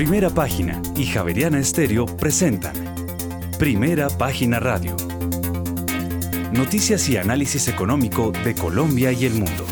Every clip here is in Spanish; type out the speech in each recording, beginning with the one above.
Primera Página y Javeriana Estéreo presentan Primera Página Radio. Noticias y análisis económico de Colombia y el mundo.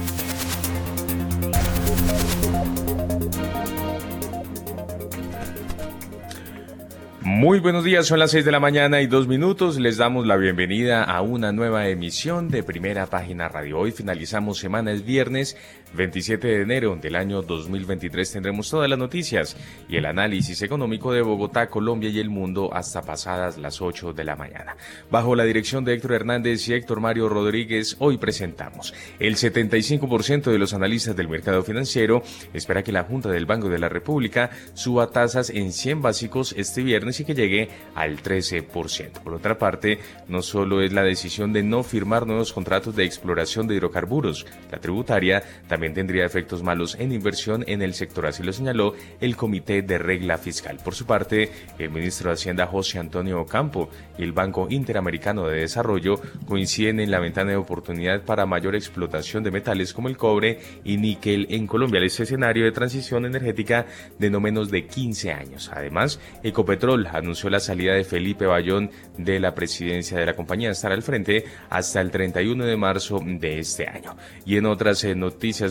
Muy buenos días, son las 6 de la mañana y dos minutos. Les damos la bienvenida a una nueva emisión de Primera Página Radio. Hoy finalizamos semana, es viernes 27 de enero del año 2023. Tendremos todas las noticias y el análisis económico de Bogotá, Colombia y el mundo hasta pasadas las 8 de la mañana. Bajo la dirección de Héctor Hernández y Héctor Mario Rodríguez, hoy presentamos el 75% de los analistas del mercado financiero espera que la Junta del Banco de la República suba tasas en 100 básicos este viernes y que llegue al 13%. Por otra parte, no solo es la decisión de no firmar nuevos contratos de exploración de hidrocarburos, la tributaria también tendría efectos malos en inversión en el sector, así lo señaló el Comité de Regla Fiscal. Por su parte, el ministro de Hacienda José Antonio Ocampo y el Banco Interamericano de Desarrollo coinciden en la ventana de oportunidad para mayor explotación de metales como el cobre y níquel en Colombia. Este escenario de transición energética de no menos de 15 años. Además, Ecopetrol anunció la salida de Felipe Bayón de la presidencia de la compañía estar al frente hasta el 31 de marzo de este año. Y en otras eh,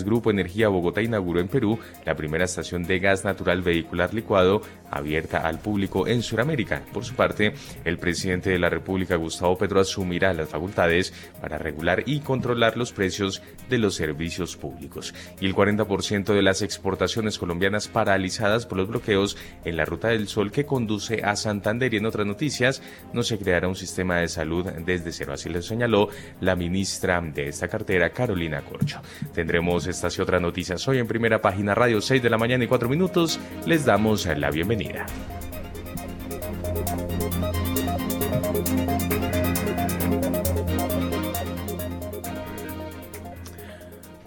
Grupo Energía Bogotá inauguró en Perú la primera estación de gas natural vehicular licuado abierta al público en Sudamérica. Por su parte, el presidente de la República, Gustavo Petro, asumirá las facultades para regular y controlar los precios de los servicios públicos. Y el 40% de las exportaciones colombianas paralizadas por los bloqueos en la Ruta del Sol que conduce a Santander y en otras noticias no se creará un sistema de salud desde cero. Así lo señaló la ministra de esta cartera, Carolina Corcho. Tendremos estas y otras noticias hoy en primera página radio 6 de la mañana y 4 minutos. Les damos la bienvenida bienvenida.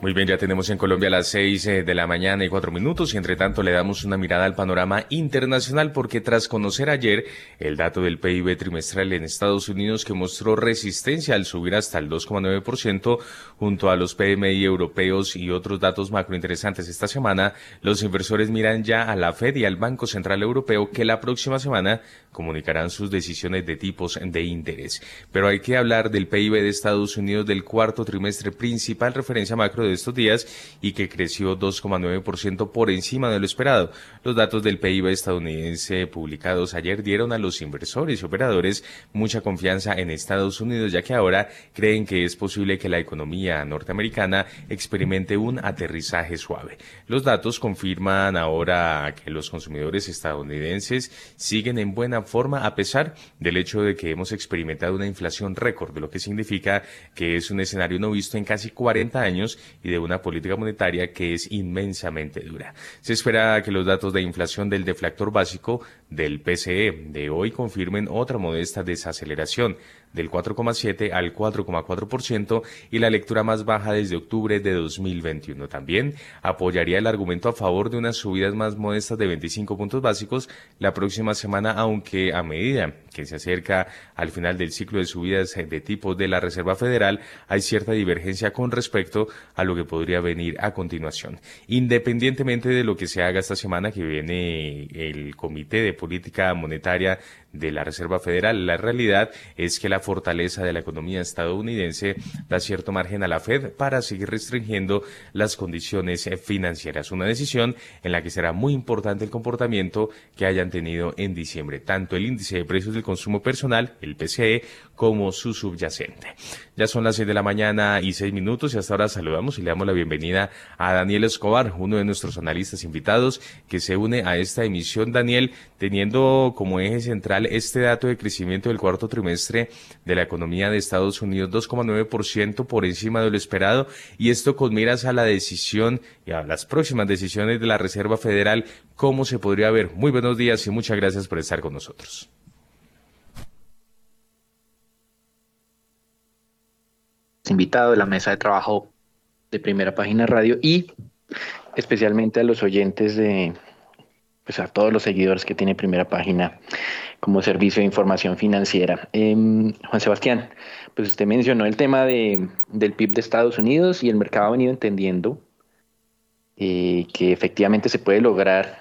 Muy bien, ya tenemos en Colombia las seis eh, de la mañana y cuatro minutos y entre tanto le damos una mirada al panorama internacional porque tras conocer ayer el dato del PIB trimestral en Estados Unidos que mostró resistencia al subir hasta el 2,9% junto a los PMI europeos y otros datos macrointeresantes esta semana, los inversores miran ya a la Fed y al Banco Central Europeo que la próxima semana comunicarán sus decisiones de tipos de interés. Pero hay que hablar del PIB de Estados Unidos del cuarto trimestre principal referencia macro de estos días y que creció 2,9% por encima de lo esperado. Los datos del PIB estadounidense publicados ayer dieron a los inversores y operadores mucha confianza en Estados Unidos, ya que ahora creen que es posible que la economía norteamericana experimente un aterrizaje suave. Los datos confirman ahora que los consumidores estadounidenses siguen en buena forma a pesar del hecho de que hemos experimentado una inflación récord, lo que significa que es un escenario no visto en casi 40 años y de una política monetaria que es inmensamente dura. Se espera que los datos de inflación del deflactor básico del PCE de hoy confirmen otra modesta desaceleración del 4,7 al 4,4% y la lectura más baja desde octubre de 2021. También apoyaría el argumento a favor de unas subidas más modestas de 25 puntos básicos la próxima semana, aunque a medida que se acerca al final del ciclo de subidas de tipos de la Reserva Federal, hay cierta divergencia con respecto a lo que podría venir a continuación. Independientemente de lo que se haga esta semana que viene el Comité de Política Monetaria de la Reserva Federal. La realidad es que la fortaleza de la economía estadounidense da cierto margen a la Fed para seguir restringiendo las condiciones financieras. Una decisión en la que será muy importante el comportamiento que hayan tenido en diciembre, tanto el índice de precios del consumo personal, el PCE, como su subyacente. Ya son las seis de la mañana y seis minutos y hasta ahora saludamos y le damos la bienvenida a Daniel Escobar, uno de nuestros analistas invitados que se une a esta emisión. Daniel, teniendo como eje central este dato de crecimiento del cuarto trimestre de la economía de Estados Unidos, 2,9% por encima de lo esperado, y esto con miras a la decisión y a las próximas decisiones de la Reserva Federal, ¿cómo se podría ver? Muy buenos días y muchas gracias por estar con nosotros. Invitado de la mesa de trabajo de Primera Página Radio y especialmente a los oyentes de, pues a todos los seguidores que tiene Primera Página como servicio de información financiera. Em, Juan Sebastián, pues usted mencionó el tema de, del PIB de Estados Unidos y el mercado ha venido entendiendo eh, que efectivamente se puede lograr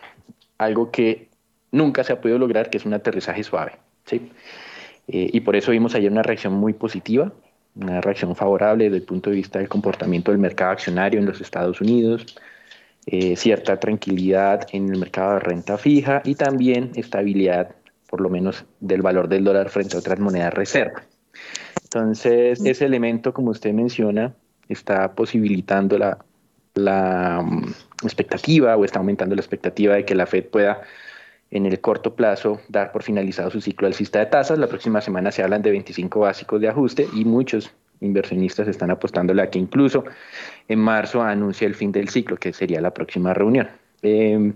algo que nunca se ha podido lograr, que es un aterrizaje suave. ¿sí? Eh, y por eso vimos ayer una reacción muy positiva, una reacción favorable desde el punto de vista del comportamiento del mercado accionario en los Estados Unidos, eh, cierta tranquilidad en el mercado de renta fija y también estabilidad, por lo menos, del valor del dólar frente a otras monedas reserva. Entonces, ese elemento, como usted menciona, está posibilitando la, la mm, expectativa o está aumentando la expectativa de que la Fed pueda en el corto plazo dar por finalizado su ciclo alcista de tasas. La próxima semana se hablan de 25 básicos de ajuste y muchos inversionistas están apostándole a que incluso en marzo anuncie el fin del ciclo, que sería la próxima reunión. Em,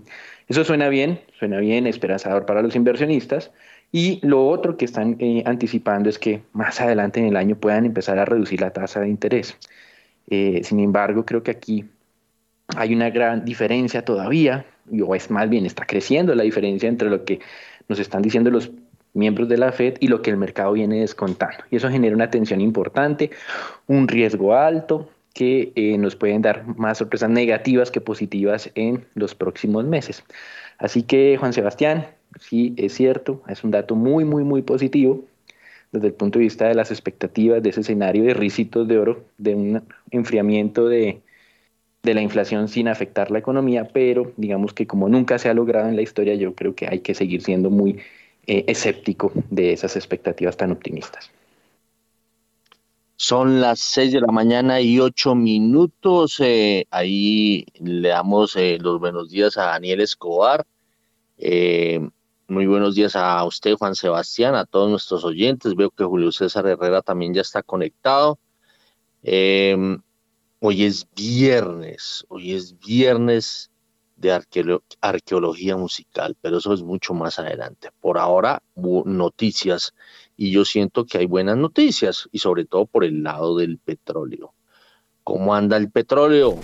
eso suena bien, suena bien, esperanzador para los inversionistas. Y lo otro que están eh, anticipando es que más adelante en el año puedan empezar a reducir la tasa de interés. Eh, sin embargo, creo que aquí hay una gran diferencia todavía, o es más bien está creciendo la diferencia entre lo que nos están diciendo los miembros de la Fed y lo que el mercado viene descontando. Y eso genera una tensión importante, un riesgo alto que eh, nos pueden dar más sorpresas negativas que positivas en los próximos meses. Así que, Juan Sebastián, sí es cierto, es un dato muy, muy, muy positivo desde el punto de vista de las expectativas de ese escenario de risitos de oro, de un enfriamiento de, de la inflación sin afectar la economía, pero digamos que como nunca se ha logrado en la historia, yo creo que hay que seguir siendo muy eh, escéptico de esas expectativas tan optimistas. Son las seis de la mañana y ocho minutos. Eh, ahí le damos eh, los buenos días a Daniel Escobar. muy buenos días a usted, Juan Sebastián, a todos nuestros oyentes. Veo que Julio César Herrera también ya está conectado. Hoy es viernes, hoy es viernes de arqueología musical, pero eso es mucho más adelante. Por ahora, noticias y yo siento que hay buenas noticias y sobre todo por el lado del petróleo. ¿Cómo anda el petróleo?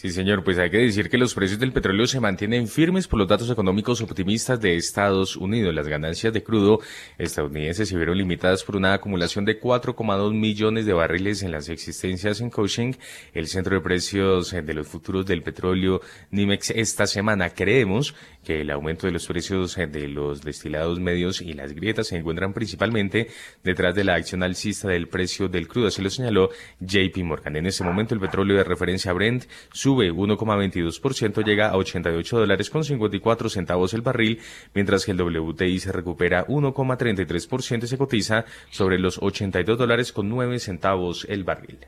Sí, señor, pues hay que decir que los precios del petróleo se mantienen firmes por los datos económicos optimistas de Estados Unidos. Las ganancias de crudo estadounidenses se vieron limitadas por una acumulación de 4,2 millones de barriles en las existencias en Cushing, el centro de precios de los futuros del petróleo NIMEX esta semana. Creemos que el aumento de los precios de los destilados medios y las grietas se encuentran principalmente detrás de la acción alcista del precio del crudo. Así lo señaló JP Morgan. En este momento el petróleo de referencia Brent sube 1,22%, llega a 88 dólares con 54 centavos el barril, mientras que el WTI se recupera 1,33% y se cotiza sobre los 82 dólares con 9 centavos el barril.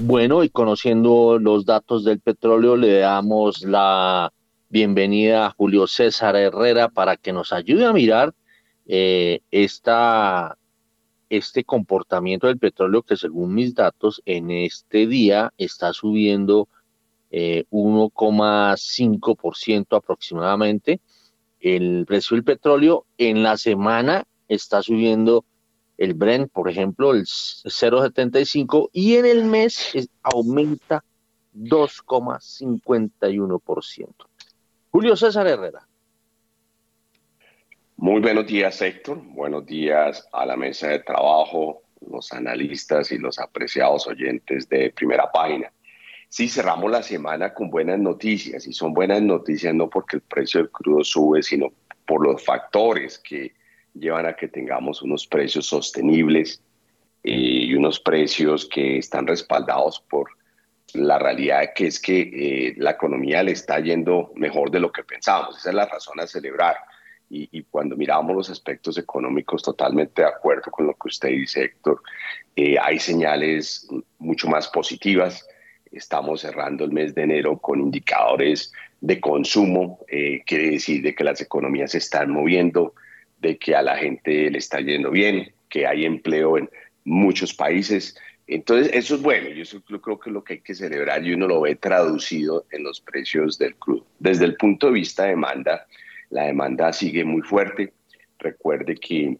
Bueno, y conociendo los datos del petróleo, le damos la bienvenida a Julio César Herrera para que nos ayude a mirar eh, esta, este comportamiento del petróleo que según mis datos en este día está subiendo 1,5% eh, aproximadamente. El precio del petróleo en la semana está subiendo el Brent, por ejemplo, el 0,75 y en el mes aumenta 2,51%. Julio César Herrera. Muy buenos días, Héctor. Buenos días a la mesa de trabajo, los analistas y los apreciados oyentes de primera página. Sí, cerramos la semana con buenas noticias y son buenas noticias no porque el precio del crudo sube, sino por los factores que llevan a que tengamos unos precios sostenibles eh, y unos precios que están respaldados por la realidad que es que eh, la economía le está yendo mejor de lo que pensábamos. Esa es la razón a celebrar. Y, cuando miramos los aspectos económicos, totalmente de acuerdo con lo que usted dice, Héctor, eh, hay señales mucho más positivas. Estamos cerrando el mes de enero con indicadores de consumo, eh, quiere decir de que las economías se están moviendo, de que a la gente le está yendo bien, que hay empleo en muchos países. Entonces, eso es bueno, y eso yo creo que es lo que hay que celebrar y uno lo ve traducido en los precios del crudo. Desde el punto de vista de demanda, la demanda sigue muy fuerte. Recuerde que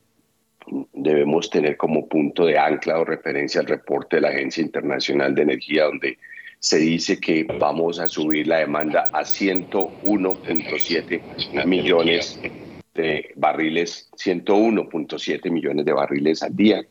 debemos tener como punto de ancla o referencia el reporte de la Agencia Internacional de Energía, donde se dice que vamos a subir la demanda a 101.7 millones de barriles, 101.7 millones de barriles al día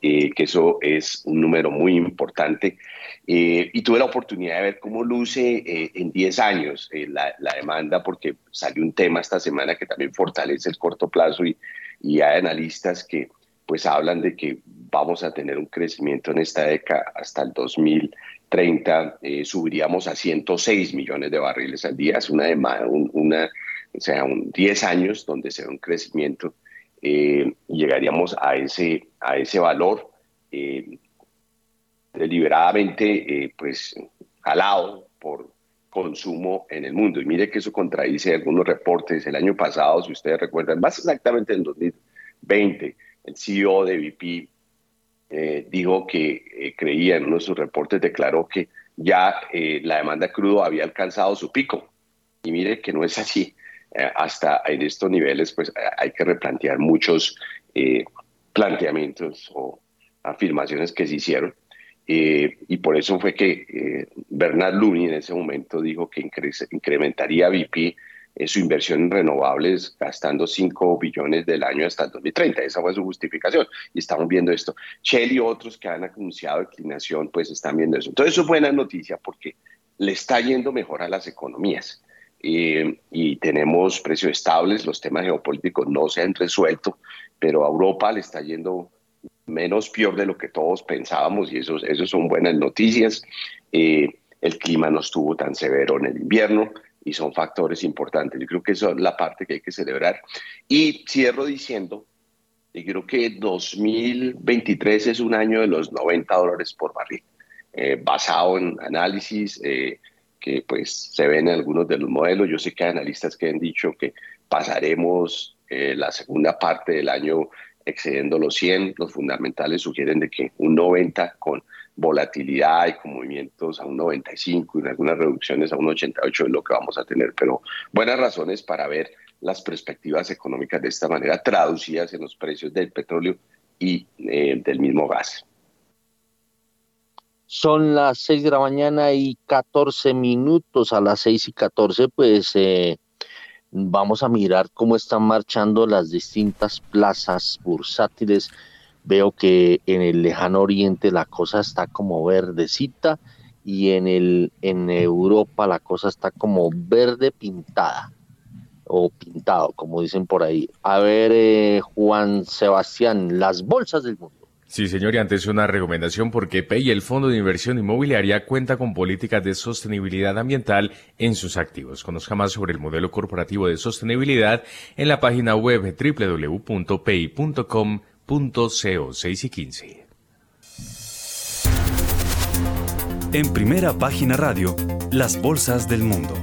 que eso es un número muy importante. Y tuve la oportunidad de ver cómo luce en 10 años la, la, demanda, porque salió un tema esta semana que también fortalece el corto plazo y, y hay analistas que pues hablan de que vamos a tener un crecimiento en esta década hasta el 2030, eh, subiríamos a 106 millones de barriles al día, es una, una o sea, un 10 años donde se ve un crecimiento, eh, llegaríamos a ese, a ese valor eh, deliberadamente pues jalado por consumo en el mundo. Y mire que eso contradice algunos reportes. El año pasado, si ustedes recuerdan, más exactamente en 2020, el CEO de BP eh, dijo que eh, creía en uno de sus reportes, declaró que ya eh, la demanda crudo había alcanzado su pico. Y mire que no es así. hasta en estos niveles, pues hay que replantear muchos planteamientos o afirmaciones que se hicieron. Y por eso fue que Bernard Looney en ese momento dijo que incrementaría BP su inversión en renovables gastando 5 billones del año hasta el 2030. Esa fue su justificación. Y estamos viendo esto. Shell y otros que han anunciado declinación, pues están viendo eso. Entonces, eso es buena noticia porque le está yendo mejor a las economías. Eh, y tenemos precios estables, los temas geopolíticos no se han resuelto, pero a Europa le está yendo menos peor de lo que todos pensábamos y eso, eso son buenas noticias. Eh, el clima no estuvo tan severo en el invierno, y son factores importantes. Yo creo que eso es la parte que hay que celebrar. Y cierro diciendo, yo creo que 2023 es un año de los 90 dólares por barril, eh, basado en análisis eh, que pues se ven en algunos de los modelos. Yo sé que hay analistas que han dicho que pasaremos eh, la segunda parte del año excediendo los 100. Los fundamentales sugieren de que un 90 con volatilidad y con movimientos a un 95 y algunas reducciones a un 88 es lo que vamos a tener, pero buenas razones para ver las perspectivas económicas de esta manera traducidas en los precios del petróleo y eh, del mismo gas. Son las 6 de la mañana y 14 minutos, a las 6 y 14 pues eh, vamos a mirar cómo están marchando las distintas plazas bursátiles veo que en el lejano oriente la cosa está como verdecita y en, el, en Europa la cosa está como verde pintada o pintado, como dicen por ahí. A ver, eh, Juan Sebastián, las bolsas del mundo. Sí, señor, y antes una recomendación porque PEI, el Fondo de Inversión Inmobiliaria, cuenta con políticas de sostenibilidad ambiental en sus activos. Conozca más sobre el modelo corporativo de sostenibilidad en la página web www.pei.com Punto CO 6 y 15. En primera página radio, las bolsas del mundo.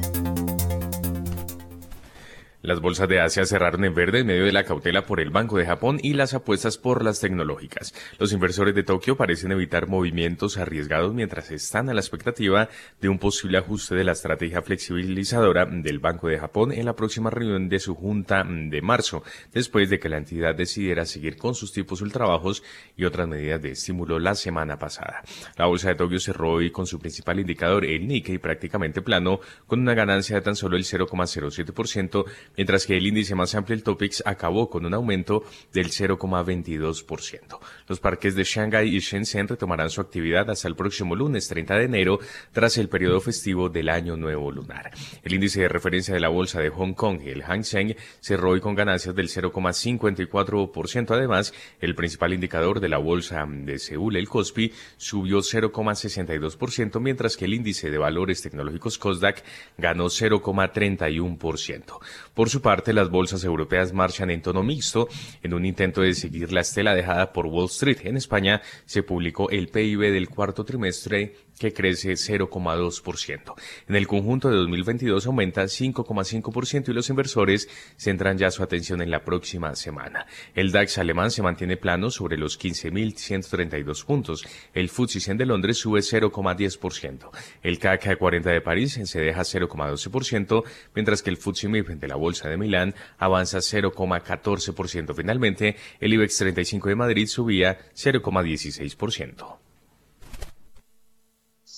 Las bolsas de Asia cerraron en verde en medio de la cautela por el Banco de Japón y las apuestas por las tecnológicas. Los inversores de Tokio parecen evitar movimientos arriesgados mientras están a la expectativa de un posible ajuste de la estrategia flexibilizadora del Banco de Japón en la próxima reunión de su junta de marzo, después de que la entidad decidiera seguir con sus tipos ultrabajos y otras medidas de estímulo la semana pasada. La bolsa de Tokio cerró hoy con su principal indicador, el Nikkei, prácticamente plano, con una ganancia de tan solo el 0,07%, mientras que el índice más amplio, el Topix, acabó con un aumento del 0,22%. Los parques de Shanghai y Shenzhen retomarán su actividad hasta el próximo lunes 30 de enero, tras el periodo festivo del Año Nuevo Lunar. El índice de referencia de la bolsa de Hong Kong, el Hang Seng, cerró hoy con ganancias del 0,54%. Además, el principal indicador de la bolsa de Seúl, el Kospi, subió 0,62%, mientras que el índice de valores tecnológicos Kosdaq ganó 0,31%. Por su parte, las bolsas europeas marchan en tono mixto en un intento de seguir la estela dejada por Wall Street. En España se publicó el PIB del cuarto trimestre que crece 0,2%. En el conjunto de 2022 aumenta 5,5% y los inversores centran ya su atención en la próxima semana. El DAX alemán se mantiene plano sobre los 15.132 puntos. El FTSE 100 de Londres sube 0,10%. El CAC 40 de París se deja 0,12%, mientras que el FTSE MIB de la Bolsa de Milán avanza 0,14%. Finalmente, el IBEX 35 de Madrid subía 0,16%.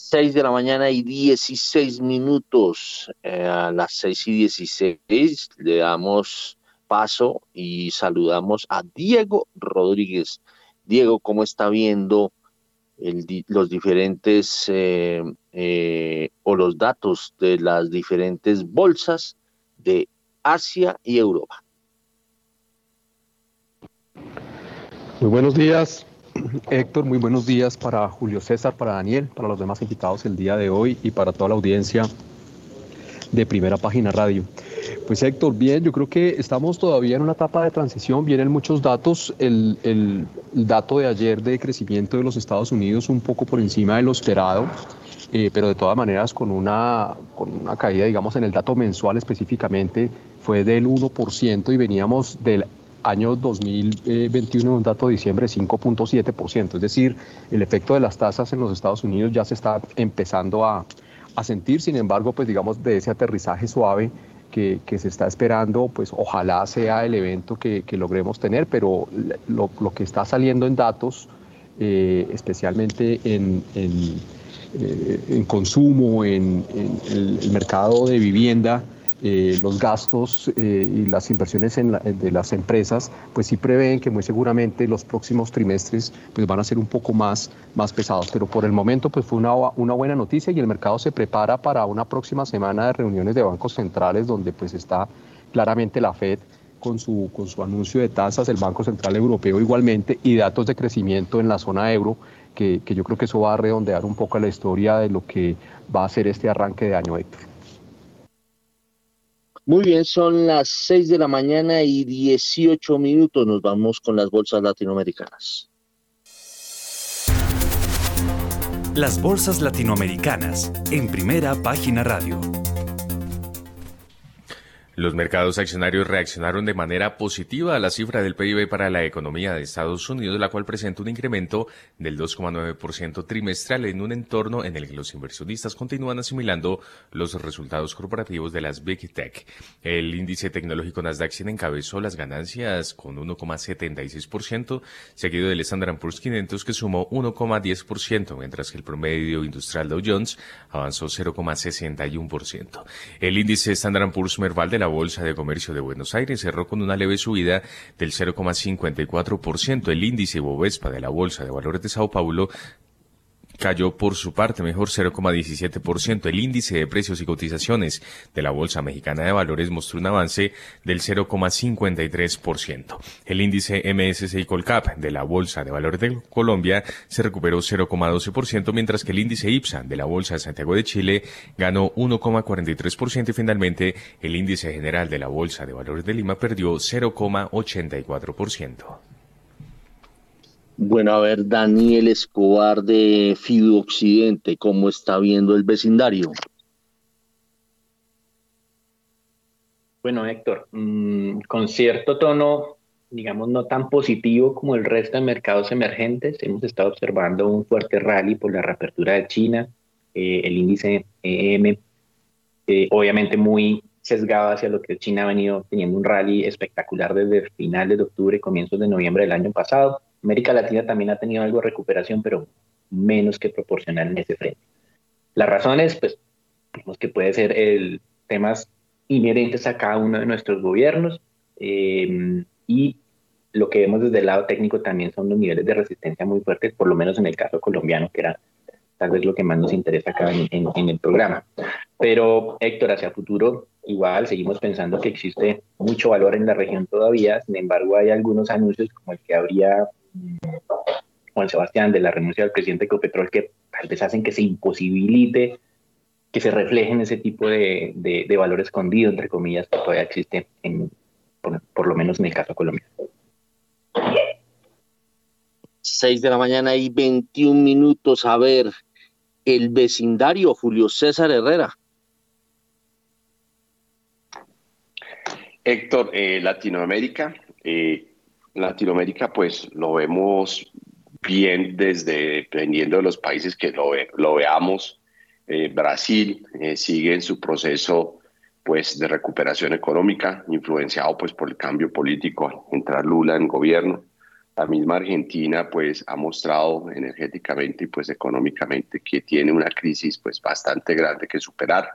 6 de la mañana y 16 minutos. Eh, a las 6 y 16 le damos paso y saludamos a Diego Rodríguez, Diego, ¿cómo está viendo los diferentes eh, eh, o los datos de las diferentes bolsas de Asia y Europa? Muy buenos días, Héctor. Muy buenos días para Julio César, para Daniel, para los demás invitados el día de hoy y para toda la audiencia de Primera Página Radio. Pues Héctor, bien, yo creo que estamos todavía en una etapa de transición, vienen muchos datos, el, dato de ayer de crecimiento de los Estados Unidos un poco por encima de lo esperado, eh, pero de todas maneras con una, con una caída, digamos, en el dato mensual específicamente fue del 1% y veníamos del año 2021 un dato de diciembre 5.7%, es decir, el efecto de las tasas en los Estados Unidos ya se está empezando a, a sentir, sin embargo, pues digamos de ese aterrizaje suave que, se está esperando, pues ojalá sea el evento que, logremos tener, pero lo, que está saliendo en datos, eh, especialmente en, en, eh, consumo, en, el mercado de vivienda, eh, los gastos eh, y las inversiones en de las empresas, pues sí prevén que muy seguramente los próximos trimestres pues van a ser un poco más, más pesados. Pero por el momento pues fue una, una buena noticia y el mercado se prepara para una próxima semana de reuniones de bancos centrales donde pues está claramente la Fed con su, con su anuncio de tasas, el Banco Central Europeo igualmente y datos de crecimiento en la zona euro, que, que yo creo que eso va a redondear un poco la historia de lo que va a ser este arranque de año, Héctor. Muy bien, son las 6 de la mañana y 18 minutos. Nos vamos con las bolsas latinoamericanas. Las bolsas latinoamericanas en primera página radio. Los mercados accionarios reaccionaron de manera positiva a la cifra del PIB para la economía de Estados Unidos, la cual presenta un incremento del 2,9% trimestral en un entorno en el que los inversionistas continúan asimilando los resultados corporativos de las Big Tech. El índice tecnológico Nasdaq 100 encabezó las ganancias con 1,76%, seguido del Standard Poor's 500 que sumó 1,10%, mientras que el promedio industrial Dow Jones avanzó 0,61%. El índice Standard Poor's Merval de la la Bolsa de Comercio de Buenos Aires cerró con una leve subida del 0,54%. El índice Bovespa de la Bolsa de Valores de Sao Paulo cayó por su parte mejor 0,17%. El índice de precios y cotizaciones de la Bolsa Mexicana de Valores mostró un avance del 0,53%. El índice MSCI Colcap de la Bolsa de Valores de Colombia se recuperó 0,12%, mientras que el índice IPSA de la Bolsa de Santiago de Chile ganó 1,43% y finalmente el índice general de la Bolsa de Valores de Lima perdió 0,84%. Bueno, a ver, Daniel Escobar de Fido Occidente, ¿cómo está viendo el vecindario? Bueno, Héctor, mm, con cierto tono, digamos, no tan positivo como el resto de mercados emergentes, hemos estado observando un fuerte rally por la reapertura de China, eh, el índice EM, obviamente muy sesgado hacia lo que China ha venido teniendo un rally espectacular desde finales de octubre, comienzos de noviembre del año pasado América Latina también ha tenido algo de recuperación, pero menos que proporcional en ese frente. Las razones, pues, digamos que puede ser el temas inherentes a cada uno de nuestros gobiernos eh, y lo que vemos desde el lado técnico también son los niveles de resistencia muy fuertes, por lo menos en el caso colombiano, que era tal vez lo que más nos interesa acá en, en el programa. Pero Héctor, hacia futuro, igual seguimos pensando que existe mucho valor en la región todavía, sin embargo hay algunos anuncios como el que habría Juan Sebastián de la renuncia del presidente Ecopetrol que tal vez hacen que se imposibilite que se reflejen ese tipo de, de, valor escondido, entre comillas, que todavía existe, en, por, lo menos en el caso colombiano. 6 de la mañana y 21 minutos. A ver, el vecindario Julio César Herrera. Héctor, eh, Latinoamérica, eh, Latinoamérica, pues lo vemos bien desde, dependiendo de los países que lo, lo veamos. Eh, Brasil eh, sigue en su proceso pues de recuperación económica, influenciado pues por el cambio político, entrar Lula en gobierno. La misma Argentina pues ha mostrado energéticamente y pues económicamente que tiene una crisis pues bastante grande que superar.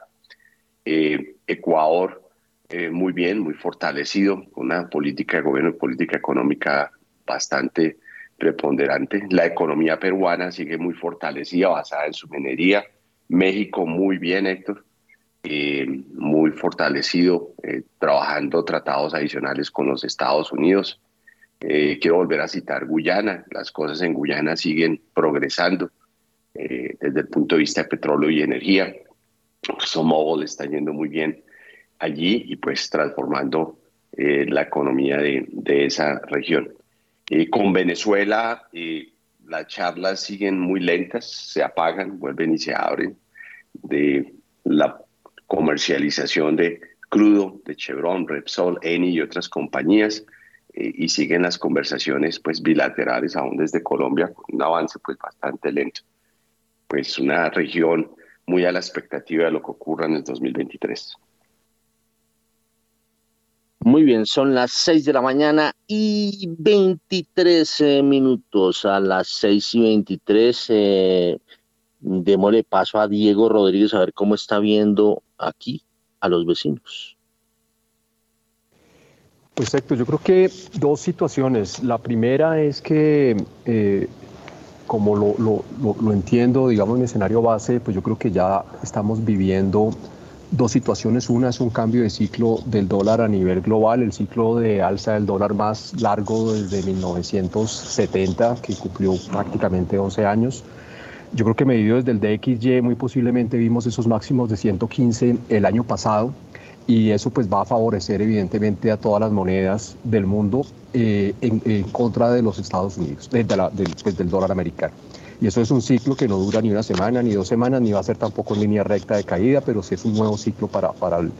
Eh, Ecuador eh, muy bien, muy fortalecido, una política de gobierno y política económica bastante preponderante. La economía peruana sigue muy fortalecida, basada en su minería. México muy bien, Héctor, eh, muy fortalecido, eh, trabajando tratados adicionales con los Estados Unidos. Quiero volver a citar Guyana. Las cosas en Guyana siguen progresando desde el punto de vista de petróleo y energía. Somobol está yendo muy bien allí y pues transformando la economía de, de esa región. con Venezuela las charlas siguen muy lentas, se apagan, vuelven y se abren de la comercialización de crudo de Chevron, Repsol, Eni y otras compañías eh, y siguen las conversaciones pues bilaterales aún desde Colombia con un avance pues bastante lento. Pues una región muy a la expectativa de lo que ocurra en el 2023. Muy bien, son las 6 de la mañana y 23 eh, minutos. A las 6 y 23 eh, démosle paso a Diego Rodríguez a ver cómo está viendo aquí a los vecinos. Pues Héctor, yo creo que dos situaciones. La primera es que, eh, como lo, lo, entiendo, digamos, en escenario base, pues yo creo que ya estamos viviendo dos situaciones. Una es un cambio de ciclo del dólar a nivel global, el ciclo de alza del dólar más largo desde 1970, que cumplió prácticamente 11 años. Yo creo que medido desde el DXY, muy posiblemente vimos esos máximos de 115 el año pasado y eso pues va a favorecer evidentemente a todas las monedas del mundo eh, en, contra de los Estados Unidos, de pues, del dólar americano. Y eso es un ciclo que no dura ni una semana, ni dos semanas, ni va a ser tampoco en línea recta de caída, pero sí es un nuevo ciclo para, para, el,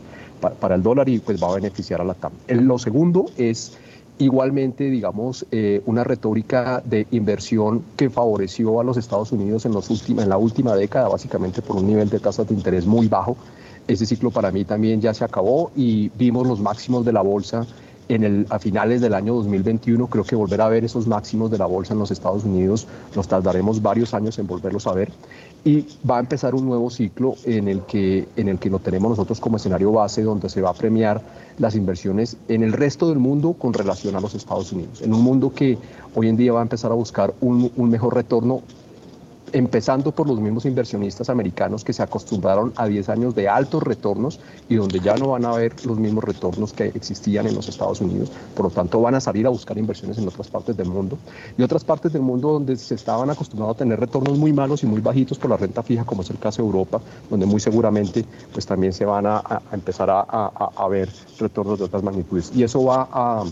para, el dólar y pues va a beneficiar a la TAM. Lo segundo es igualmente, digamos, eh, una retórica de inversión que favoreció a los Estados Unidos en, los últimos, en la última década, básicamente por un nivel de tasas de interés muy bajo. Ese ciclo para mí también ya se acabó y vimos los máximos de la bolsa en a finales del año 2021. Creo que volver a ver esos máximos de la bolsa en los Estados Unidos nos tardaremos varios años en volverlos a ver y va a empezar un nuevo ciclo en el que en el que lo tenemos nosotros como escenario base donde se va a premiar las inversiones en el resto del mundo con relación a los Estados Unidos en un mundo que hoy en día va a empezar a buscar un, un mejor retorno empezando por los mismos inversionistas americanos que se acostumbraron a 10 años de altos retornos y donde ya no van a ver los mismos retornos que existían en los Estados Unidos. Por lo tanto, van a salir a buscar inversiones en otras partes del mundo y otras partes del mundo donde se estaban acostumbrados a tener retornos muy malos y muy bajitos por la renta fija, como es el caso de Europa, donde muy seguramente pues también se van a, empezar a, a, ver retornos de otras magnitudes. Y eso va a,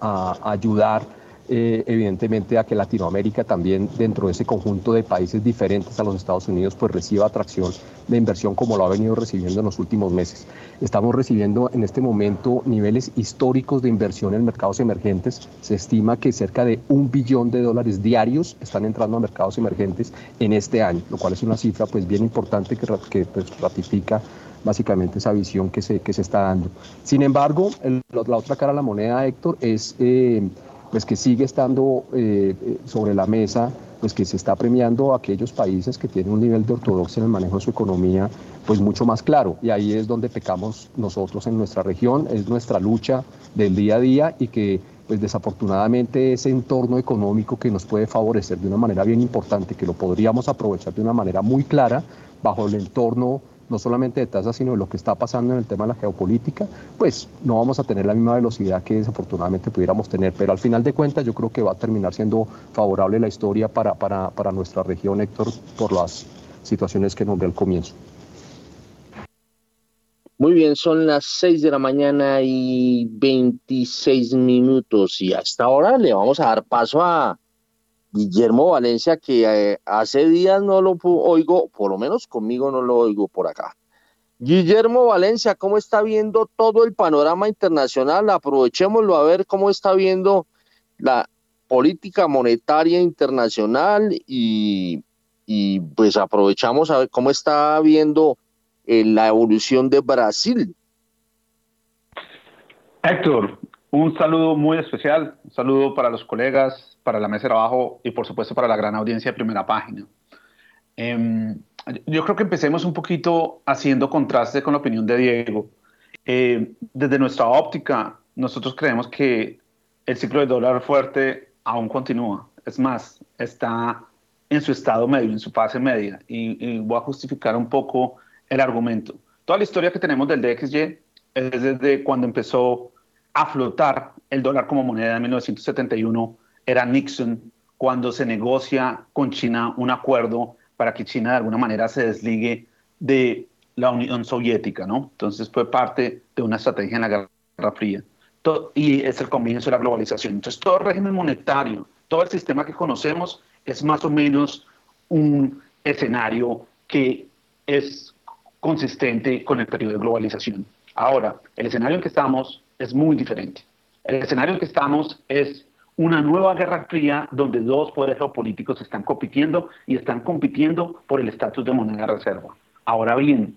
a ayudar eh, evidentemente a que Latinoamérica también dentro de ese conjunto de países diferentes a los Estados Unidos pues reciba atracción de inversión como lo ha venido recibiendo en los últimos meses. Estamos recibiendo en este momento niveles históricos de inversión en mercados emergentes. Se estima que cerca de un billón de dólares diarios están entrando a mercados emergentes en este año, lo cual es una cifra pues bien importante que, que pues, ratifica básicamente esa visión que se, que se está dando. Sin embargo, la otra cara de la moneda, Héctor, es eh, pues que sigue estando eh, sobre la mesa, pues que se está premiando a aquellos países que tienen un nivel de ortodoxia en el manejo de su economía, pues mucho más claro. Y ahí es donde pecamos nosotros en nuestra región, es nuestra lucha del día a día y que pues desafortunadamente ese entorno económico que nos puede favorecer de una manera bien importante, que lo podríamos aprovechar de una manera muy clara bajo el entorno no solamente de tasas, sino de lo que está pasando en el tema de la geopolítica, pues no vamos a tener la misma velocidad que desafortunadamente pudiéramos tener. Pero al final de cuentas yo creo que va a terminar siendo favorable la historia para, para, para nuestra región, Héctor, por las situaciones que nombré al comienzo. Muy bien, son las 6 de la mañana y 26 minutos y hasta ahora le vamos a dar paso a Guillermo Valencia, que eh, hace días no lo oigo, por lo menos conmigo no lo oigo por acá. Guillermo Valencia, ¿cómo está viendo todo el panorama internacional? Aprovechémoslo a ver cómo está viendo la política monetaria internacional y, pues aprovechamos a ver cómo está viendo eh, la evolución de Brasil. Héctor, un saludo muy especial, un saludo para los colegas, para la mesa de trabajo y por supuesto para la gran audiencia de primera página. Em, yo creo que empecemos un poquito haciendo contraste con la opinión de Diego. Eh, desde nuestra óptica, nosotros creemos que el ciclo de dólar fuerte aún continúa. es más, está en su estado medio, en su fase media, y, voy a justificar un poco el argumento. Toda la historia que tenemos del DXY es desde cuando empezó a flotar el dólar como moneda en 1971, era Nixon, cuando se negocia con China un acuerdo para que China de alguna manera se desligue de la Unión Soviética, ¿no? Entonces fue parte de una estrategia en la Guerra Fría. y es el comienzo de la globalización. Entonces todo el régimen monetario, todo el sistema que conocemos es más o menos un escenario que es consistente con el periodo de globalización. Ahora, el escenario en que estamos es muy diferente. El escenario en que estamos es una nueva guerra fría donde dos poderes geopolíticos están compitiendo y están compitiendo por el estatus de moneda reserva. Ahora bien,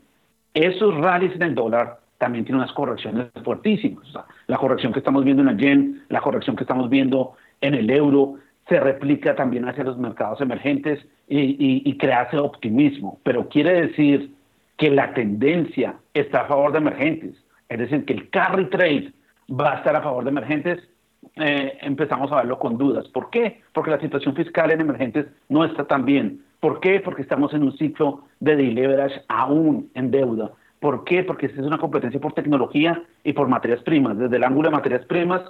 esos rallies en el dólar también tienen unas correcciones fuertísimas. la corrección que estamos viendo en el yen, la corrección que estamos viendo en el euro, se replica también hacia los mercados emergentes y, y, ese optimismo. Pero quiere decir que la tendencia está a favor de emergentes. Es decir, que el carry trade va a estar a favor de emergentes. Eh, empezamos a verlo con dudas. ¿Por qué? Porque la situación fiscal en emergentes no está tan bien. ¿Por qué? Porque estamos en un ciclo de deleverage aún en deuda. ¿Por qué? Porque es una competencia por tecnología y por materias primas. Desde el ángulo de materias primas,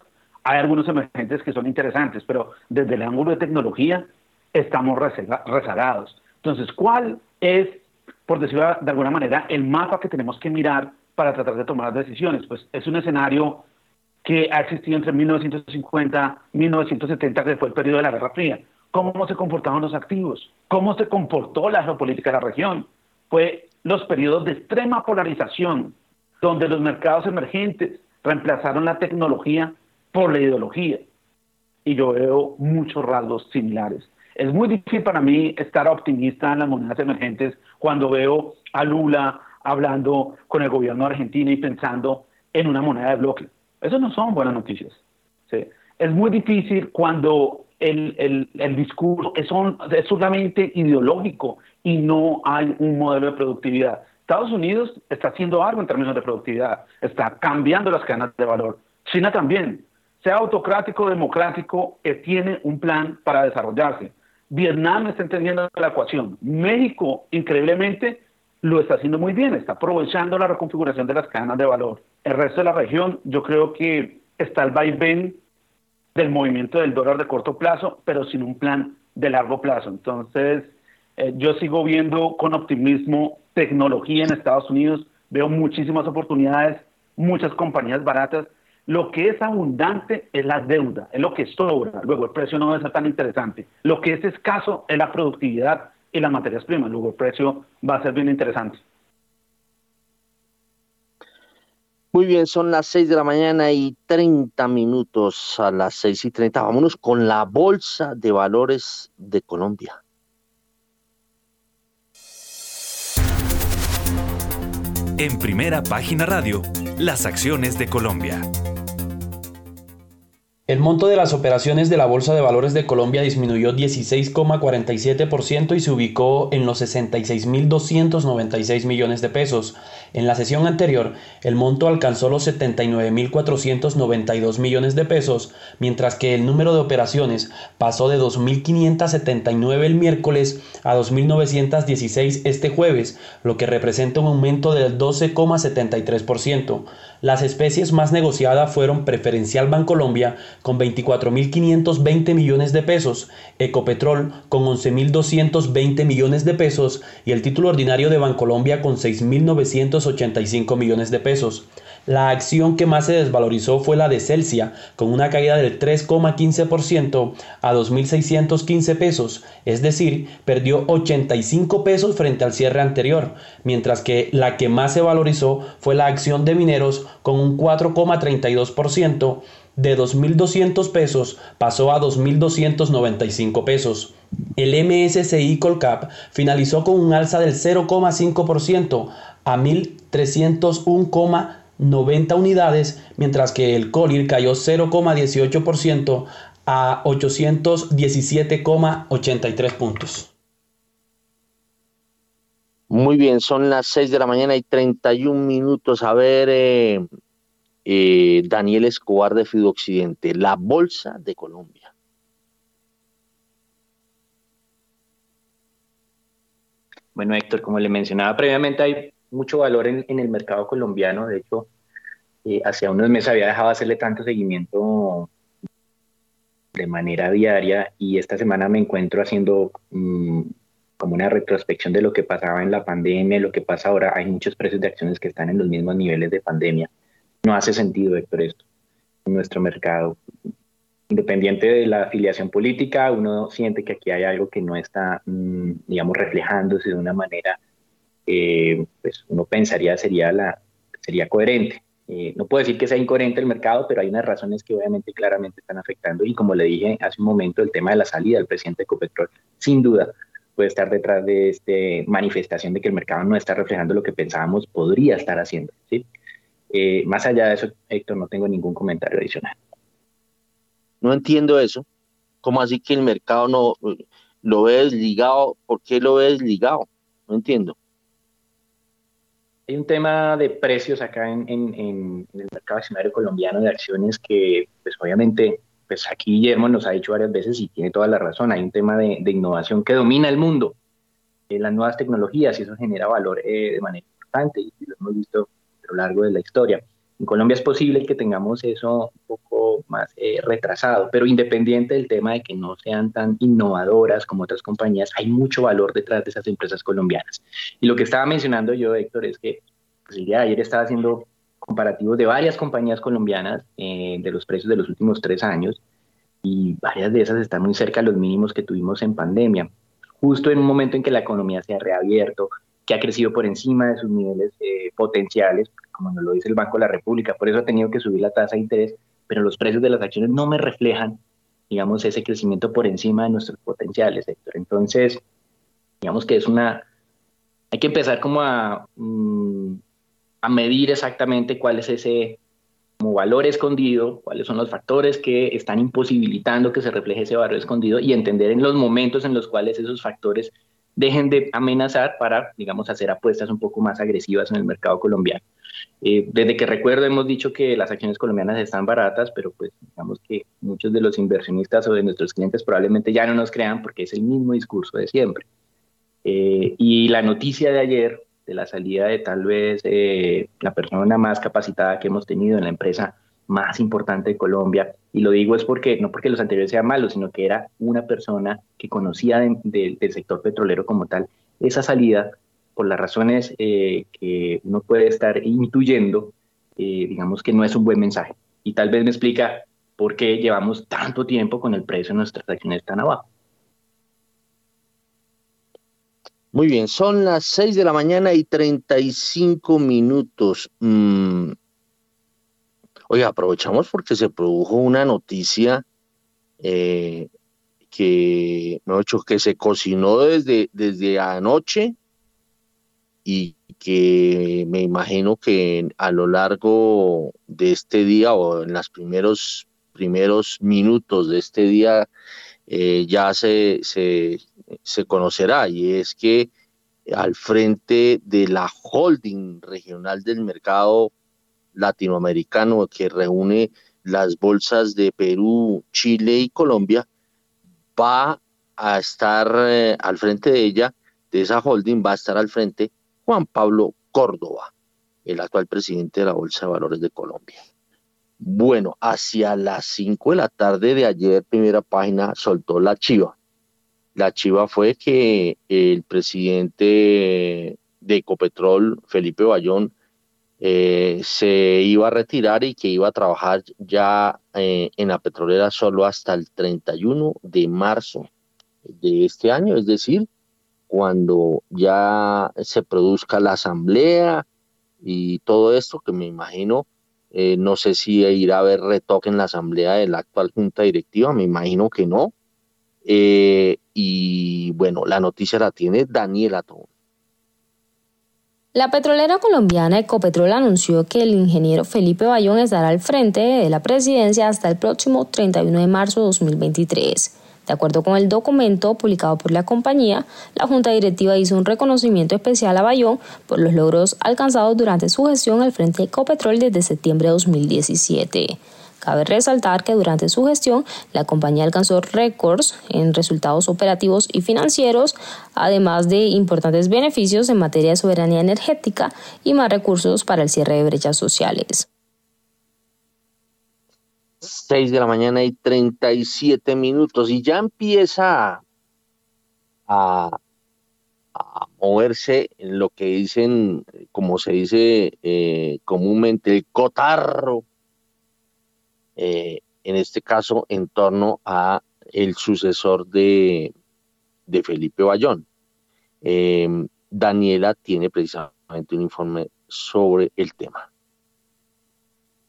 hay algunos emergentes que son interesantes, pero desde el ángulo de tecnología estamos rezagados. Entonces, ¿cuál es, por decirlo de alguna manera, el mapa que tenemos que mirar para tratar de tomar decisiones? Pues es un escenario que ha existido entre 1950 y 1970, que fue el periodo de la Guerra Fría. ¿Cómo se comportaban los activos? ¿Cómo se comportó la geopolítica de la región? Fue los periodos de extrema polarización, donde los mercados emergentes reemplazaron la tecnología por la ideología. Y yo veo muchos rasgos similares. Es muy difícil para mí estar optimista en las monedas emergentes cuando veo a Lula hablando con el gobierno de Argentina y pensando en una moneda de bloque. Eso no son buenas noticias. Es muy difícil cuando el, el, el discurso es, es solamente ideológico y no hay un modelo de productividad. Estados Unidos está haciendo algo en términos de productividad, está cambiando las cadenas de valor. China también sea autocrático o democrático, eh, tiene un plan para desarrollarse. Vietnam está entendiendo la ecuación. México, increíblemente, lo está haciendo muy bien, está aprovechando la reconfiguración de las cadenas de valor. El resto de la región, yo creo que está el vaivén del movimiento del dólar de corto plazo, pero sin un plan de largo plazo. Entonces, eh, yo sigo viendo con optimismo tecnología en Estados Unidos, veo muchísimas oportunidades, muchas compañías baratas lo que es abundante es la deuda, es lo que sobra. Luego el precio no es tan interesante. Lo que es escaso es la productividad y las materias primas. Luego el precio va a ser bien interesante. Muy bien, son las 6 de la mañana y 30 minutos a las 6 y 30. Vámonos con la Bolsa de Valores de Colombia. En primera página radio, las acciones de Colombia. El monto de las operaciones de la Bolsa de Valores de Colombia disminuyó 16,47% y se ubicó en los 66.296 millones de pesos. En la sesión anterior, el monto alcanzó los 79.492 millones de pesos, mientras que el número de operaciones pasó de 2.579 el miércoles a 2.916 este jueves, lo que representa un aumento del 12,73%. Las especies más negociadas fueron Preferencial Bancolombia con 24.520 millones de pesos, Ecopetrol con 11.220 millones de pesos y el título ordinario de Bancolombia con 6.985 millones de pesos. La acción que más se desvalorizó fue la de Celsia, con una caída del 3,15% a 2.615 pesos, es decir, perdió 85 pesos frente al cierre anterior, mientras que la que más se valorizó fue la acción de mineros con un 4,32%, de 2.200 pesos pasó a 2.295 pesos. El MSCI Colcap finalizó con un alza del 0,5% a 1.301,90 90 unidades, mientras que el colir cayó 0,18% a 817,83 puntos. Muy bien, son las 6 de la mañana y 31 minutos. A ver, eh, eh, Daniel Escobar de Fido Occidente, la Bolsa de Colombia. Bueno, Héctor, como le mencionaba previamente, hay mucho valor en, el mercado colombiano. De hecho, eh, hace unos meses había dejado de hacerle tanto seguimiento de manera diaria y esta semana me encuentro haciendo mm, como una retrospección de lo que pasaba en la pandemia, lo que pasa ahora. Hay muchos precios de acciones que están en los mismos niveles de pandemia. No hace sentido, Héctor, esto en nuestro mercado. Independiente de la afiliación política, uno siente que aquí hay algo que no está, mm, digamos, reflejándose de una manera, eh, pues uno pensaría sería, la, sería coherente. Eh, no puedo decir que sea incoherente el mercado, pero hay unas razones que obviamente claramente están afectando. Y como le dije hace un momento, el tema de la salida del presidente de Ecopetrol, sin duda, puede estar detrás de esta manifestación de que el mercado no está reflejando lo que pensábamos podría estar haciendo. ¿sí? Eh, más allá de eso, Héctor, no tengo ningún comentario adicional. No entiendo eso. ¿Cómo así que el mercado no lo ve desligado? ¿Por qué lo ve desligado? No entiendo. Hay un tema de precios acá en, el mercado accionario colombiano de acciones que, pues obviamente, pues aquí Guillermo nos ha dicho varias veces y tiene toda la razón. Hay un tema de, innovación que domina el mundo, en las nuevas tecnologías y eso genera valor eh, de manera importante y lo hemos visto a lo largo de la historia. En Colombia es posible que tengamos eso un poco más eh, retrasado, pero independiente del tema de que no sean tan innovadoras como otras compañías, hay mucho valor detrás de esas empresas colombianas. Y lo que estaba mencionando yo, Héctor, es que pues, el día de ayer estaba haciendo comparativos de varias compañías colombianas eh, de los precios de los últimos tres años y varias de esas están muy cerca de los mínimos que tuvimos en pandemia, justo en un momento en que la economía se ha reabierto, que ha crecido por encima de sus niveles eh, potenciales, como nos lo dice el Banco de la República, por eso ha tenido que subir la tasa de interés, pero los precios de las acciones no me reflejan, digamos, ese crecimiento por encima de nuestros potenciales, Héctor. Entonces, digamos que es una, hay que empezar como a, mm, a medir exactamente cuál es ese valor escondido, cuáles son los factores que están imposibilitando que se refleje ese valor escondido y entender en los momentos en los cuales esos factores dejen de amenazar para, digamos, hacer apuestas un poco más agresivas en el mercado colombiano. Eh, desde que recuerdo hemos dicho que las acciones colombianas están baratas, pero pues digamos que muchos de los inversionistas o de nuestros clientes probablemente ya no nos crean porque es el mismo discurso de siempre. Eh, y la noticia de ayer de la salida de tal vez eh, la persona más capacitada que hemos tenido en la empresa más importante de Colombia. Y lo digo es porque, no porque los anteriores sean malos, sino que era una persona que conocía del sector petrolero como tal. Esa salida, por las razones eh, que uno puede estar intuyendo, eh, digamos que no es un buen mensaje. Y tal vez me explica por qué llevamos tanto tiempo con el precio de nuestras acciones tan abajo. Muy bien, son las 6 de la mañana y 35 minutos. Mm, Oiga, aprovechamos porque se produjo una noticia eh, que, hecho, que se cocinó desde, desde anoche y que me imagino que a lo largo de este día o en los primeros, primeros minutos de este día eh, ya se, se, se conocerá. Y es que al frente de la holding regional del mercado latinoamericano que reúne las bolsas de Perú, Chile y Colombia, va a estar eh, al frente de ella, de esa holding, va a estar al frente Juan Pablo Córdoba, el actual presidente de la Bolsa de Valores de Colombia. Bueno, hacia las 5 de la tarde de ayer, primera página, soltó la chiva. La chiva fue que el presidente de Ecopetrol, Felipe Bayón, eh, se iba a retirar y que iba a trabajar ya eh, en la petrolera solo hasta el 31 de marzo de este año, es decir, cuando ya se produzca la asamblea y todo esto, que me imagino, eh, no sé si irá a haber retoque en la asamblea de la actual junta directiva, me imagino que no. y bueno, la noticia la tiene Daniela Tom. La petrolera colombiana Ecopetrol anunció que el ingeniero Felipe Bayón estará al frente de la presidencia hasta el próximo 31 de marzo de 2023. De acuerdo con el documento publicado por la compañía, la Junta Directiva hizo un reconocimiento especial a Bayón por los logros alcanzados durante su gestión al frente de Ecopetrol desde septiembre de 2017. Cabe resaltar que durante su gestión la compañía alcanzó récords en resultados operativos y financieros, además de importantes beneficios en materia de soberanía energética y más recursos para el cierre de brechas sociales. 6 de la mañana y 37 minutos y ya empieza a, moverse en lo que dicen, como se dice eh, comúnmente, el cotarro eh, en este caso en torno a el sucesor de, de Felipe Bayón. Em, Daniela tiene precisamente un informe sobre el tema.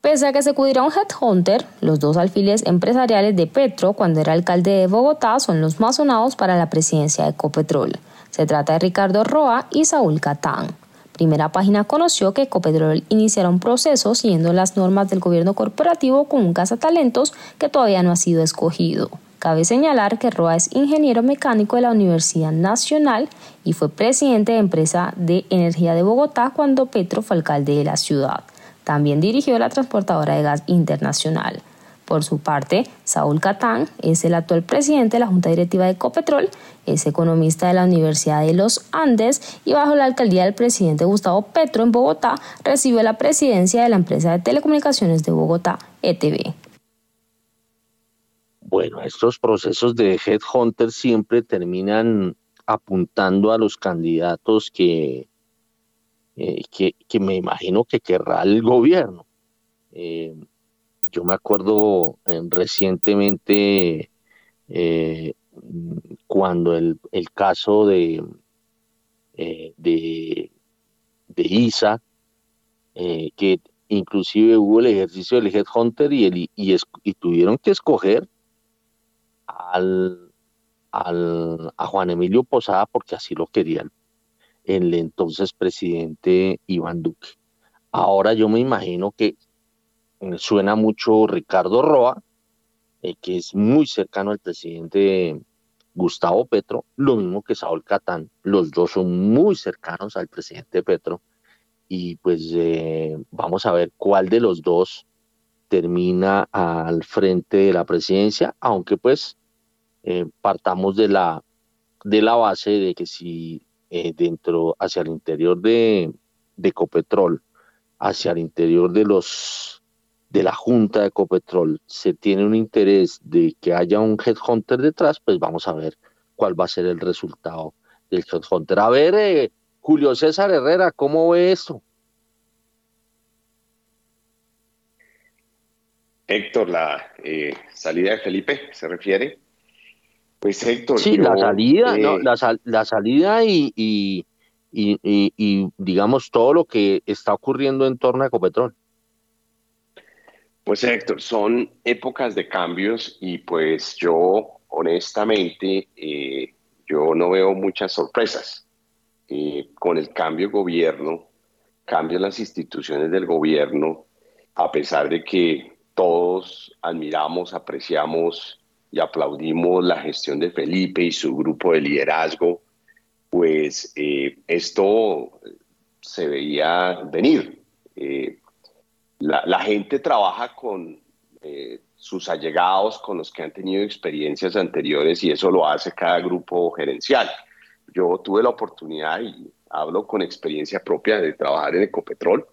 Pese a que se acudirá un headhunter, los dos alfiles empresariales de Petro cuando era alcalde de Bogotá son los más sonados para la presidencia de Ecopetrol. Se trata de Ricardo Roa y Saúl Catán. Primera Página conoció que Ecopetrol iniciará un proceso siguiendo las normas del gobierno corporativo con un cazatalentos que todavía no ha sido escogido. Cabe señalar que Roa es ingeniero mecánico de la Universidad Nacional y fue presidente de empresa de energía de Bogotá cuando Petro fue alcalde de la ciudad. También dirigió la transportadora de gas internacional. Por su parte, Saúl Catán es el actual presidente de la Junta Directiva de Ecopetrol, es economista de la Universidad de los Andes y bajo la alcaldía del presidente Gustavo Petro en Bogotá recibió la presidencia de la empresa de telecomunicaciones de Bogotá, ETV. Bueno, estos procesos de Headhunter siempre terminan apuntando a los candidatos que, eh, que, me imagino que querrá el gobierno. Eh, yo me acuerdo eh, recientemente eh, cuando el, caso de, eh, de, ISA, que inclusive hubo el ejercicio del Headhunter y, el, y, tuvieron que escoger al, al, a Juan Emilio Posada porque así lo querían el entonces presidente Iván Duque. Ahora yo me imagino que suena mucho Ricardo Roa, eh, que es muy cercano al presidente Gustavo Petro, lo mismo que Saúl Catán, los dos son muy cercanos al presidente Petro, y pues eh, vamos a ver cuál de los dos termina al frente de la presidencia, aunque pues eh, partamos de la, de la base de que si dentro, hacia el interior de, de Ecopetrol, hacia el interior de los de la Junta de Ecopetrol se tiene un interés de que haya un headhunter detrás, pues vamos a ver cuál va a ser el resultado del headhunter. A ver, eh, Julio César Herrera, ¿cómo ve esto? Héctor, la eh, salida de Felipe, ¿se refiere? Pues Héctor. Sí, la salida, no, eh, la, salida y, y, y, digamos todo lo que está ocurriendo en torno a Ecopetrol. Pues Héctor, son épocas de cambios y pues yo honestamente eh, yo no veo muchas sorpresas. Eh, con el cambio de gobierno, cambian las instituciones del gobierno, a pesar de que todos admiramos, apreciamos y aplaudimos la gestión de Felipe y su grupo de liderazgo, pues eh, esto se veía venir la, gente trabaja con eh, sus allegados, con los que han tenido experiencias anteriores y eso lo hace cada grupo gerencial. Yo tuve la oportunidad y hablo con experiencia propia de trabajar en Ecopetrol.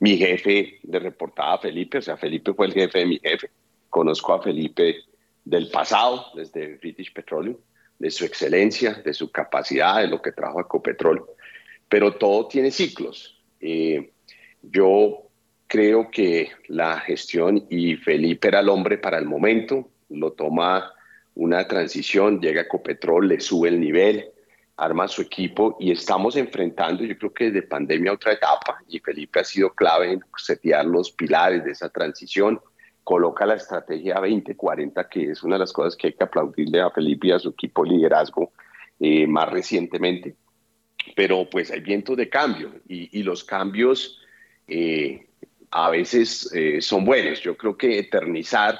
mi jefe le reportaba a Felipe, o sea, Felipe fue el jefe de mi jefe. Conozco a Felipe del pasado, desde British Petroleum, de su excelencia, de su capacidad, de lo que trajo Ecopetrol. Pero todo tiene ciclos. Eh, yo creo que la gestión y Felipe era el hombre para el momento, lo toma una transición, llega a Copetrol, le sube el nivel, arma su equipo y estamos enfrentando, yo creo que desde pandemia otra etapa y Felipe ha sido clave en setear los pilares de esa transición, coloca la estrategia 2040, que es una de las cosas que hay que aplaudirle a Felipe y a su equipo liderazgo eh, más recientemente. Pero pues hay vientos de cambio y, y los cambios eh, a veces eh, son buenos. Yo creo que eternizar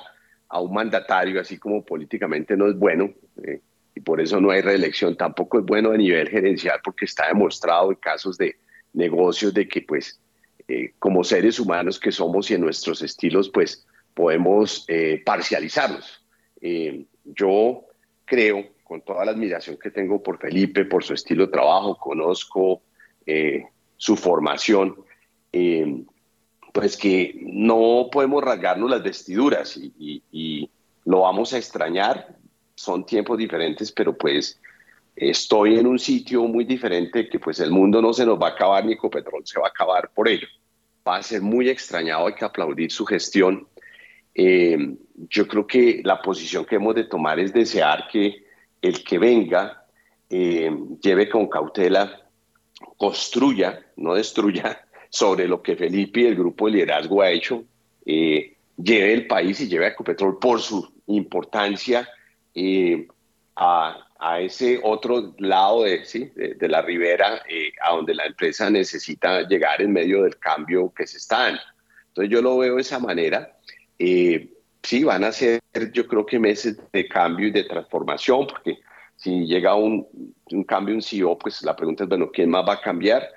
a un mandatario, así como políticamente no es bueno, eh, y por eso no hay reelección, tampoco es bueno a nivel gerencial, porque está demostrado en casos de negocios de que pues como seres humanos que somos y en nuestros estilos, pues podemos parcializarlos. Eh, yo creo, con toda la admiración que tengo por Felipe, por su estilo de trabajo, conozco su formación, pues que no podemos rasgarnos las vestiduras y, y lo vamos a extrañar. Son tiempos diferentes, pero pues estoy en un sitio muy diferente que pues el mundo no se nos va a acabar ni Ecopetrol se va a acabar por ello. Va a ser muy extrañado, hay que aplaudir su gestión. Eh, yo creo que la posición que hemos de tomar es desear que el que venga eh, lleve con cautela, construya, no destruya, sobre lo que Felipe y el grupo de liderazgo ha hecho, eh, lleve el país y lleve a Ecopetrol por su importancia a a ese otro lado de, ¿sí? de, la ribera, eh, a donde la empresa necesita llegar en medio del cambio que se está dando. Entonces yo lo veo de esa manera. Eh, sí, van a ser yo creo que meses de cambio y de transformación, porque si llega un, un cambio, un CEO, pues la pregunta es, bueno, ¿quién más va a cambiar?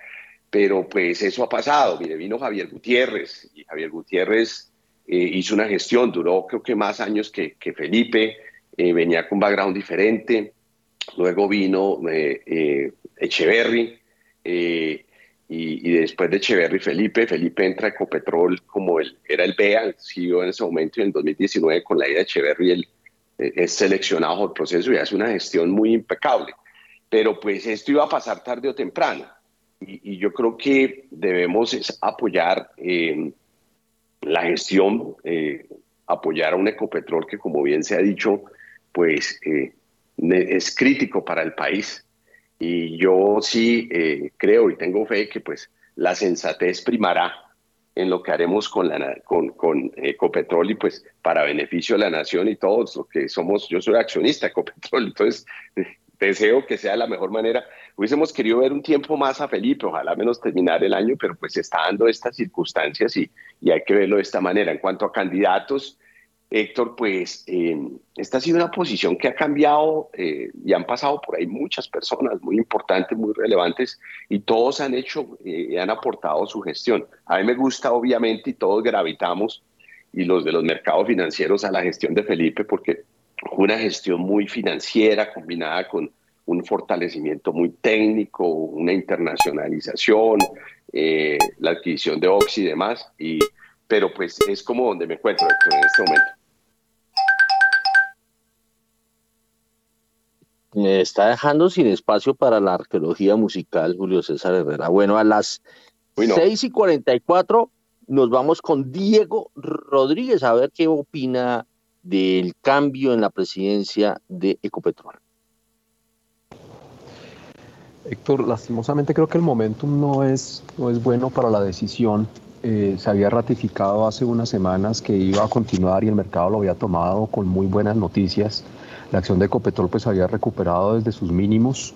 Pero pues eso ha pasado. Vino Javier Gutiérrez y Javier Gutiérrez eh, hizo una gestión, duró creo que más años que, Felipe, venía con un background diferente, luego vino eh, eh, Echeverry, eh, y, después de Echeverry Felipe, Felipe entra a Ecopetrol como él era el BEA, siguió en ese momento y en 2019 con la ida de Echeverry él es seleccionado por el proceso y hace una gestión muy impecable. Pero pues esto iba a pasar tarde o temprano y, yo creo que debemos apoyar la gestión, apoyar a un Ecopetrol que como bien se ha dicho, pues es crítico para el país. Y yo sí eh, creo y tengo fe que pues la sensatez primará en lo que haremos con, la, con, con Ecopetrol y pues para beneficio de la nación y todos los que somos, yo soy accionista de Ecopetrol, entonces deseo que sea la mejor manera. Hubiésemos querido ver un tiempo más a Felipe, ojalá menos terminar el año, pero pues está dando estas circunstancias y, y hay que verlo de esta manera. En cuanto a candidatos, Héctor, pues eh, esta ha sido una posición que ha cambiado eh, y han pasado por ahí muchas personas muy importantes, muy relevantes, y todos han hecho y eh, han aportado su gestión. A mí me gusta, obviamente, y todos gravitamos, y los de los mercados financieros, a la gestión de Felipe, porque una gestión muy financiera combinada con un fortalecimiento muy técnico, una internacionalización, la adquisición de Oxy y demás, y, pero pues es como donde me encuentro Héctor, en este momento. me está dejando sin espacio para la arqueología musical Julio César Herrera. Bueno, a las seis y 44 nos vamos con Diego Rodríguez a ver qué opina del cambio en la presidencia de Ecopetrol. Héctor, lastimosamente creo que el momentum no es, no es bueno para la decisión. Eh, se había ratificado hace unas semanas que iba a continuar y el mercado lo había tomado con muy buenas noticias la acción de Ecopetrol pues había recuperado desde sus mínimos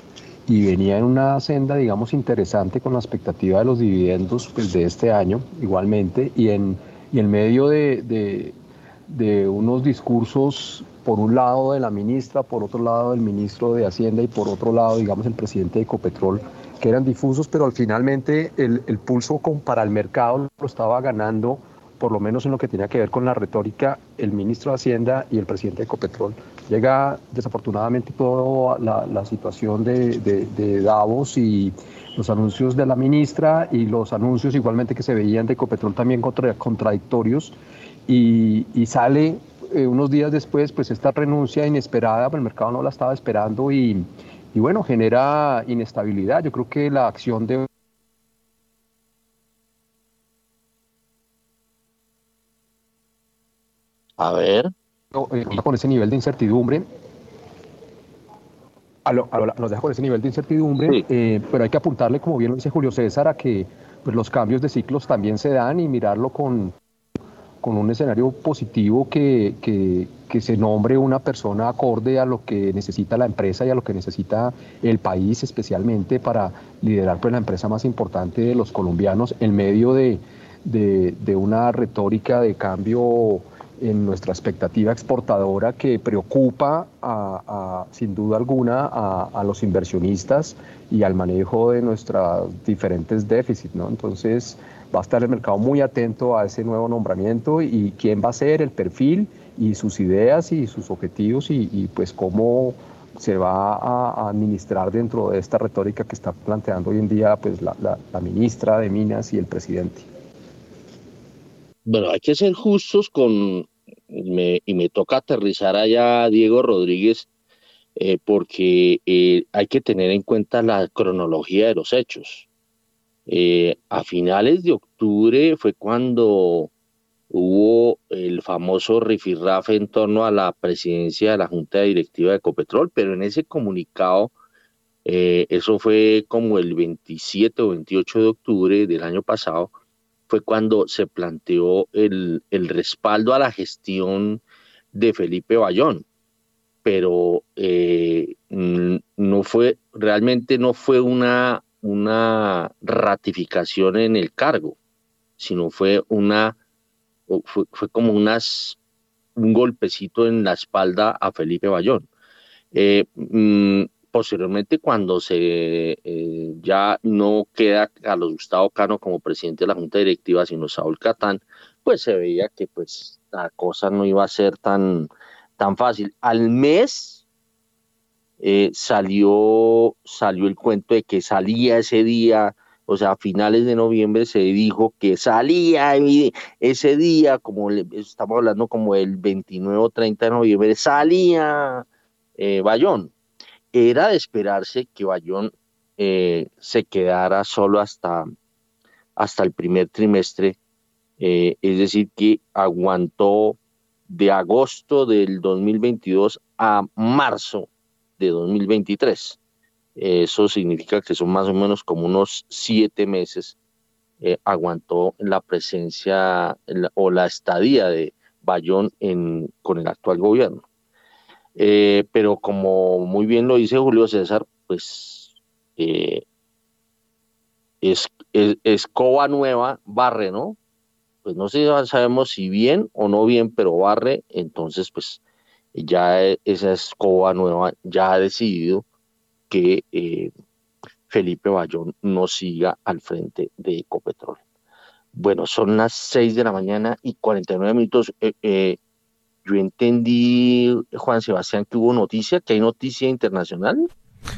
y venía en una senda, digamos, interesante con la expectativa de los dividendos pues, de este año igualmente y en, y en medio de, de, unos discursos, por un lado de la ministra, por otro lado del ministro de Hacienda y por otro lado, digamos, el presidente de Ecopetrol, que eran difusos, pero al finalmente el, el pulso para el mercado lo estaba ganando por lo menos en lo que tenía que ver con la retórica, el ministro de Hacienda y el presidente de Ecopetrol. Llega desafortunadamente toda la, situación de, Davos y los anuncios de la ministra y los anuncios igualmente que se veían de Ecopetrol también contra, contradictorios y, sale eh, unos días después pues esta renuncia inesperada, pues el mercado no la estaba esperando y, y bueno, genera inestabilidad. Yo creo que la acción de A ver. Eh, con ese nivel de incertidumbre. nos deja con ese nivel de incertidumbre, eh, pero hay que apuntarle, como bien lo dice Julio César, a que pues, los cambios de ciclos también se dan y mirarlo con, con un escenario positivo que, que, se nombre una persona acorde a lo que necesita la empresa y a lo que necesita el país, especialmente para liderar pues, la empresa más importante de los colombianos en medio de, de, de una retórica de cambio en nuestra expectativa exportadora que preocupa a, sin duda alguna a, los inversionistas y al manejo de nuestros diferentes déficits. ¿no? Entonces, va a estar el mercado muy atento a ese nuevo nombramiento y quién va a ser el perfil y sus ideas y sus objetivos y, pues cómo se va a administrar dentro de esta retórica que está planteando hoy en día pues la, ministra de Minas y el presidente. Bueno, hay que ser justos con, y me toca aterrizar allá Diego Rodríguez, eh, porque eh, hay que tener en cuenta la cronología de los hechos. Eh, a finales de octubre fue cuando hubo el famoso rifirrafe en torno a la presidencia de la Junta Directiva de Ecopetrol, pero en ese comunicado, eso fue como el 27 o 28 de octubre del año pasado, fue cuando se planteó el, el respaldo a la gestión de Felipe Bayón. Pero eh, no fue, realmente no fue una, una ratificación en el cargo, sino fue una, fue, como unas, un golpecito en la espalda a Felipe Bayón. Eh, mm, posteriormente, cuando se eh, ya no queda Carlos Gustavo Cano como presidente de la Junta Directiva, sino Saúl Catán, pues se veía que pues la cosa no iba a ser tan, tan fácil. Al mes eh, salió, salió el cuento de que salía ese día, o sea, a finales de noviembre se dijo que salía ese día, como estamos hablando como el 29 o 30 de noviembre, salía eh, Bayón. Era de esperarse que Bayón eh, se quedara solo hasta, hasta el primer trimestre, es decir, que aguantó de agosto del 2022 a marzo de 2023. Eso significa que son más o menos como unos siete meses eh, aguantó la presencia o la estadía de Bayón en, con el actual gobierno. Eh, pero como muy bien lo dice Julio César, pues eh, es, es, escoba nueva barre, ¿no? pues no sé, sabemos si bien o no bien, pero barre, entonces pues ya esa escoba nueva ya ha decidido que eh, Felipe Bayón no siga al frente de Ecopetrol. Bueno, son las 6 de la mañana y 49 minutos. Eh, eh, yo entendí, Juan Sebastián, que hubo noticia, que hay noticia internacional.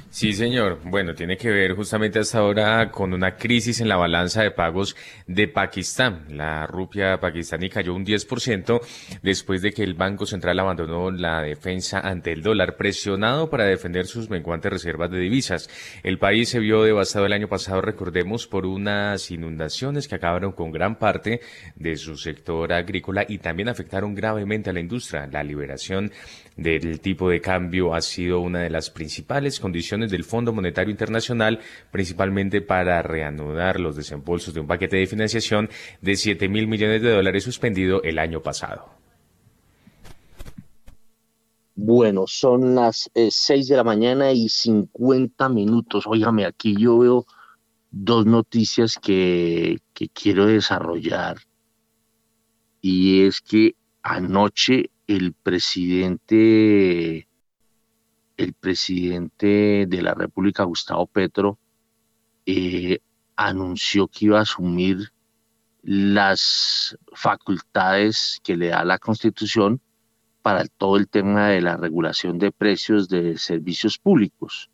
Sí, señor. Bueno, tiene que ver justamente hasta ahora con una crisis en la balanza de pagos de Pakistán. La rupia pakistaní cayó un 10% después de que el Banco Central abandonó la defensa ante el dólar, presionado para defender sus menguantes reservas de divisas. El país se vio devastado el año pasado, recordemos, por unas inundaciones que acabaron con gran parte de su sector agrícola y también afectaron gravemente a la industria. La liberación del tipo de cambio ha sido una de las principales condiciones del Fondo Monetario Internacional, principalmente para reanudar los desembolsos de un paquete de financiación de 7 mil millones de dólares suspendido el año pasado. Bueno, son las 6 eh, de la mañana y 50 minutos. Óigame, aquí yo veo dos noticias que, que quiero desarrollar. Y es que anoche el presidente, el presidente de la República, Gustavo Petro, eh, anunció que iba a asumir las facultades que le da la Constitución para todo el tema de la regulación de precios de servicios públicos.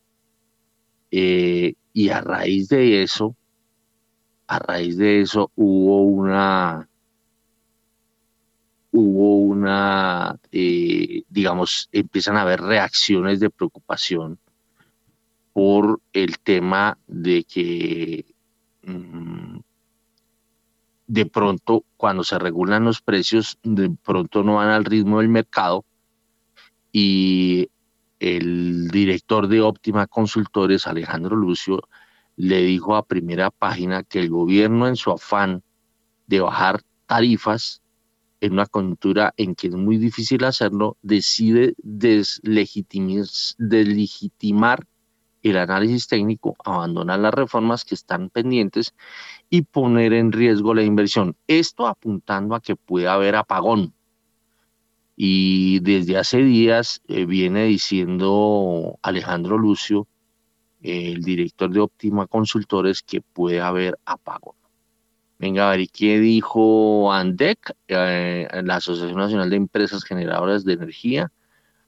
Eh, y a raíz de eso, a raíz de eso hubo una hubo una, eh, digamos, empiezan a haber reacciones de preocupación por el tema de que mm, de pronto cuando se regulan los precios, de pronto no van al ritmo del mercado y el director de Óptima Consultores, Alejandro Lucio, le dijo a primera página que el gobierno en su afán de bajar tarifas en una coyuntura en que es muy difícil hacerlo, decide deslegitimar el análisis técnico, abandonar las reformas que están pendientes y poner en riesgo la inversión. Esto apuntando a que pueda haber apagón. Y desde hace días eh, viene diciendo Alejandro Lucio, el director de Optima Consultores, que puede haber apagón. Venga, a ver, ¿y qué dijo ANDEC, eh, la Asociación Nacional de Empresas Generadoras de Energía?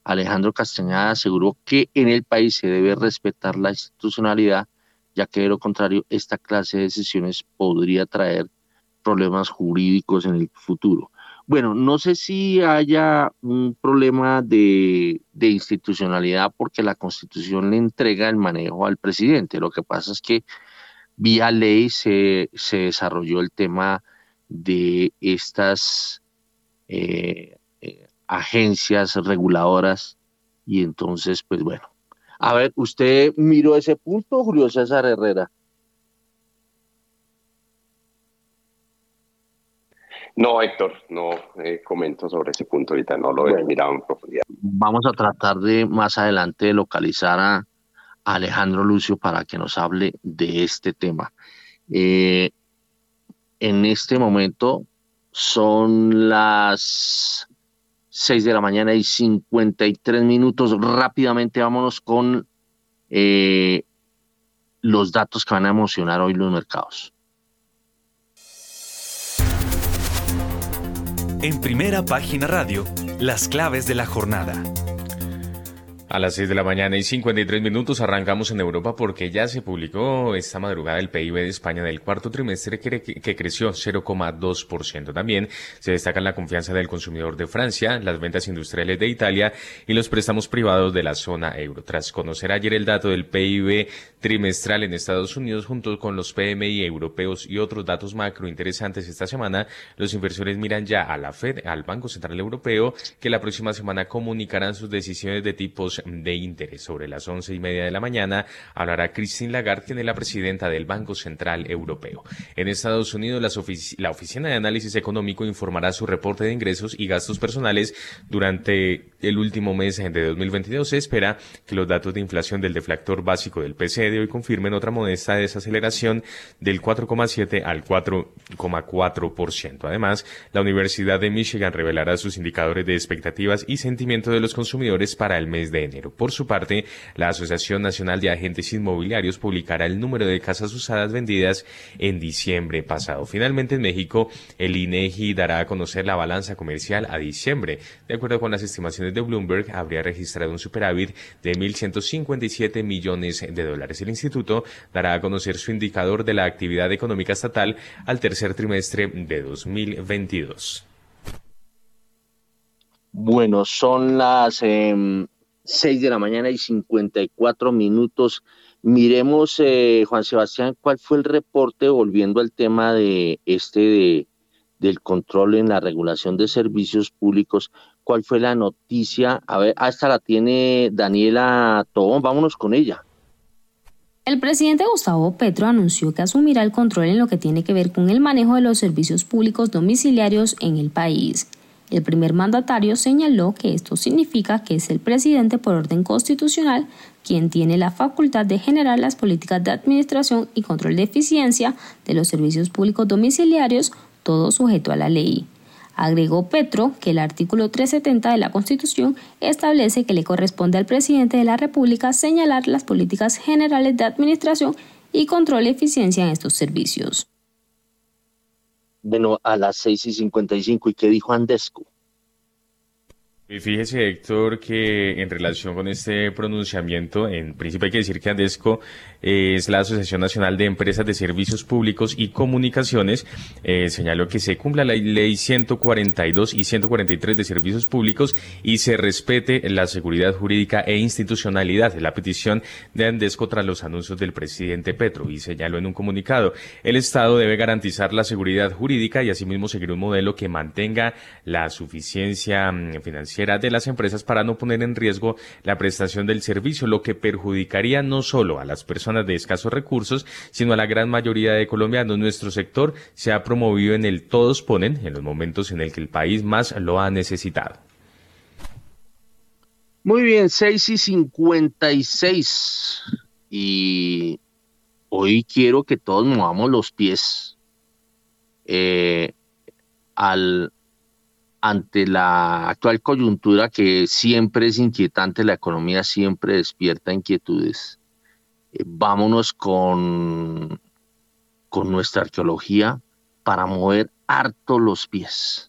Alejandro Castañeda aseguró que en el país se debe respetar la institucionalidad, ya que de lo contrario esta clase de decisiones podría traer problemas jurídicos en el futuro. Bueno, no sé si haya un problema de, institucionalidad porque la constitución le entrega el manejo al presidente. Lo que pasa es que vía ley se, desarrolló el tema de estas eh, eh, agencias reguladoras y entonces, pues bueno. A ver, ¿usted miró ese punto, Julio César Herrera? No, Héctor, no eh, comento sobre ese punto ahorita, no lo he mirado en profundidad. Vamos a tratar de más adelante localizar a, Alejandro Lucio para que nos hable de este tema. Eh, en este momento son las 6 de la mañana y 53 minutos. Rápidamente vámonos con eh, los datos que van a emocionar hoy los mercados. En primera página radio, las claves de la jornada. A las 6 de la mañana y 53 minutos arrancamos en Europa porque ya se publicó esta madrugada el PIB de España del cuarto trimestre que, que creció 0,2%. También se destaca la confianza del consumidor de Francia, las ventas industriales de Italia y los préstamos privados de la zona euro. Tras conocer ayer el dato del PIB trimestral en Estados Unidos junto con los PMI europeos y otros datos macro interesantes esta semana, los inversores miran ya a la Fed, al Banco Central Europeo, que la próxima semana comunicarán sus decisiones de de interés. Sobre las once y media de la mañana hablará Christine Lagarde, quien es la presidenta del Banco Central Europeo. En Estados Unidos, la Oficina de Análisis Económico informará su reporte de ingresos y gastos personales durante el último mes de 2022. Se espera que los datos de inflación del deflactor básico del PCE de hoy confirmen otra modesta desaceleración del 4,7 al 4,4%. Además, la Universidad de Michigan revelará sus indicadores de expectativas y sentimiento de los consumidores para el mes de por su parte, la Asociación Nacional de Agentes Inmobiliarios publicará el número de casas usadas vendidas en diciembre pasado. Finalmente, en México, el INEGI dará a conocer la balanza comercial a diciembre. De acuerdo con las estimaciones de Bloomberg, habría registrado un superávit de 1.157 millones de dólares. El instituto dará a conocer su indicador de la actividad económica estatal al tercer trimestre de 2022. Bueno, son las em, 6 de la mañana y 54 minutos. Miremos, eh, Juan Sebastián, cuál fue el reporte, volviendo al tema de este de, del control en la regulación de servicios públicos, cuál fue la noticia. A ver, hasta la tiene Daniela Tobón, vámonos con ella. El presidente Gustavo Petro anunció que asumirá el control en lo que tiene que ver con el manejo de los servicios públicos domiciliarios en el país. El primer mandatario señaló que esto significa que es el presidente por orden constitucional quien tiene la facultad de generar las políticas de administración y control de eficiencia de los servicios públicos domiciliarios, todo sujeto a la ley. Agregó Petro que el artículo 370 de la Constitución establece que le corresponde al presidente de la República señalar las políticas generales de administración y control de eficiencia en estos servicios. Bueno, a las 6 y 55. ¿Y qué dijo Andesco? Y fíjese, Héctor, que en relación con este pronunciamiento, en principio hay que decir que Andesco es la Asociación Nacional de Empresas de Servicios Públicos y Comunicaciones, eh, señaló que se cumpla la ley 142 y 143 de servicios públicos y se respete la seguridad jurídica e institucionalidad. La petición de Andesco tras los anuncios del presidente Petro y señaló en un comunicado, el Estado debe garantizar la seguridad jurídica y asimismo seguir un modelo que mantenga la suficiencia mm, financiera de las empresas para no poner en riesgo la prestación del servicio, lo que perjudicaría no solo a las personas de escasos recursos, sino a la gran mayoría de colombianos. Nuestro sector se ha promovido en el todos ponen en los momentos en el que el país más lo ha necesitado. Muy bien, 6 y 56. Y hoy quiero que todos movamos los pies eh, ante la actual coyuntura que siempre es inquietante, la economía siempre despierta inquietudes. Eh, vámonos con, con nuestra arqueología para mover harto los pies.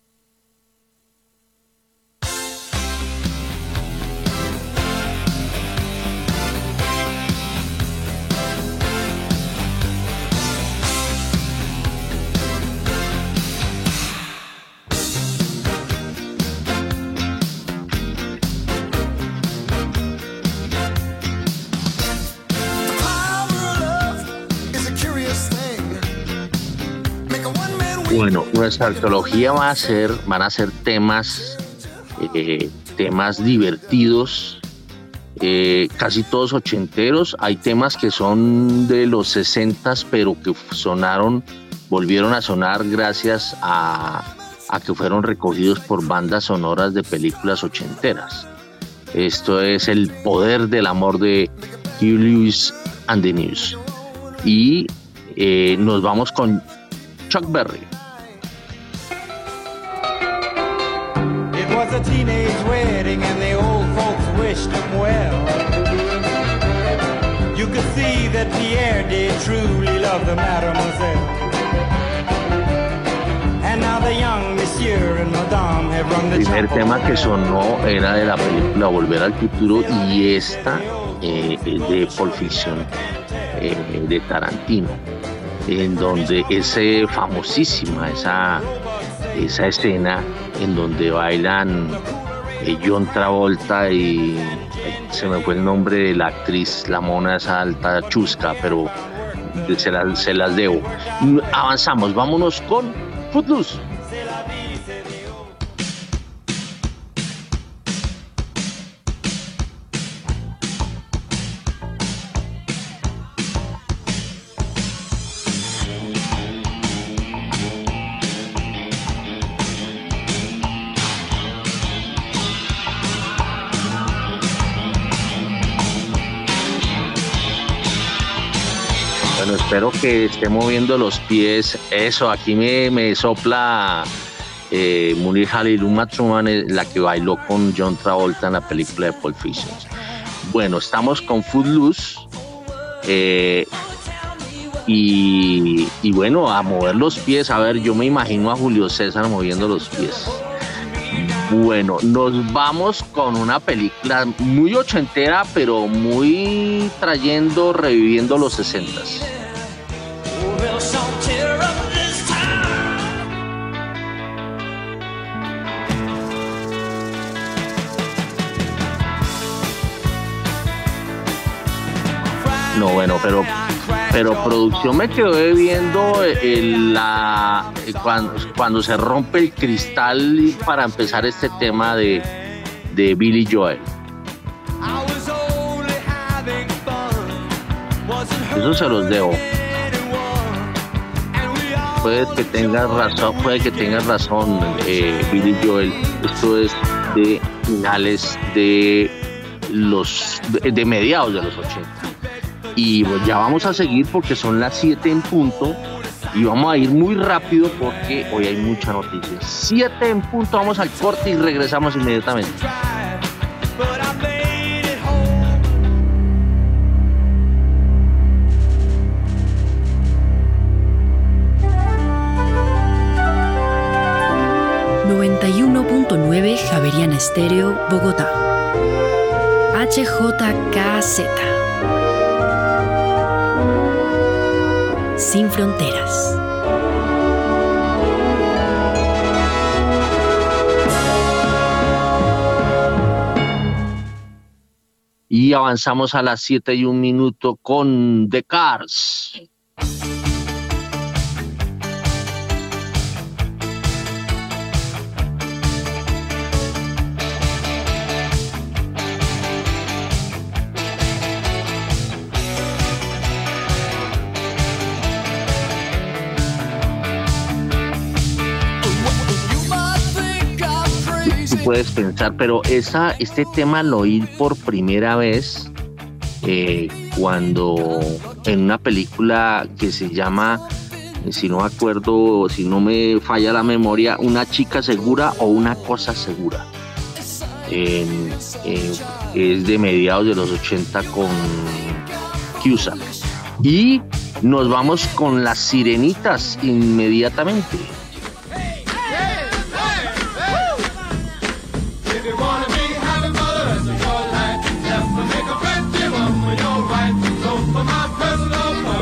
Bueno, nuestra arqueología va a ser, van a ser temas, eh, temas divertidos, eh, casi todos ochenteros. Hay temas que son de los sesentas, pero que sonaron, volvieron a sonar gracias a, que fueron recogidos por bandas sonoras de películas ochenteras. Esto es el poder del amor de Hugh Lewis and the News. Y eh, nos vamos con Chuck Berry. Was a teenage wedding and the old folks wished him well. You could see that Pierre did truly love the mademoiselle. And now the young monsieur and madame have rung the El primer tema que sonó era de la película Volver al Futuro y esta eh, de Pulp Fiction eh, de Tarantino, en donde es eh, famosísima esa, esa escena en donde bailan eh, John Travolta y se me fue el nombre de la actriz, la mona esa alta chusca, pero se las, se las debo. Avanzamos, vámonos con Footloose. Que esté moviendo los pies. Eso, aquí me, me sopla eh, Munir Haliluma Truman, eh, la que bailó con John Travolta en la película de Pulp Fiction. Bueno, estamos con Footloose. Eh, y, y, bueno, a mover los pies. A ver, yo me imagino a Julio César moviendo los pies. Bueno, nos vamos con una película muy ochentera, pero muy trayendo, reviviendo los sesentas. No, bueno, pero pero producción me quedó viendo la, cuando, cuando, se rompe el cristal para empezar este tema de, de Billy Joel. Eso se los debo. Puede que tengas razón, puede que tengas razón, eh, Billy Joel. Esto es de finales de los de mediados de los 80. Y pues ya vamos a seguir porque son las 7 en punto y vamos a ir muy rápido porque hoy hay mucha noticia. 7 en punto, vamos al corte y regresamos inmediatamente. ...91.9 Javeriana Estéreo, Bogotá. HJKZ sin fronteras. Y avanzamos a las 7 y un minuto con The Cars. Puedes pensar, pero esa, este tema lo oí por primera vez eh, cuando en una película que se llama, si no acuerdo, si no me falla la memoria, Una chica segura o una cosa segura. es de mediados de los 80 con Cusack. Y nos vamos con las sirenitas inmediatamente.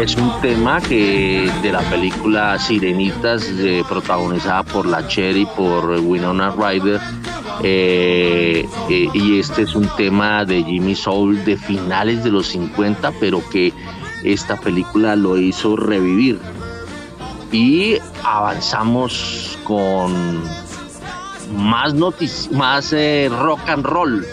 Es un tema que de la película Sirenitas, protagonizada por La Cherry, por Winona Ryder, eh, eh, y este es un tema de Jimmy Soul de finales de los 50, pero que esta película lo hizo revivir. Y avanzamos con más más eh, rock and roll.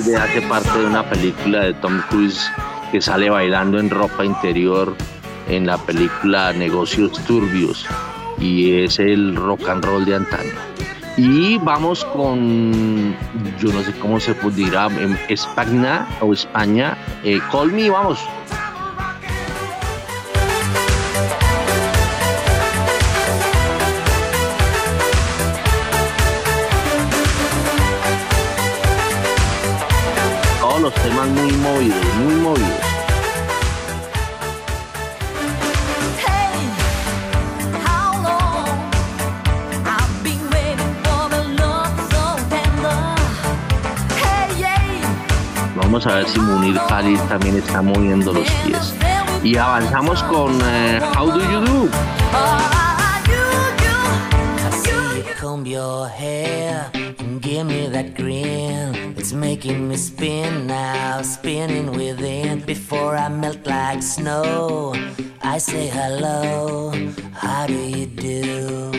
De, hace parte de una película de Tom Cruise que sale bailando en ropa interior en la película Negocios Turbios y es el rock and roll de antaño. Y vamos con, yo no sé cómo se dirá, en España o España, eh, Call Me, vamos. A ver si Munir Khalid también está moviendo los pies. Y avanzamos con uh, How Do You Do. Comb your hair and give me that grin. It's making me spin now, spinning within. Before I melt like snow, I say hello, how do you do?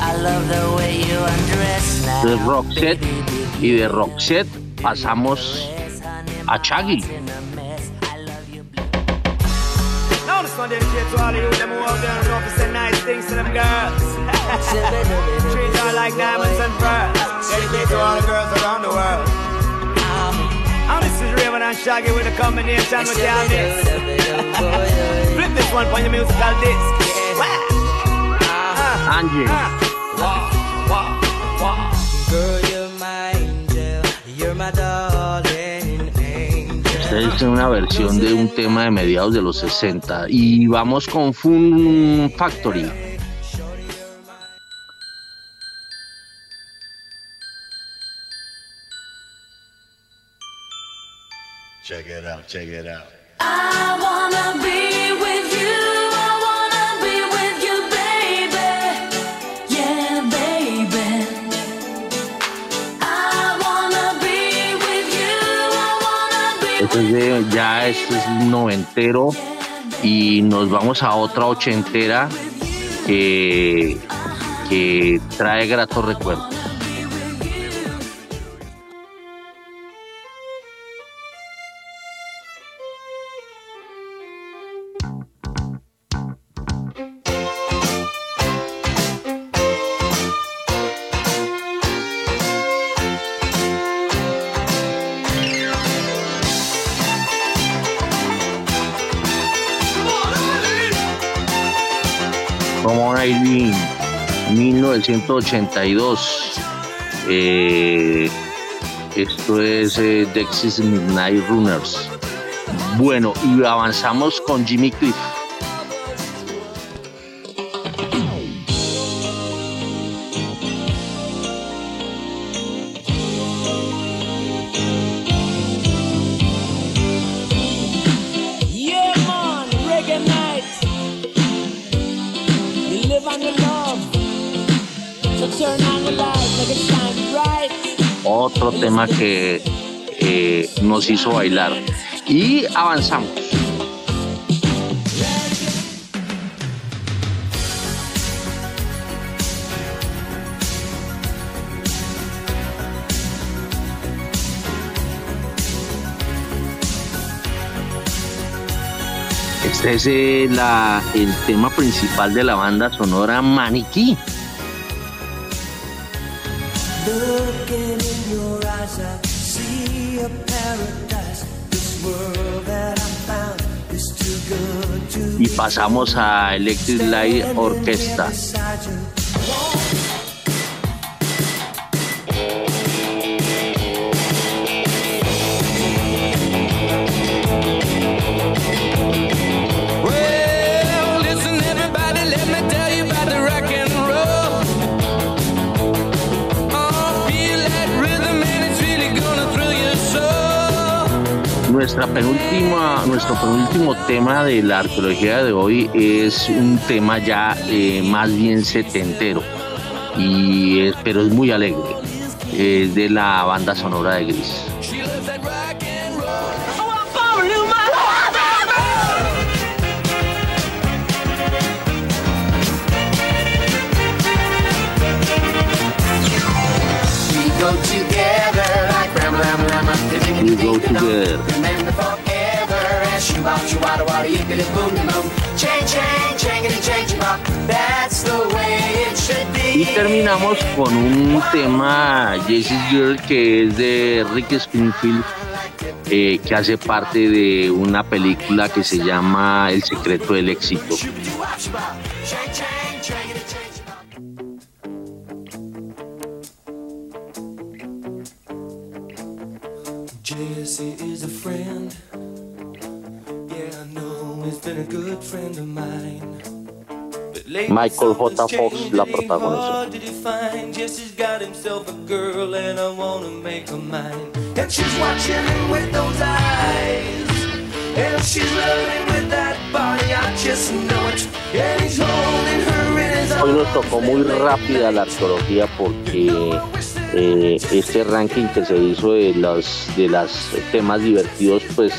I love the way you undress now. De Roxette y de Roxette pasamos a Chaggy. This to all of you them who out there and know to say nice things to them girls. Treat her like diamonds and pearls. Dedicate to all the girls around the world. And this is Raven and Shaggy with a combination with y'all. Flip this one for your musical disc. Angie. Girl, you're my angel. You're my darling. es una versión de un tema de mediados de los 60 y vamos con Fun Factory. Check it out, check it out. I wanna be ya este es noventero y nos vamos a otra ochentera que, que trae gratos recuerdos. 1982. Eh, esto es eh, Dexys Midnight Runners. Bueno, y avanzamos con Jimmy Cliff. Que eh, nos hizo bailar. Y avanzamos. Este es eh, la, el tema principal de la banda sonora Maniquí. Y pasamos a Electric Light Orchestra. Nuestro penúltimo tema de la arqueología de hoy es un tema ya eh, más bien setentero, y, pero es muy alegre, es de la banda sonora de Gris. Y terminamos con un tema Jesse's Girl que es de Rick Springfield eh, que hace parte de una película que se llama El secreto del éxito. Michael J. Fox la protagonizó. Hoy nos tocó muy rápida la arqueología porque eh, este ranking que se hizo de los de los temas divertidos pues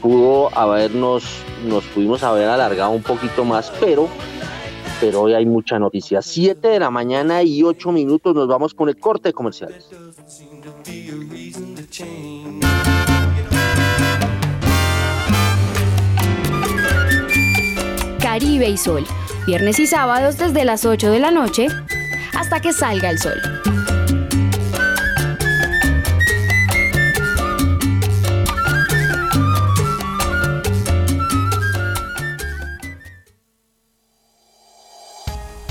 pudo habernos nos pudimos haber alargado un poquito más pero pero hoy hay mucha noticia. 7 de la mañana y 8 minutos nos vamos con el corte de comerciales. Caribe y Sol, viernes y sábados desde las 8 de la noche hasta que salga el sol.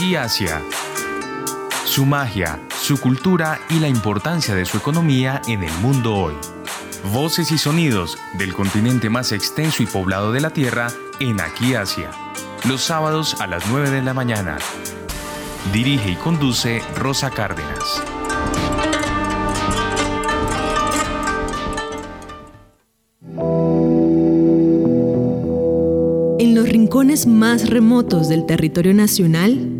Aquí Asia. Su magia, su cultura y la importancia de su economía en el mundo hoy. Voces y sonidos del continente más extenso y poblado de la Tierra en Aquí Asia. Los sábados a las 9 de la mañana. Dirige y conduce Rosa Cárdenas. En los rincones más remotos del territorio nacional,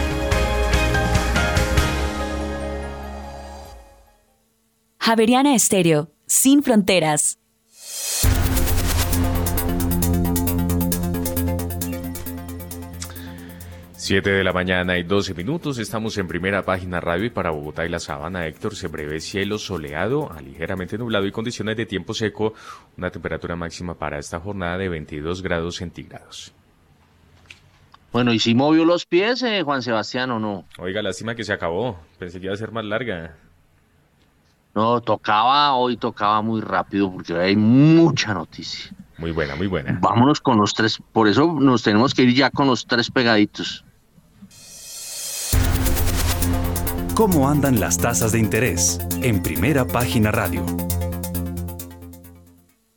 Javeriana Estéreo, sin fronteras. Siete de la mañana y 12 minutos, estamos en primera página radio y para Bogotá y la Sabana, Héctor, se prevé cielo soleado a ligeramente nublado y condiciones de tiempo seco, una temperatura máxima para esta jornada de 22 grados centígrados. Bueno, ¿y si movió los pies, eh, Juan Sebastián, o no? Oiga, lástima que se acabó, pensé que iba a ser más larga. No, tocaba, hoy tocaba muy rápido porque hay mucha noticia. Muy buena, muy buena. Vámonos con los tres, por eso nos tenemos que ir ya con los tres pegaditos. ¿Cómo andan las tasas de interés? En primera página radio.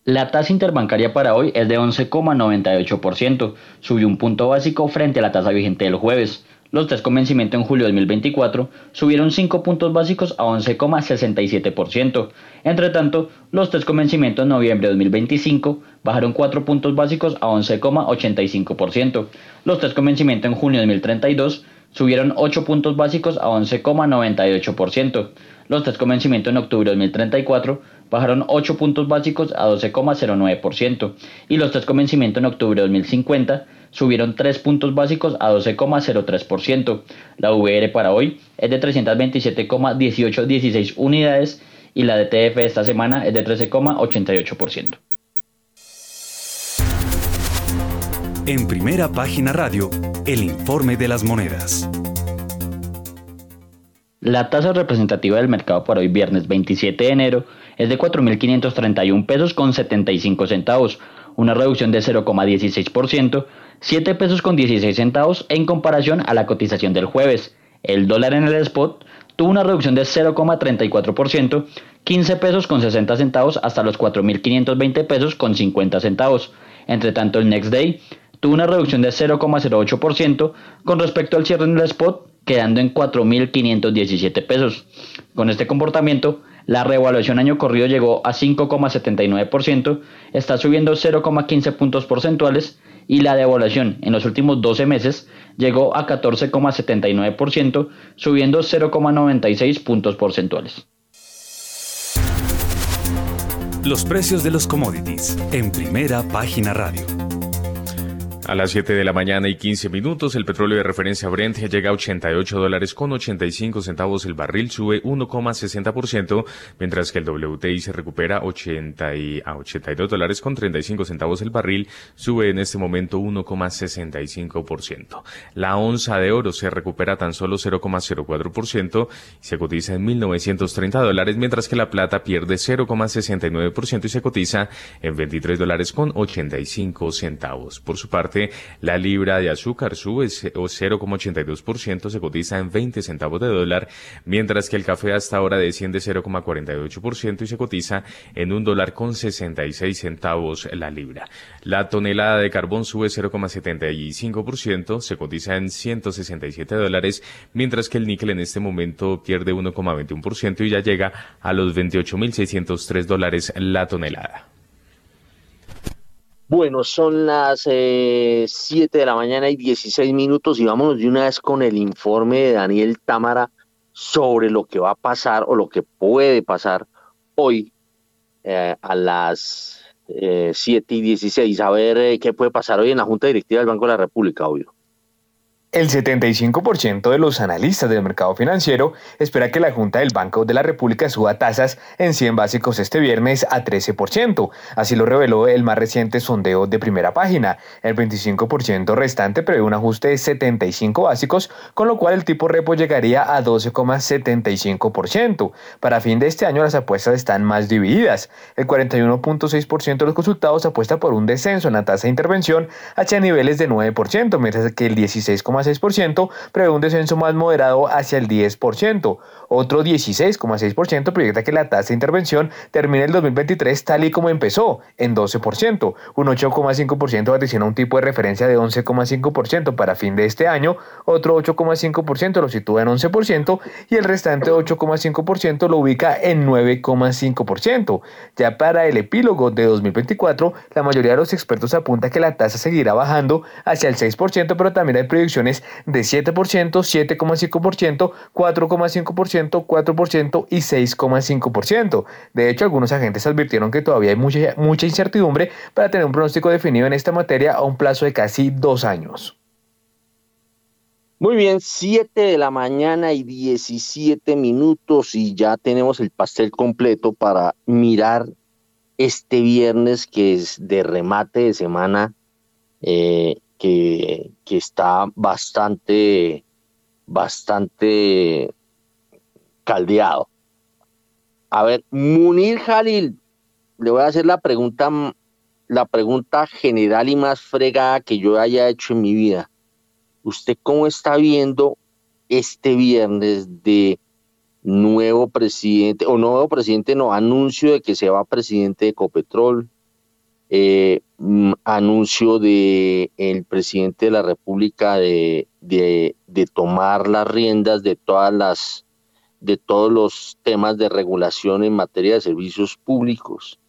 La tasa interbancaria para hoy es de 11,98%, subió un punto básico frente a la tasa vigente del jueves. Los tres con vencimiento en julio de 2024 subieron 5 puntos básicos a 11,67%. Entre tanto, los tres con vencimiento en noviembre de 2025 bajaron 4 puntos básicos a 11,85%. Los tres con vencimiento en junio de 2032 subieron 8 puntos básicos a 11,98%. Los test con vencimiento en octubre de 2034 bajaron 8 puntos básicos a 12,09% y los test con vencimiento en octubre de 2050 subieron 3 puntos básicos a 12,03%. La VR para hoy es de 327,1816 unidades y la DTF esta semana es de 13,88%. En primera página radio, el informe de las monedas. La tasa representativa del mercado para hoy viernes 27 de enero es de 4.531 pesos con 75 centavos, una reducción de 0,16%, 7 pesos con 16 centavos en comparación a la cotización del jueves. El dólar en el spot tuvo una reducción de 0,34%, 15 pesos con 60 centavos hasta los 4.520 pesos con 50 centavos. Entre tanto, el next day tuvo una reducción de 0,08% con respecto al cierre en el spot, quedando en 4.517 pesos. Con este comportamiento, la revaluación año corrido llegó a 5,79%, está subiendo 0,15 puntos porcentuales y la devaluación en los últimos 12 meses llegó a 14,79%, subiendo 0,96 puntos porcentuales. Los precios de los commodities en primera página radio. A las 7 de la mañana y 15 minutos, el petróleo de referencia Brent llega a 88 dólares con 85 centavos el barril, sube 1,60%, mientras que el WTI se recupera 80 y a 82 dólares con 35 centavos el barril, sube en este momento 1,65%. La onza de oro se recupera tan solo 0,04% y se cotiza en 1.930 dólares, mientras que la plata pierde 0,69% y se cotiza en 23 dólares con 85 centavos. Por su parte, la libra de azúcar sube 0,82%, se cotiza en 20 centavos de dólar, mientras que el café hasta ahora desciende 0,48% y se cotiza en un dólar con 66 centavos la libra. La tonelada de carbón sube 0,75%, se cotiza en 167 dólares, mientras que el níquel en este momento pierde 1,21% y ya llega a los 28.603 dólares la tonelada. Bueno, son las eh, 7 de la mañana y 16 minutos y vámonos de una vez con el informe de Daniel Támara sobre lo que va a pasar o lo que puede pasar hoy eh, a las eh, 7 y 16. A ver eh, qué puede pasar hoy en la Junta Directiva del Banco de la República, obvio. El 75% de los analistas del mercado financiero espera que la Junta del Banco de la República suba tasas en 100 básicos este viernes a 13%. Así lo reveló el más reciente sondeo de primera página. El 25% restante prevé un ajuste de 75 básicos, con lo cual el tipo repo llegaría a 12,75%. Para fin de este año las apuestas están más divididas. El 41.6% de los consultados apuesta por un descenso en la tasa de intervención hacia niveles de 9%, mientras que el 16,5% 6% prevé un descenso más moderado hacia el 10%. Otro 16,6% proyecta que la tasa de intervención termine el 2023 tal y como empezó, en 12%. Un 8,5% vaticiona un tipo de referencia de 11,5% para fin de este año, otro 8,5% lo sitúa en 11% y el restante 8,5% lo ubica en 9,5%. Ya para el epílogo de 2024, la mayoría de los expertos apunta que la tasa seguirá bajando hacia el 6%, pero también hay proyecciones de 7%, 7,5%, 4,5%, 4% y 6,5%. De hecho, algunos agentes advirtieron que todavía hay mucha, mucha incertidumbre para tener un pronóstico definido en esta materia a un plazo de casi dos años. Muy bien, 7 de la mañana y 17 minutos y ya tenemos el pastel completo para mirar este viernes que es de remate de semana eh, que, está bastante, bastante caldeado. A ver, Munir Jalil, le voy a hacer la pregunta, la pregunta general y más fregada que yo haya hecho en mi vida. ¿Usted cómo está viendo este viernes de nuevo presidente, o nuevo presidente, no, anuncio de que se va presidente de Ecopetrol, eh, anuncio de el presidente de la República de, de, tomar las riendas de todas las de todos los temas de regulación en materia de servicios públicos,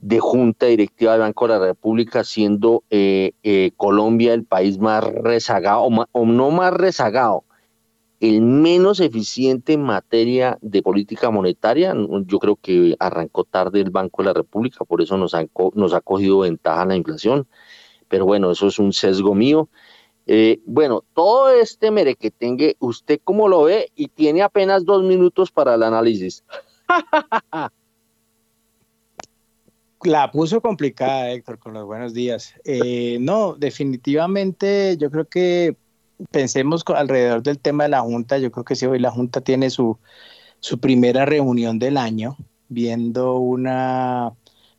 de Junta Directiva del Banco de la República, siendo eh, eh, Colombia el país más rezagado, o no más rezagado, el menos eficiente en materia de política monetaria. Yo creo que arrancó tarde el Banco de la República, por eso nos, ha cogido ventaja la inflación. Pero bueno, eso es un sesgo mío. Eh, bueno, todo este merequetengue, ¿usted cómo lo ve? Y tiene apenas dos minutos para el análisis. La puso complicada, Héctor, con los buenos días. Eh, no, definitivamente yo creo que pensemos alrededor del tema de la Junta. Yo creo que si hoy la Junta tiene su, su primera reunión del año, viendo una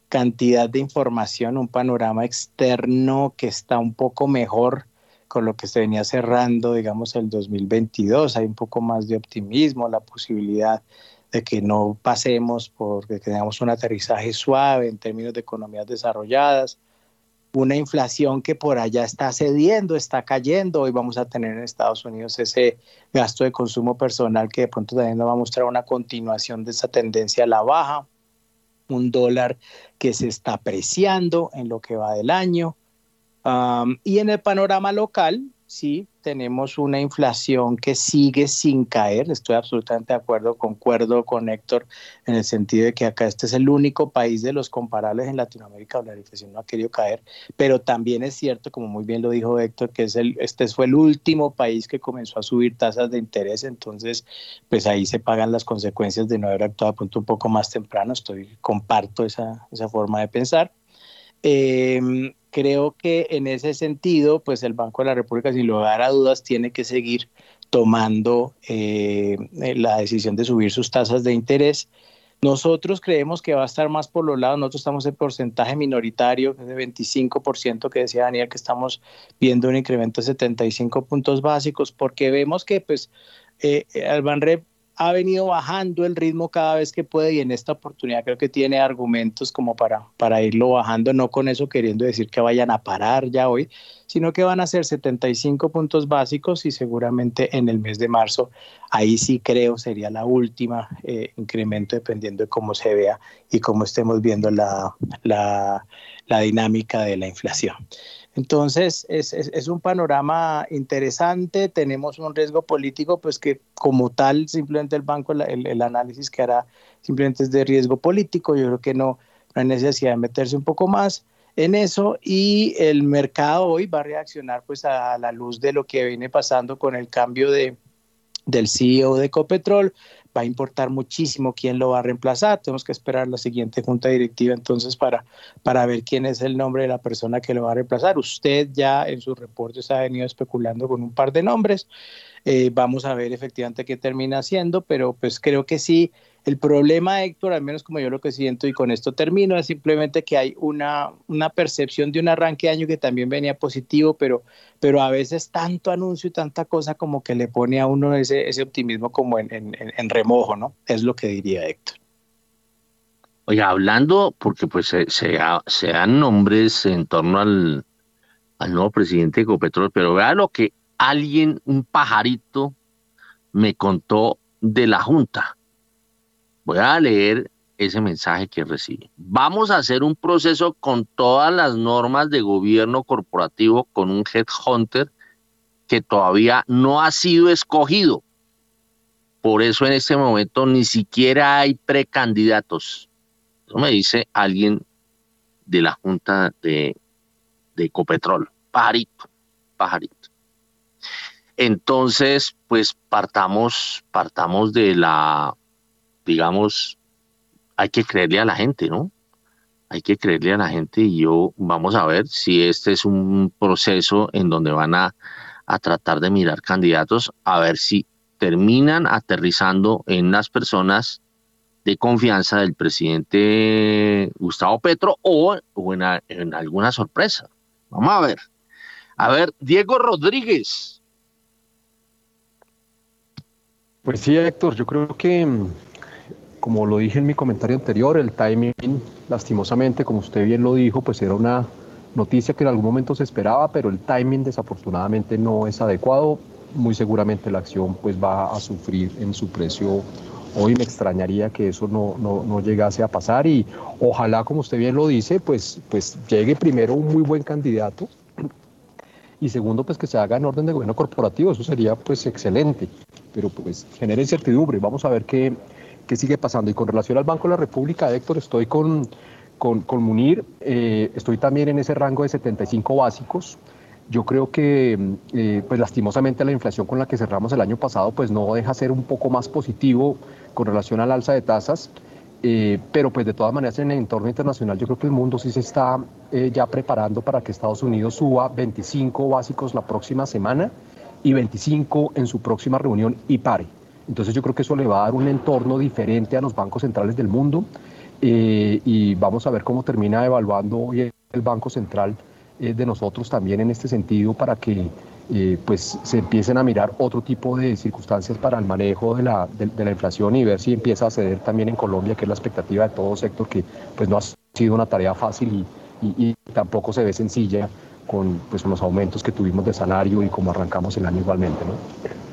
cantidad de información, un panorama externo que está un poco mejor con lo que se venía cerrando, digamos, el 2022. Hay un poco más de optimismo, la posibilidad de que no pasemos porque tengamos un aterrizaje suave en términos de economías desarrolladas, una inflación que por allá está cediendo, está cayendo. Hoy vamos a tener en Estados Unidos ese gasto de consumo personal que de pronto también nos va a mostrar una continuación de esa tendencia a la baja. Un dólar que se está apreciando en lo que va del año. y en el panorama local, sí, tenemos una inflación que sigue sin caer. Estoy absolutamente de acuerdo, concuerdo con Héctor en el sentido de que acá este es el único país de los comparables en Latinoamérica donde la inflación no ha querido caer, pero también es cierto, como muy bien lo dijo Héctor, que es el, este fue el último país que comenzó a subir tasas de interés, entonces pues ahí se pagan las consecuencias de no haber actuado a punto un poco más temprano. Estoy, comparto esa, esa forma de pensar. Eh, creo que en ese sentido, pues el Banco de la República, sin lugar a dudas, tiene que seguir tomando eh, la decisión de subir sus tasas de interés. Nosotros creemos que va a estar más por los lados, nosotros estamos en porcentaje minoritario, de 25% que decía Daniel, que estamos viendo un incremento de 75 puntos básicos, porque vemos que pues eh, Albanrep ha venido bajando el ritmo cada vez que puede y en esta oportunidad creo que tiene argumentos como para, para irlo bajando, no con eso queriendo decir que vayan a parar ya hoy, sino que van a ser 75 puntos básicos y seguramente en el mes de marzo, ahí sí creo sería la última eh, incremento dependiendo de cómo se vea y cómo estemos viendo la, la, la dinámica de la inflación. Entonces, es, un panorama interesante, tenemos un riesgo político, pues que como tal, simplemente el banco, el, análisis que hará simplemente es de riesgo político, yo creo que no, hay necesidad de meterse un poco más. en eso y el mercado hoy va a reaccionar pues a la luz de lo que viene pasando con el cambio de, del CEO de Ecopetrol. Va a importar muchísimo quién lo va a reemplazar. Tenemos que esperar la siguiente junta directiva entonces para, para ver quién es el nombre de la persona que lo va a reemplazar. Usted ya en sus reportes ha venido especulando con un par de nombres. Eh, vamos a ver efectivamente qué termina haciendo, pero pues creo que sí el problema, Héctor, al menos como yo lo que siento, y con esto termino, es simplemente que hay una, una percepción de un arranque de año que también venía positivo, pero, pero a veces tanto anuncio y tanta cosa como que le pone a uno ese, ese optimismo como en, remojo, ¿no? Es lo que diría Héctor. Oye, hablando, porque pues se, se, se dan nombres en torno al, al nuevo presidente de Ecopetrol, pero vea lo que alguien, un pajarito, me contó de la Junta. Voy a leer ese mensaje que recibí. Vamos a hacer un proceso con todas las normas de gobierno corporativo con un headhunter que todavía no ha sido escogido. Por eso en este momento ni siquiera hay precandidatos. Eso me dice alguien de la Junta de, de Ecopetrol. Pajarito, pajarito. Entonces, pues partamos, partamos de la digamos, hay que creerle a la gente, ¿no? Hay que creerle a la gente y yo vamos a ver si este es un proceso en donde van a, tratar de mirar candidatos, a ver si terminan aterrizando en las personas de confianza del presidente Gustavo Petro o, en, en, alguna sorpresa. Vamos a ver. A ver, Diego Rodríguez. Pues sí, Héctor, yo creo que como lo dije en mi comentario anterior, el timing, lastimosamente, como usted bien lo dijo, pues era una noticia que en algún momento se esperaba, pero el timing desafortunadamente no es adecuado. Muy seguramente la acción pues va a sufrir en su precio. Hoy me extrañaría que eso no, no, no llegase a pasar y ojalá, como usted bien lo dice, pues, pues llegue primero un muy buen candidato y segundo, pues que se haga en orden de gobierno corporativo. Eso sería pues excelente, pero pues genera incertidumbre. Vamos a ver qué qué sigue pasando. Y con relación al Banco de la República, Héctor, estoy con, con, Munir, eh, estoy también en ese rango de 75 básicos. Yo creo que, eh, pues lastimosamente, la inflación con la que cerramos el año pasado, pues no deja ser un poco más positivo con relación al alza de tasas. Eh, pero pues de todas maneras en el entorno internacional yo creo que el mundo sí se está ya preparando para que Estados Unidos suba 25 básicos la próxima semana y 25 en su próxima reunión y pare. Entonces yo creo que eso le va a dar un entorno diferente a los bancos centrales del mundo eh, y vamos a ver cómo termina evaluando hoy el Banco Central eh, de nosotros también en este sentido para que eh, pues se empiecen a mirar otro tipo de circunstancias para el manejo de la, inflación y ver si empieza a ceder también en Colombia, que es la expectativa de todo sector, que pues no ha sido una tarea fácil y, y, tampoco se ve sencilla con pues, los aumentos que tuvimos de salario y como arrancamos el año igualmente. ¿no?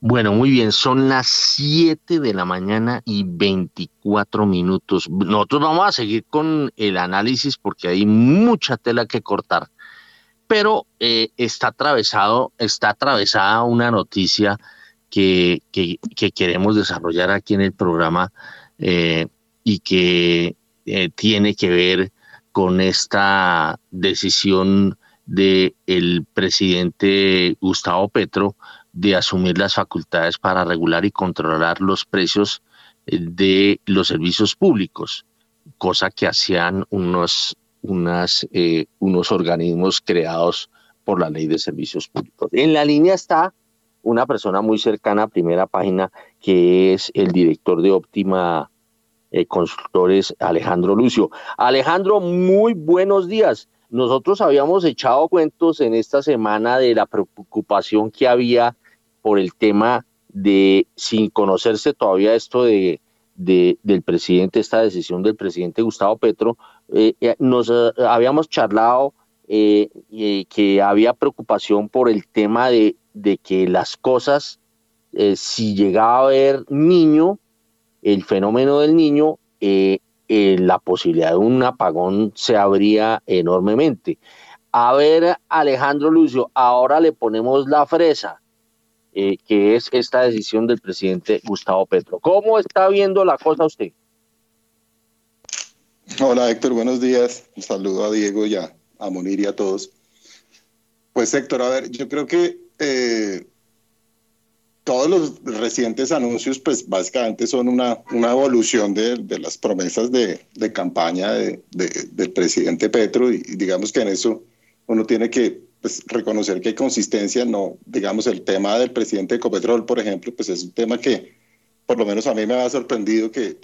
Bueno, muy bien, son las 7 de la mañana y 24 minutos. Nosotros vamos a seguir con el análisis porque hay mucha tela que cortar, pero eh, está atravesado, está atravesada una noticia que, que, queremos desarrollar aquí en el programa eh, y que eh, tiene que ver con esta decisión del el presidente Gustavo Petro de asumir las facultades para regular y controlar los precios eh, de los servicios públicos, cosa que hacían unos, unas, eh, unos organismos creados por la ley de servicios públicos. En la línea está una persona muy cercana a primera página, que es el director de Óptima eh, Consultores, Alejandro Lucio. Alejandro, muy buenos días. Nosotros habíamos echado cuentos en esta semana de la preocupación que había por el tema de, sin conocerse todavía esto de, del presidente, esta decisión del presidente Gustavo Petro, eh, eh, nos eh, habíamos charlado que había preocupación por el tema de, de que las cosas, si llegaba a haber niño, el fenómeno del niño, la posibilidad de un apagón se abría enormemente. A ver, Alejandro Lucio, ahora le ponemos la fresa eh, que es esta decisión del presidente Gustavo Petro. ¿Cómo está viendo la cosa usted? Hola Héctor, buenos días. Un saludo a Diego y a, Monir y a todos. Pues Héctor, a ver, yo creo que eh, todos los recientes anuncios, pues básicamente son una, una evolución de, las promesas de, campaña de, del presidente Petro y, digamos que en eso uno tiene que pues, reconocer que hay consistencia, no, digamos, el tema del presidente de Ecopetrol, por ejemplo, pues es un tema que por lo menos a mí me ha sorprendido que,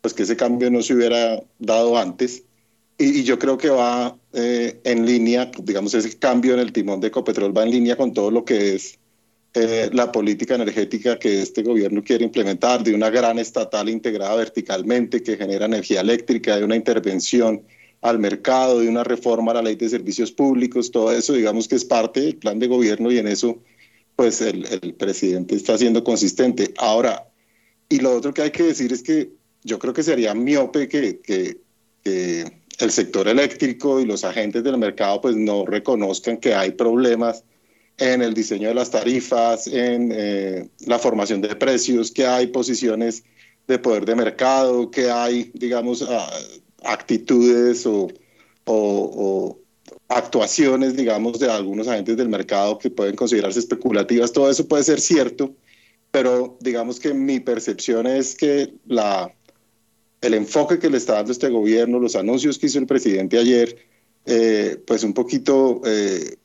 pues que ese cambio no se hubiera dado antes. Y, yo creo que va eh, en línea, digamos, ese cambio en el timón de Ecopetrol va en línea con todo lo que es eh, la política energética que este gobierno quiere implementar, de una gran estatal integrada verticalmente que genera energía eléctrica, de una intervención al mercado, de una reforma a la ley de servicios públicos, todo eso digamos que es parte del plan de gobierno y en eso pues el, el presidente está siendo consistente. Ahora, y lo otro que hay que decir es que yo creo que sería miope que, que, que el sector eléctrico y los agentes del mercado pues no reconozcan que hay problemas en el diseño de las tarifas, en eh, la formación de precios, que hay posiciones de poder de mercado, que hay, digamos, actitudes o, actuaciones, digamos, de algunos agentes del mercado que pueden considerarse especulativas. Todo eso puede ser cierto, pero digamos que mi percepción es que la, el enfoque que le está dando este gobierno, los anuncios que hizo el presidente ayer, eh, pues un poquito eh,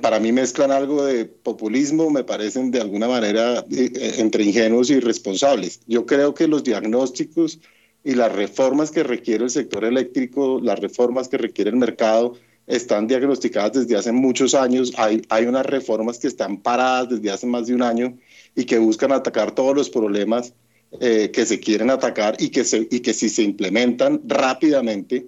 para mí mezclan algo de populismo, me parecen de alguna manera eh, entre ingenuos y irresponsables. Yo creo que los diagnósticos y las reformas que requiere el sector eléctrico, las reformas que requiere el mercado, están diagnosticadas desde hace muchos años. Hay, hay unas reformas que están paradas desde hace más de un año y que buscan atacar todos los problemas eh, que se quieren atacar y que, se, y que si se implementan rápidamente,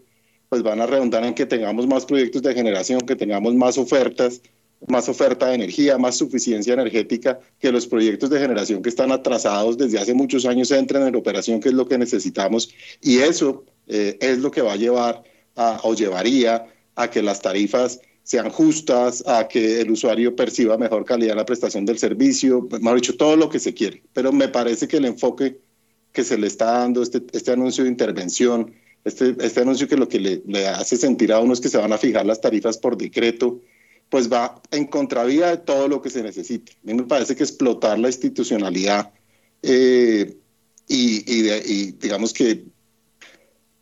pues van a redundar en que tengamos más proyectos de generación, que tengamos más ofertas, más oferta de energía, más suficiencia energética, que los proyectos de generación que están atrasados desde hace muchos años entren en operación, que es lo que necesitamos. Y eso eh, es lo que va a llevar a, o llevaría a que las tarifas sean justas, a que el usuario perciba mejor calidad en la prestación del servicio, mejor dicho, todo lo que se quiere. Pero me parece que el enfoque que se le está dando, este, este anuncio de intervención, este, este anuncio que lo que le, hace sentir a uno es que se van a fijar las tarifas por decreto, pues va en contravía de todo lo que se necesite. A mí me parece que explotar la institucionalidad eh, y, digamos que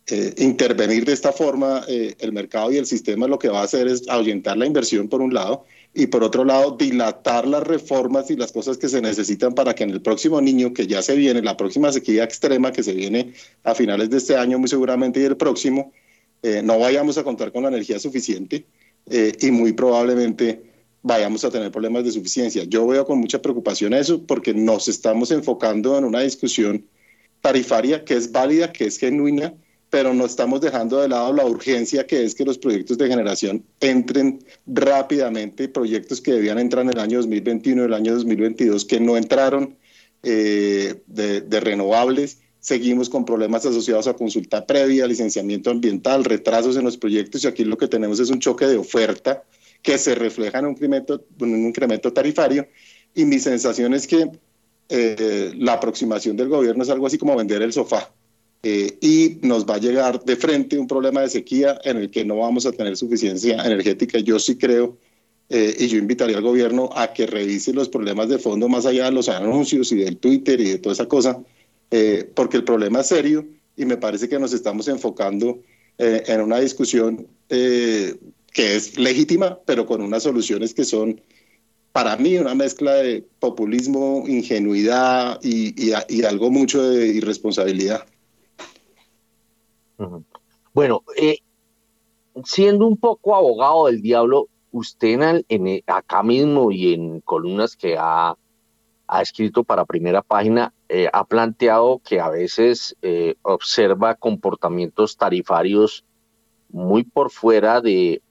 eh, intervenir de esta forma eh, el mercado y el sistema lo que va a hacer es ahuyentar la inversión por un lado y por otro lado dilatar las reformas y las cosas que se necesitan para que en el próximo niño que ya se viene, la próxima sequía extrema que se viene a finales de este año muy seguramente y el próximo, eh, no vayamos a contar con la energía suficiente eh, y muy probablemente vayamos a tener problemas de suficiencia. Yo veo con mucha preocupación eso porque nos estamos enfocando en una discusión tarifaria que es válida, que es genuina, pero no estamos dejando de lado la urgencia que es que los proyectos de generación entren rápidamente, proyectos que debían entrar en el año 2021 y el año 2022 que no entraron eh, de, renovables. Seguimos con problemas asociados a consulta previa, licenciamiento ambiental, retrasos en los proyectos y aquí lo que tenemos es un choque de oferta que se refleja en un incremento, un incremento tarifario y mi sensación es que eh, la aproximación del gobierno es algo así como vender el sofá eh, y nos va a llegar de frente un problema de sequía en el que no vamos a tener suficiencia energética. Yo sí creo, eh, y yo invitaría al gobierno a que revise los problemas de fondo más allá de los anuncios y del Twitter y de toda esa cosa, eh, porque el problema es serio y me parece que nos estamos enfocando en una discusión que es legítima, pero con unas soluciones que son para mí una mezcla de populismo, ingenuidad y, algo mucho de irresponsabilidad. Bueno, eh, siendo un poco abogado del diablo, usted acá mismo y en columnas que ha, escrito para primera página, eh, ha planteado que a veces eh, observa comportamientos tarifarios muy por fuera de,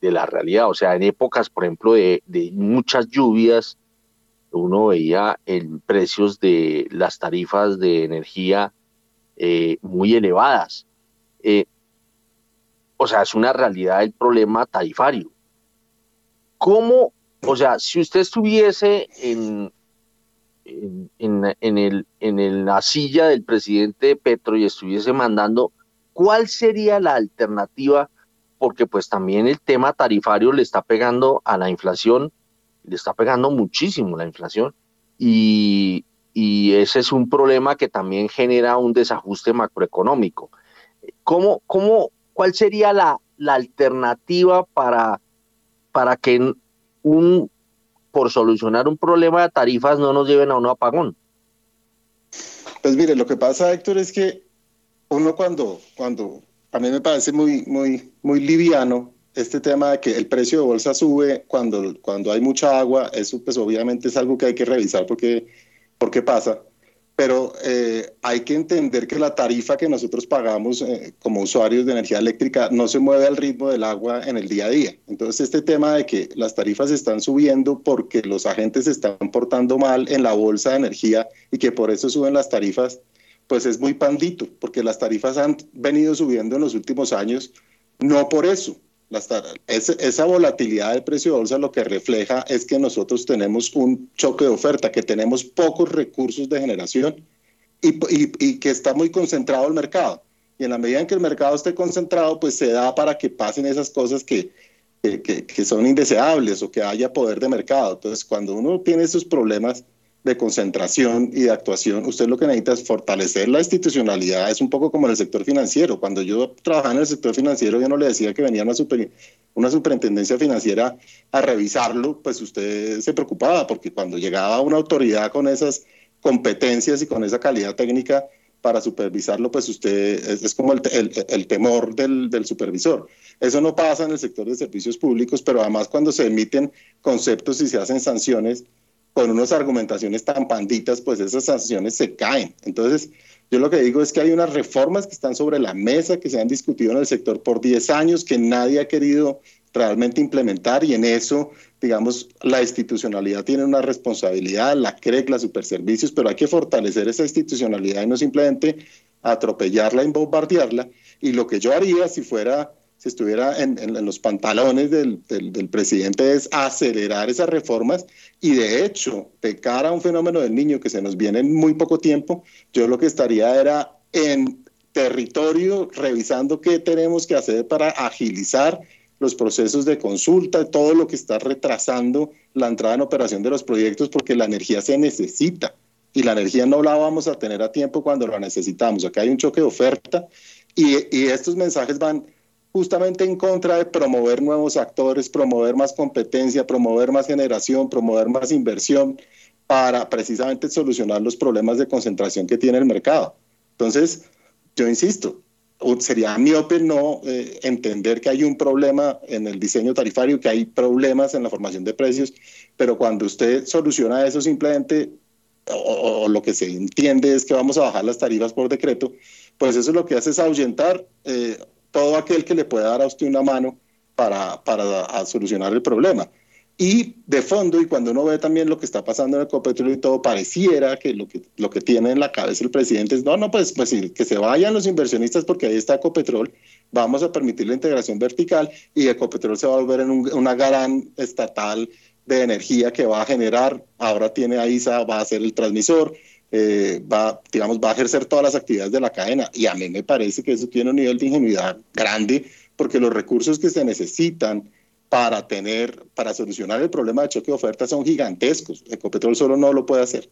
la realidad. O sea, en épocas, por ejemplo, de, muchas lluvias, uno veía en precios de las tarifas de energía eh, muy elevadas. O sea, es una realidad el problema tarifario. ¿Cómo, o sea, si usted estuviese en, en, el, en la silla del presidente Petro y estuviese mandando, ¿cuál sería la alternativa? Porque pues también el tema tarifario le está pegando a la inflación, le está pegando muchísimo la inflación y, y ese es un problema que también genera un desajuste macroeconómico. ¿Cómo, cómo, ¿Cuál sería la, la alternativa para, para que un por solucionar un problema de tarifas no nos lleven a un apagón. Pues mire, lo que pasa, Héctor, es que uno cuando, cuando a mí me parece muy, muy, muy liviano este tema de que el precio de bolsa sube cuando, cuando hay mucha agua, eso pues obviamente es algo que hay que revisar porque, porque pasa pero eh, hay que entender que la tarifa que nosotros pagamos eh, como usuarios de energía eléctrica no se mueve al ritmo del agua en el día a día. Entonces, este tema de que las tarifas están subiendo porque los agentes se están portando mal en la bolsa de energía y que por eso suben las tarifas, pues es muy pandito, porque las tarifas han venido subiendo en los últimos años, no por eso, esa volatilidad del precio de bolsa lo que refleja es que nosotros tenemos un choque de oferta, que tenemos pocos recursos de generación y, que está muy concentrado el mercado. Y en la medida en que el mercado esté concentrado, pues se da para que pasen esas cosas que, que son indeseables o que haya poder de mercado. Entonces, cuando uno tiene esos problemas, de concentración y de actuación, usted lo que necesita es fortalecer la institucionalidad, es un poco como en el sector financiero. Cuando yo trabajaba en el sector financiero, yo no le decía que venía una, una superintendencia financiera a revisarlo, pues usted se preocupaba, porque cuando llegaba una autoridad con esas competencias y con esa calidad técnica para supervisarlo, pues usted es, como el, el, temor del, del supervisor. Eso no pasa en el sector de servicios públicos, pero además cuando se emiten conceptos y se hacen sanciones, con unas argumentaciones tan panditas, pues esas sanciones se caen. Entonces, yo lo que digo es que hay unas reformas que están sobre la mesa, que se han discutido en el sector por 10 años, que nadie ha querido realmente implementar y en eso, digamos, la institucionalidad tiene una responsabilidad, la CREC, la Superservicios, pero hay que fortalecer esa institucionalidad y no simplemente atropellarla y bombardearla. Y lo que yo haría si fuera estuviera en, los pantalones del, presidente es acelerar esas reformas y de hecho, de cara a un fenómeno del niño que se nos viene en muy poco tiempo, yo lo que estaría era en territorio revisando qué tenemos que hacer para agilizar los procesos de consulta, todo lo que está retrasando la entrada en operación de los proyectos porque la energía se necesita y la energía no la vamos a tener a tiempo cuando la necesitamos. Acá hay un choque de oferta y, y estos mensajes van justamente en contra de promover nuevos actores, promover más competencia, promover más generación, promover más inversión para precisamente solucionar los problemas de concentración que tiene el mercado. Entonces, yo insisto, sería miope no eh, entender que hay un problema en el diseño tarifario, que hay problemas en la formación de precios, pero cuando usted soluciona eso simplemente, o, lo que se entiende es que vamos a bajar las tarifas por decreto, pues eso lo que hace es ahuyentar eh, todo aquel que le pueda dar a usted una mano para, para solucionar el problema. Y de fondo, y cuando uno ve también lo que está pasando en el Ecopetrol y todo, pareciera que lo que, lo que tiene en la cabeza el presidente es, no, no, pues, pues que se vayan los inversionistas porque ahí está Ecopetrol, vamos a permitir la integración vertical y Ecopetrol se va a volver en una gran estatal de energía que va a generar, ahora tiene AISA, va a ser el transmisor, eh, va, digamos, va a ejercer todas las actividades de la cadena. Y a mí me parece que eso tiene un nivel de ingenuidad grande, porque los recursos que se necesitan para tener, para solucionar el problema de choque de oferta son gigantescos. Ecopetrol solo no lo puede hacer.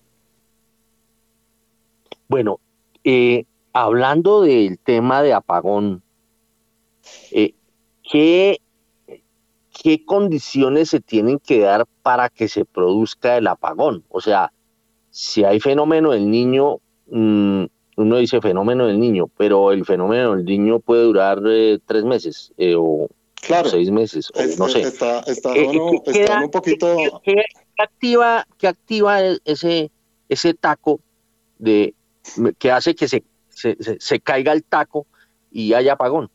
Bueno, eh, hablando del tema de apagón, eh, ¿qué, ¿qué condiciones se tienen que dar para que se produzca el apagón? O sea, si hay fenómeno del niño, mm, uno dice fenómeno del niño, pero el fenómeno del niño puede durar eh, tres meses eh, o seis meses, o no sé. Está, eh, un poquito... ¿qué, activa, qué activa ese, ese taco de que hace que se, se, caiga el taco y haya apagón?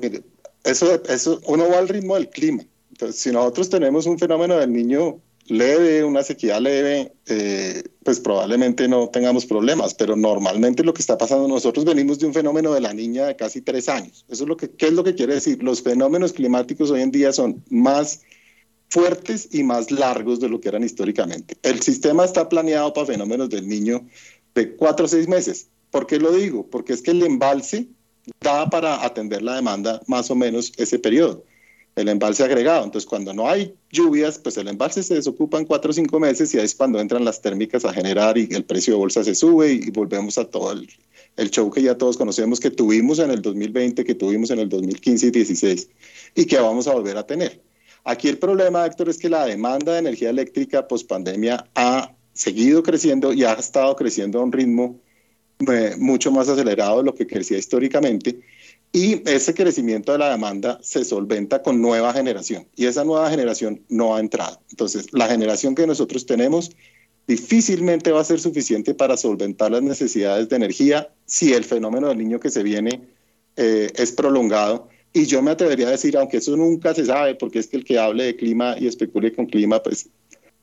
Mire, eso, eso, uno va al ritmo del clima. Entonces, si nosotros tenemos un fenómeno del niño leve, una sequía leve, eh, pues probablemente no tengamos problemas, pero normalmente lo que está pasando, nosotros venimos de un fenómeno de la niña de casi tres años. Eso es lo que, ¿qué es lo que quiere decir? Los fenómenos climáticos hoy en día son más fuertes y más largos de lo que eran históricamente. El sistema está planeado para fenómenos del niño de cuatro o seis meses. ¿Por qué lo digo? Porque es que el embalse da para atender la demanda más o menos ese periodo, el embalse agregado. Entonces, cuando no hay lluvias, pues el embalse se desocupa en cuatro o cinco meses y ahí es cuando entran las térmicas a generar y el precio de bolsa se sube y, volvemos a todo el, el, show que ya todos conocemos que tuvimos en el 2020, que tuvimos en el 2015 y 2016 y que vamos a volver a tener. Aquí el problema, Héctor, es que la demanda de energía eléctrica post pandemia ha seguido creciendo y ha estado creciendo a un ritmo eh, mucho más acelerado de lo que crecía históricamente. Y ese crecimiento de la demanda se solventa con nueva generación y esa nueva generación no ha entrado. Entonces, la generación que nosotros tenemos difícilmente va a ser suficiente para solventar las necesidades de energía si el fenómeno del niño que se viene eh, es prolongado. Y yo me atrevería a decir, aunque eso nunca se sabe, porque es que el que hable de clima y especule con clima, pues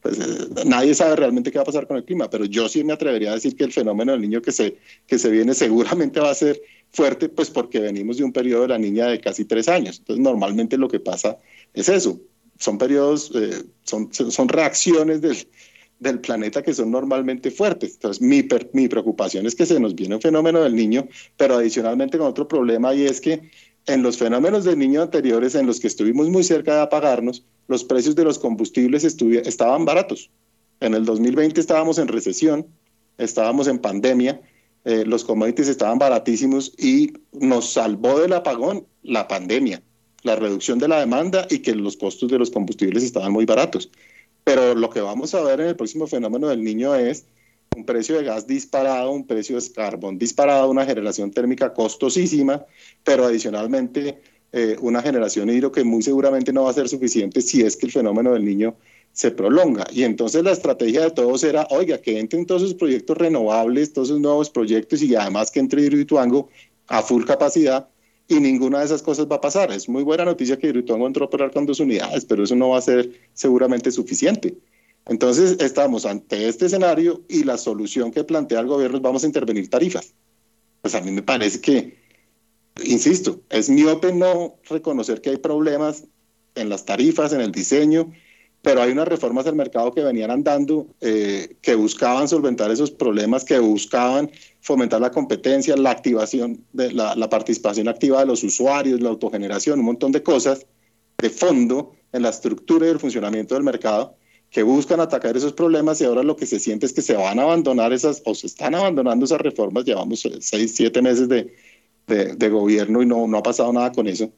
pues, eh, nadie sabe realmente qué va a pasar con el clima, pero yo sí me atrevería a decir que el fenómeno del niño que se, que se viene seguramente va a ser fuerte, pues porque venimos de un periodo de la niña de casi tres años. Entonces, normalmente lo que pasa es eso. Son periodos, eh, son, son reacciones del, del planeta que son normalmente fuertes. Entonces, mi, mi preocupación es que se nos viene un fenómeno del niño, pero adicionalmente con otro problema y es que en los fenómenos del niño anteriores en los que estuvimos muy cerca de apagarnos, los precios de los combustibles estaban baratos. En el 2020 estábamos en recesión, estábamos en pandemia, eh, los commodities estaban baratísimos y nos salvó del apagón la pandemia, la reducción de la demanda y que los costos de los combustibles estaban muy baratos. Pero lo que vamos a ver en el próximo fenómeno del niño es un precio de gas disparado, un precio de carbón disparado, una generación térmica costosísima, pero adicionalmente eh, una generación hidro que muy seguramente no va a ser suficiente si es que el fenómeno del niño se prolonga. Y entonces la estrategia de todos era, oiga, que entren todos esos proyectos renovables, todos esos nuevos proyectos y además que entre Hidroituango a full capacidad y ninguna de esas cosas va a pasar. Es muy buena noticia que Hidroituango entró a operar con dos unidades, pero eso no va a ser seguramente suficiente. Entonces, estamos ante este escenario y la solución que plantea el gobierno es vamos a intervenir tarifas. Pues a mí me parece que, insisto, es miope no reconocer que hay problemas en las tarifas, en el diseño, pero hay unas reformas del mercado que venían andando, eh, que buscaban solventar esos problemas, que buscaban fomentar la competencia, la activación, de la, la participación activa de los usuarios, la autogeneración, un montón de cosas de fondo en la estructura y el funcionamiento del mercado que buscan atacar esos problemas y ahora lo que se siente es que se van a abandonar esas, o se están abandonando esas reformas, llevamos seis, siete meses de, de, gobierno y no, no ha pasado nada con eso,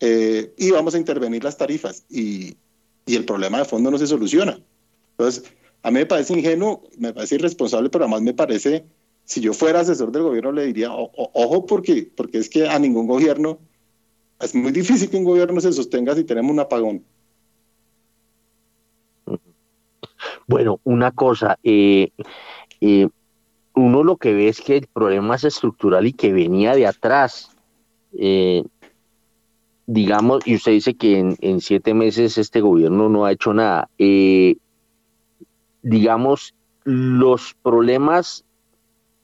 eh, y vamos a intervenir las tarifas y, y el problema de fondo no se soluciona. Entonces, a mí me parece ingenuo, me parece irresponsable, pero además me parece, si yo fuera asesor del gobierno, le diría, ojo, porque, porque es que a ningún gobierno, es muy difícil que un gobierno se sostenga si tenemos un apagón. Bueno, una cosa, eh, eh, uno lo que ve es que el problema es estructural y que venía de atrás. Eh, digamos, y usted dice que en, siete meses este gobierno no ha hecho nada. digamos, los problemas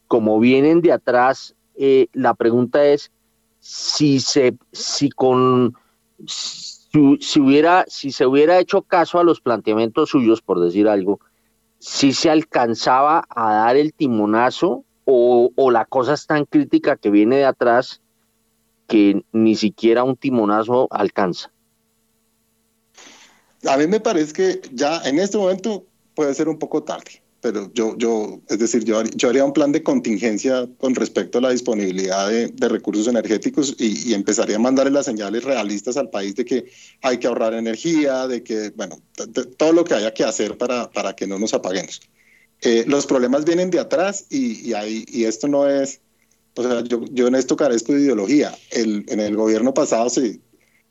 como vienen de atrás, la pregunta es si se, si con si, hubiera, si se hubiera hecho caso a los planteamientos suyos, por decir algo, si se alcanzaba a dar el timonazo o, o la cosa es tan crítica que viene de atrás que ni siquiera un timonazo alcanza. A mí me parece que ya en este momento puede ser un poco tarde pero yo, yo es decir, yo, yo haría un plan de contingencia con respecto a la disponibilidad de, recursos energéticos y, y, empezaría a mandarle las señales realistas al país de que hay que ahorrar energía, de que, bueno, todo lo que haya que hacer para, para que no nos apaguemos. Eh, los problemas vienen de atrás y, y, hay, y esto no es, o sea, yo, yo en esto carezco de ideología. El, en el gobierno pasado se,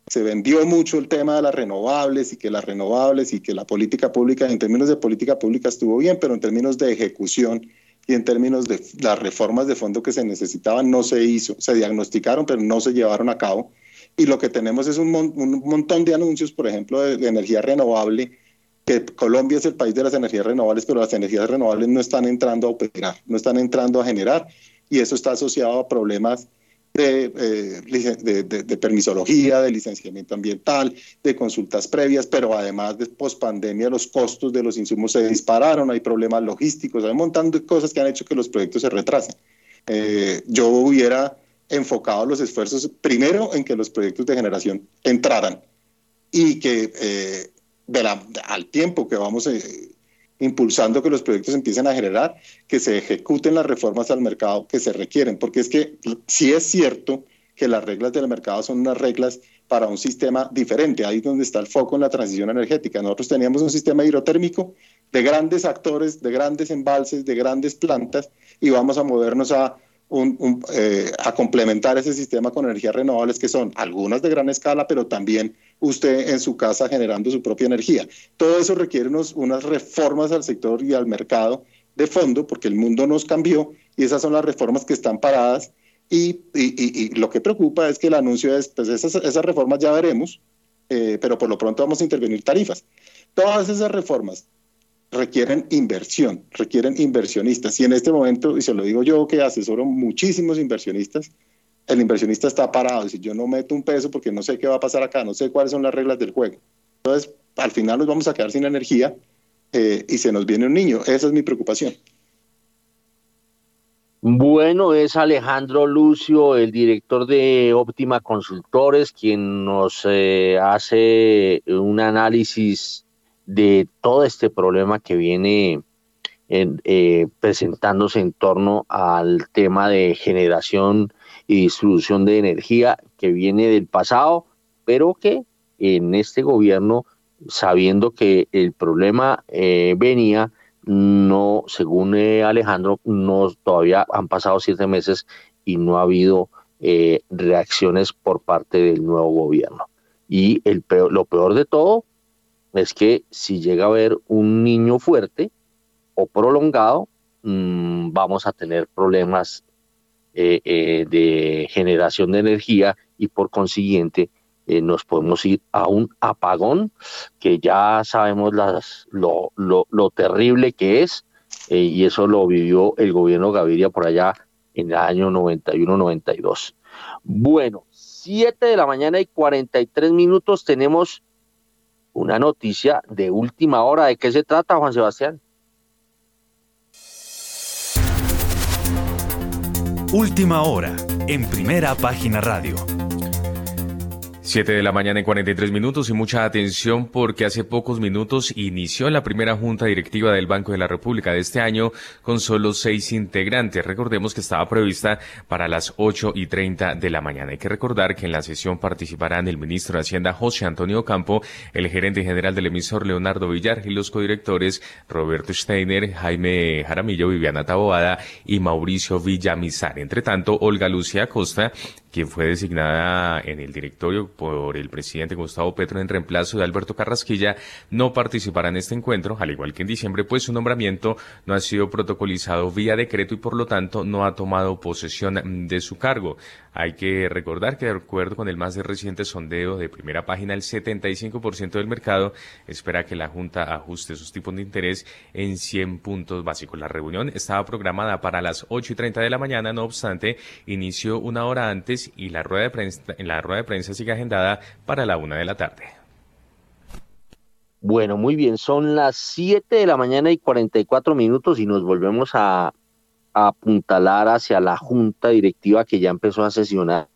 se vendió mucho el tema de las renovables y que las renovables y que la política pública, en términos de política pública estuvo bien, pero en términos de ejecución y en términos de las reformas de fondo que se necesitaban no se hizo, se diagnosticaron pero no se llevaron a cabo. Y lo que tenemos es un, montón de anuncios, por ejemplo, de, energía renovable, que Colombia es el país de las energías renovables, pero las energías renovables no están entrando a operar, no están entrando a generar, y eso está asociado a problemas eh, de, de, permisología, de licenciamiento ambiental, de consultas previas, pero además de pospandemia los costos de los insumos se dispararon, hay problemas logísticos, hay un montón de cosas que han hecho que los proyectos se retrasen. Eh, yo hubiera enfocado los esfuerzos primero en que los proyectos de generación entraran y que eh, de la, al tiempo que vamos impulsando que los proyectos empiecen a generar, que se ejecuten las reformas al mercado que se requieren, porque es que sí es cierto que las reglas del mercado son unas reglas para un sistema diferente, ahí es donde está el foco en la transición energética. Nosotros teníamos un sistema hidrotérmico de grandes actores, de grandes embalses, de grandes plantas, y vamos a movernos a eh, a complementar ese sistema con energías renovables que son algunas de gran escala, pero también usted en su casa generando su propia energía. Todo eso requiere unas reformas al sector y al mercado de fondo, porque el mundo nos cambió y esas son las reformas que están paradas. Y, lo que preocupa es que el anuncio es, pues esas, esas reformas ya veremos, eh, pero por lo pronto vamos a intervenir tarifas. Todas esas reformas requieren inversión, requieren inversionistas. Y en este momento, y se lo digo yo que asesoro muchísimos inversionistas, el inversionista está parado. Si yo no meto un peso porque no sé qué va a pasar acá, no sé cuáles son las reglas del juego. Entonces, al final nos vamos a quedar sin energía eh, y se nos viene un niño. Esa es mi preocupación. Bueno, es Alejandro Lucio, el director de Óptima Consultores, quien nos eh, hace un análisis de todo este problema que viene eh, presentándose en torno al tema de generación y distribución de energía que viene del pasado, pero que en este gobierno, sabiendo que el problema eh, venía, no, según eh, Alejandro, no, todavía han pasado siete meses y no ha habido reacciones por parte del nuevo gobierno. Y el lo peor de todo es que si llega a haber un niño fuerte o prolongado, mm, vamos a tener problemas eh, eh, de generación de energía y por consiguiente eh, nos podemos ir a un apagón que ya sabemos las, lo, lo, terrible que es y eso lo vivió el gobierno Gaviria por allá en el año 91-92. Bueno, 7 de la mañana y 43 minutos tenemos una noticia de última hora. ¿De qué se trata, Juan Sebastián? Última hora, en primera página radio. 7 de la mañana en 43 minutos y mucha atención porque hace pocos minutos inició la primera junta directiva del Banco de la República de este año con solo seis integrantes. Recordemos que estaba prevista para las 8 y 30 de la mañana. Hay que recordar que en la sesión participarán el ministro de Hacienda José Antonio Campo, el gerente general del emisor Leonardo Villar y los codirectores Roberto Steiner, Jaime Jaramillo, Viviana Taboada y Mauricio Villamizar. Entre tanto, Olga Lucia Costa, quien fue designada en el directorio por el presidente Gustavo Petro en reemplazo de Alberto Carrasquilla, no participará en este encuentro, al igual que en diciembre, pues su nombramiento no ha sido protocolizado vía decreto y por lo tanto no ha tomado posesión de su cargo. Hay que recordar que de acuerdo con el más reciente sondeo de primera página, el 75% del mercado espera que la Junta ajuste sus tipos de interés en 100 puntos básicos. La reunión estaba programada para las 8 y 30 de la mañana, no obstante, inició una hora antes y la rueda de prensa, la rueda de prensa sigue agendada para la una de la tarde. Bueno, muy bien, son las 7 de la mañana y 44 minutos y nos volvemos a apuntalar hacia la junta directiva que ya empezó a sesionar.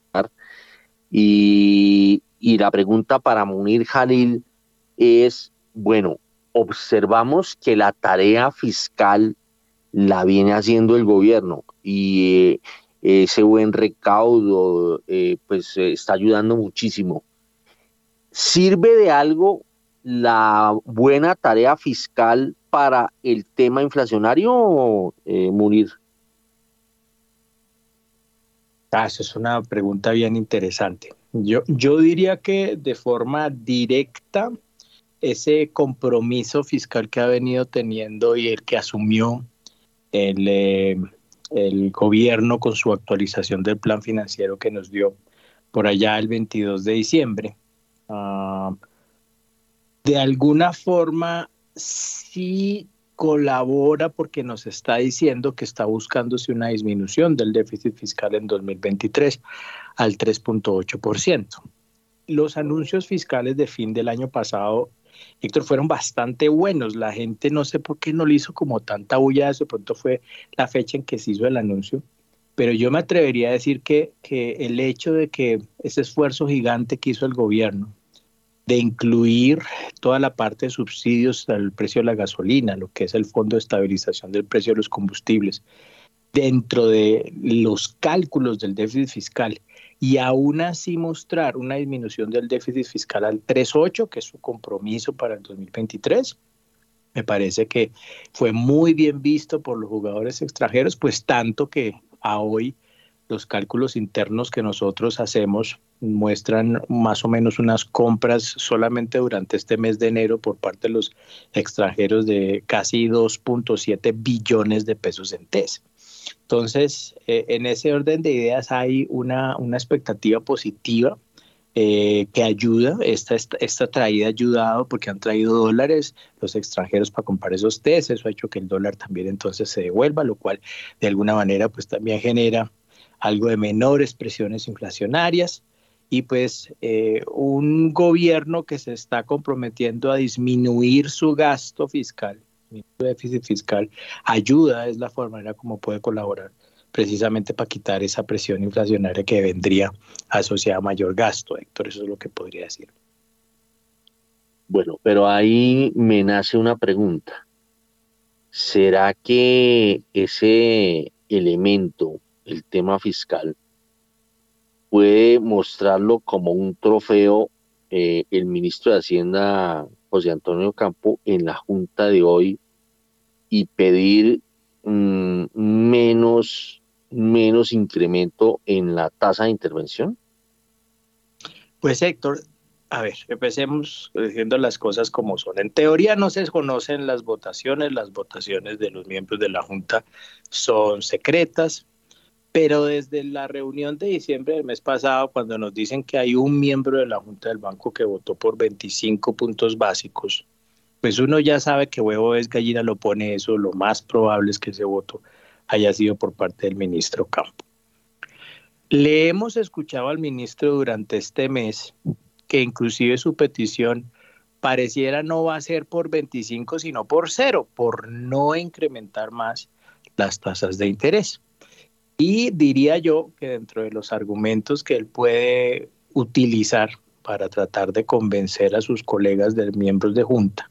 Y, y la pregunta para Munir Jalil es, bueno, observamos que la tarea fiscal la viene haciendo el gobierno y eh, ese buen recaudo eh, pues está ayudando muchísimo. ¿Sirve de algo la buena tarea fiscal para el tema inflacionario, eh, Munir? Ah, es una pregunta bien interesante. Yo, yo diría que de forma directa, ese compromiso fiscal que ha venido teniendo y el que asumió el, eh, el gobierno con su actualización del plan financiero que nos dio por allá el 22 de diciembre, ah, de alguna forma sí colabora porque nos está diciendo que está buscándose una disminución del déficit fiscal en 2023 al 3.8%. Los anuncios fiscales de fin del año pasado, Héctor, fueron bastante buenos. La gente no sé por qué no le hizo como tanta bulla, de pronto fue la fecha en que se hizo el anuncio. Pero yo me atrevería a decir que, que el hecho de que ese esfuerzo gigante que hizo el gobierno de incluir toda la parte de subsidios al precio de la gasolina, lo que es el Fondo de Estabilización del Precio de los Combustibles, dentro de los cálculos del déficit fiscal y aún así mostrar una disminución del déficit fiscal al 3.8, que es su compromiso para el 2023, me parece que fue muy bien visto por los jugadores extranjeros, pues tanto que a hoy los cálculos internos que nosotros hacemos muestran más o menos unas compras solamente durante este mes de enero por parte de los extranjeros de casi 2.7 billones de pesos en TES. Entonces, eh, en ese orden de ideas hay una, una expectativa positiva eh, que ayuda, esta, esta, traída ha ayudado porque han traído dólares los extranjeros para comprar esos TES, eso ha hecho que el dólar también entonces se devuelva, lo cual de alguna manera pues también genera algo de menores presiones inflacionarias. Y pues eh, un gobierno que se está comprometiendo a disminuir su gasto fiscal, déficit fiscal, ayuda, es la forma en como puede colaborar precisamente para quitar esa presión inflacionaria que vendría asociada a mayor gasto, Héctor, eso es lo que podría decir. Bueno, pero ahí me nace una pregunta. ¿Será que ese elemento el tema fiscal, puede mostrarlo como un trofeo eh, el ministro de Hacienda, José Antonio Campo, en la junta de hoy y pedir mm, menos, menos incremento en la tasa de intervención? Pues Héctor, a ver, empecemos diciendo las cosas como son. En teoría no se conocen las votaciones, las votaciones de los miembros de la Junta son secretas, pero desde la reunión de diciembre del mes pasado, cuando nos dicen que hay un miembro de la Junta del Banco que votó por 25 puntos básicos, pues uno ya sabe que huevo es gallina lo pone eso, lo más probable es que ese voto haya sido por parte del ministro Campo. Le hemos escuchado al ministro durante este mes que inclusive su petición pareciera no va a ser por 25, sino por cero, por no incrementar más las tasas de interés. Y diría yo que dentro de los argumentos que él puede utilizar para tratar de convencer a sus colegas de miembros de junta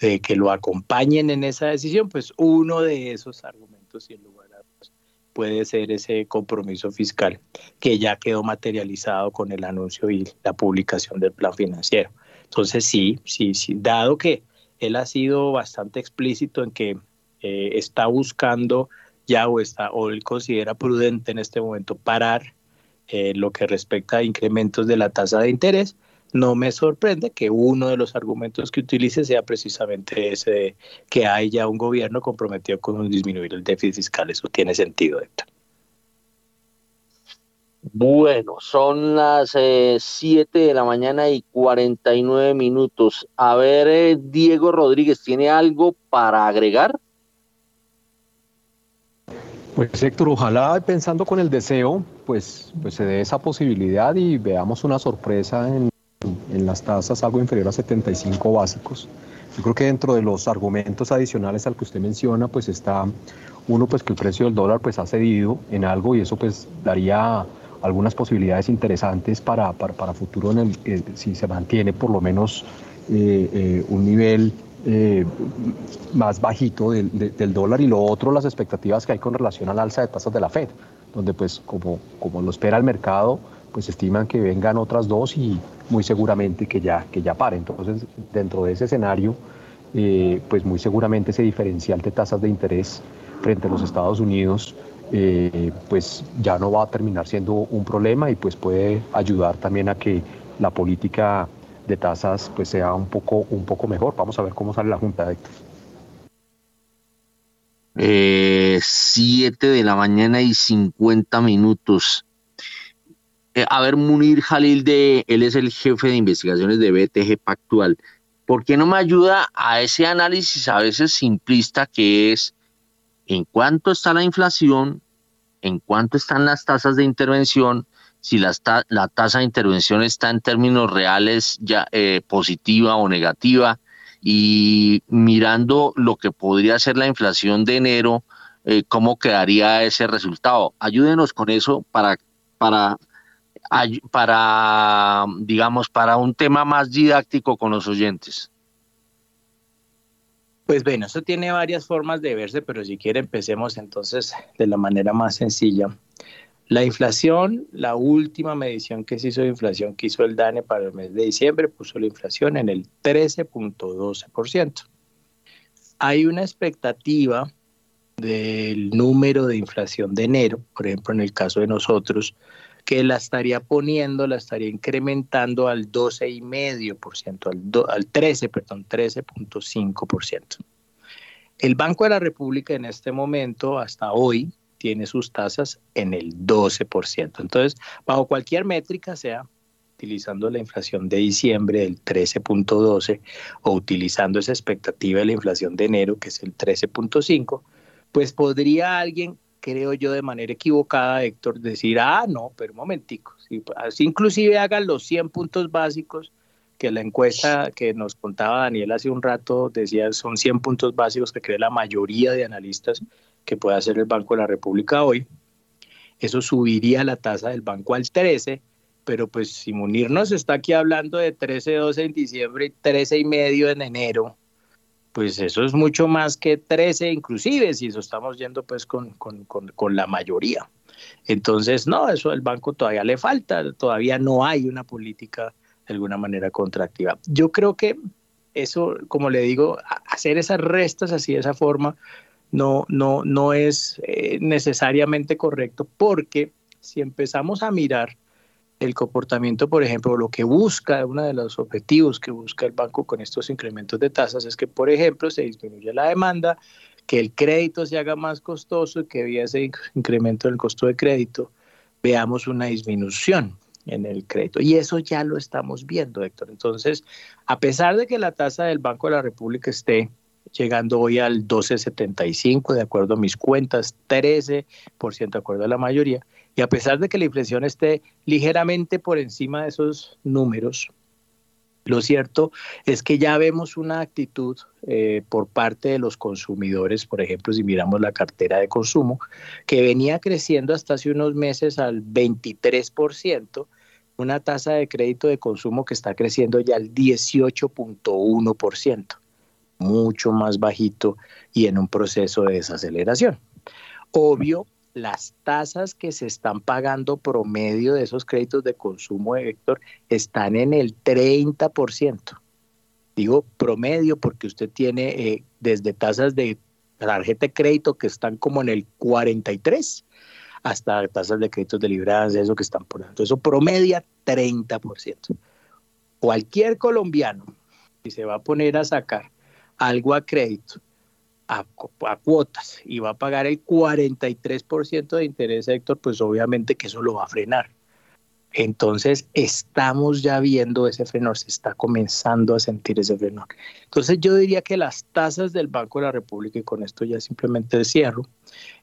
de que lo acompañen en esa decisión, pues uno de esos argumentos, sin lugar a dudas, puede ser ese compromiso fiscal que ya quedó materializado con el anuncio y la publicación del plan financiero. Entonces sí, sí, sí, dado que él ha sido bastante explícito en que eh, está buscando ya o, está, o él considera prudente en este momento parar eh, lo que respecta a incrementos de la tasa de interés, no me sorprende que uno de los argumentos que utilice sea precisamente ese de que hay ya un gobierno comprometido con disminuir el déficit fiscal. Eso tiene sentido, Héctor. Bueno, son las 7 eh, de la mañana y 49 minutos. A ver, eh, Diego Rodríguez, ¿tiene algo para agregar? Pues Héctor, ojalá pensando con el deseo, pues, pues se dé esa posibilidad y veamos una sorpresa en, en las tasas algo inferior a 75 básicos. Yo creo que dentro de los argumentos adicionales al que usted menciona, pues está uno, pues que el precio del dólar pues ha cedido en algo y eso pues daría algunas posibilidades interesantes para, para, para futuro en el, eh, si se mantiene por lo menos eh, eh, un nivel eh, más bajito del, dólar y lo otro las expectativas que hay con relación al alza de tasas de la Fed, donde pues como, como lo espera el mercado, pues estiman que vengan otras dos y muy seguramente que ya, que ya pare. Entonces, dentro de ese escenario, eh, pues muy seguramente ese diferencial de tasas de interés frente a los Estados Unidos, eh, pues ya no va a terminar siendo un problema y pues puede ayudar también a que la política de tasas pues sea un poco, un poco mejor. Vamos a ver cómo sale la Junta, Héctor. Eh, 7 de la mañana y 50 minutos. Eh, a ver, Munir Jalil, de, él es el jefe de investigaciones de BTG Pactual. ¿Por qué no me ayuda a ese análisis a veces simplista que es en cuánto está la inflación, en cuánto están las tasas de intervención, si la, la tasa de intervención está en términos reales ya eh, positiva o negativa, y mirando lo que podría ser la inflación de enero, eh, cómo quedaría ese resultado. Ayúdenos con eso para, para, para, digamos, para un tema más didáctico con los oyentes. Pues bueno, eso tiene varias formas de verse, pero si quiere empecemos entonces de la manera más sencilla. La inflación, la última medición que se hizo de inflación que hizo el DANE para el mes de diciembre, puso la inflación en el 13.12%. Hay una expectativa del número de inflación de enero, por ejemplo, en el caso de nosotros, que la estaría poniendo, la estaría incrementando al 12,5%, al, al 13, perdón, 13.5%. El Banco de la República en este momento, hasta hoy, tiene sus tasas en el 12%. Entonces, bajo cualquier métrica, sea utilizando la inflación de diciembre del 13.12 o utilizando esa expectativa de la inflación de enero, que es el 13.5, pues podría alguien, creo yo, de manera equivocada, Héctor, decir, ah, no, pero un momentico, si, inclusive hagan los 100 puntos básicos, que la encuesta que nos contaba Daniel hace un rato decía son 100 puntos básicos que cree la mayoría de analistas que puede hacer el Banco de la República hoy. Eso subiría la tasa del banco al 13, pero pues si Munir está aquí hablando de 13, 12 en diciembre y 13 y medio en enero, pues eso es mucho más que 13 inclusive, si eso estamos yendo pues con, con, con, con la mayoría. Entonces, no, eso al banco todavía le falta, todavía no hay una política de alguna manera contractiva. Yo creo que eso, como le digo, hacer esas restas así de esa forma, no, no, no es eh, necesariamente correcto porque si empezamos a mirar el comportamiento, por ejemplo, lo que busca, uno de los objetivos que busca el banco con estos incrementos de tasas es que, por ejemplo, se disminuya la demanda, que el crédito se haga más costoso y que vía ese incremento del costo de crédito veamos una disminución en el crédito. Y eso ya lo estamos viendo, Héctor. Entonces, a pesar de que la tasa del Banco de la República esté llegando hoy al 12,75 de acuerdo a mis cuentas, 13% de acuerdo a la mayoría. Y a pesar de que la inflación esté ligeramente por encima de esos números, lo cierto es que ya vemos una actitud eh, por parte de los consumidores, por ejemplo, si miramos la cartera de consumo, que venía creciendo hasta hace unos meses al 23%, una tasa de crédito de consumo que está creciendo ya al 18.1% mucho más bajito y en un proceso de desaceleración. Obvio, las tasas que se están pagando promedio de esos créditos de consumo, Héctor, están en el 30%. Digo promedio porque usted tiene eh, desde tasas de tarjeta de crédito que están como en el 43 hasta tasas de créditos de libranza, eso que están por dentro. Eso promedia 30%. Cualquier colombiano, si se va a poner a sacar algo a crédito, a, cuotas, y va a pagar el 43% de interés, Héctor, pues obviamente que eso lo va a frenar. Entonces estamos ya viendo ese frenor, se está comenzando a sentir ese frenor. Entonces yo diría que las tasas del Banco de la República, y con esto ya simplemente cierro,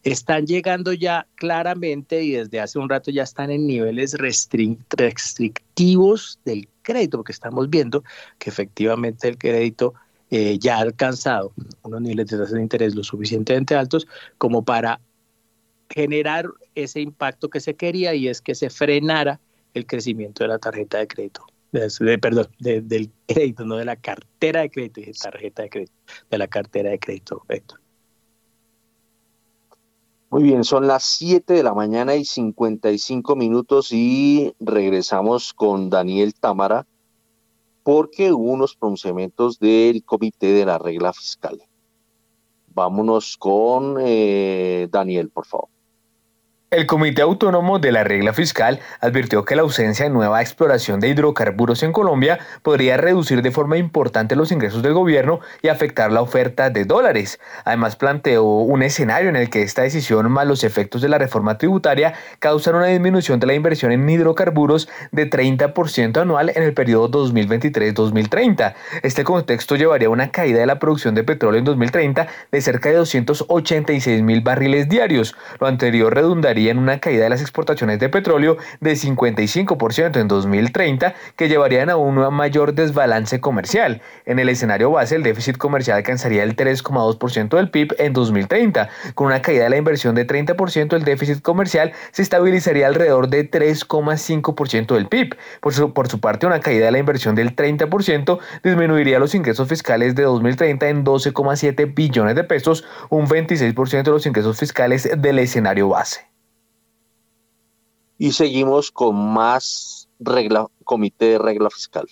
están llegando ya claramente y desde hace un rato ya están en niveles restrictivos del crédito, porque estamos viendo que efectivamente el crédito eh, ya ha alcanzado unos niveles de tasa de interés lo suficientemente altos como para generar ese impacto que se quería y es que se frenara el crecimiento de la tarjeta de crédito, perdón, del crédito, no de la cartera de crédito, de tarjeta de crédito, de la cartera de crédito, Héctor. Muy bien, son las 7 de la mañana y 55 minutos y regresamos con Daniel Támara, porque hubo unos pronunciamientos del Comité de la Regla Fiscal. Vámonos con eh, Daniel, por favor. El Comité Autónomo de la Regla Fiscal advirtió que la ausencia de nueva exploración de hidrocarburos en Colombia podría reducir de forma importante los ingresos del gobierno y afectar la oferta de dólares. Además, planteó un escenario en el que esta decisión más los efectos de la reforma tributaria causan una disminución de la inversión en hidrocarburos de 30% anual en el periodo 2023-2030. Este contexto llevaría a una caída de la producción de petróleo en 2030 de cerca de 286 mil barriles diarios. Lo anterior redundaría una caída de las exportaciones de petróleo de 55% en 2030, que llevarían a un mayor desbalance comercial. En el escenario base, el déficit comercial alcanzaría el 3,2% del PIB en 2030. Con una caída de la inversión de 30%, el déficit comercial se estabilizaría alrededor de 3,5% del PIB. Por su, por su parte, una caída de la inversión del 30% disminuiría los ingresos fiscales de 2030 en 12,7 billones de pesos, un 26% de los ingresos fiscales del escenario base y seguimos con más regla, comité de regla fiscal.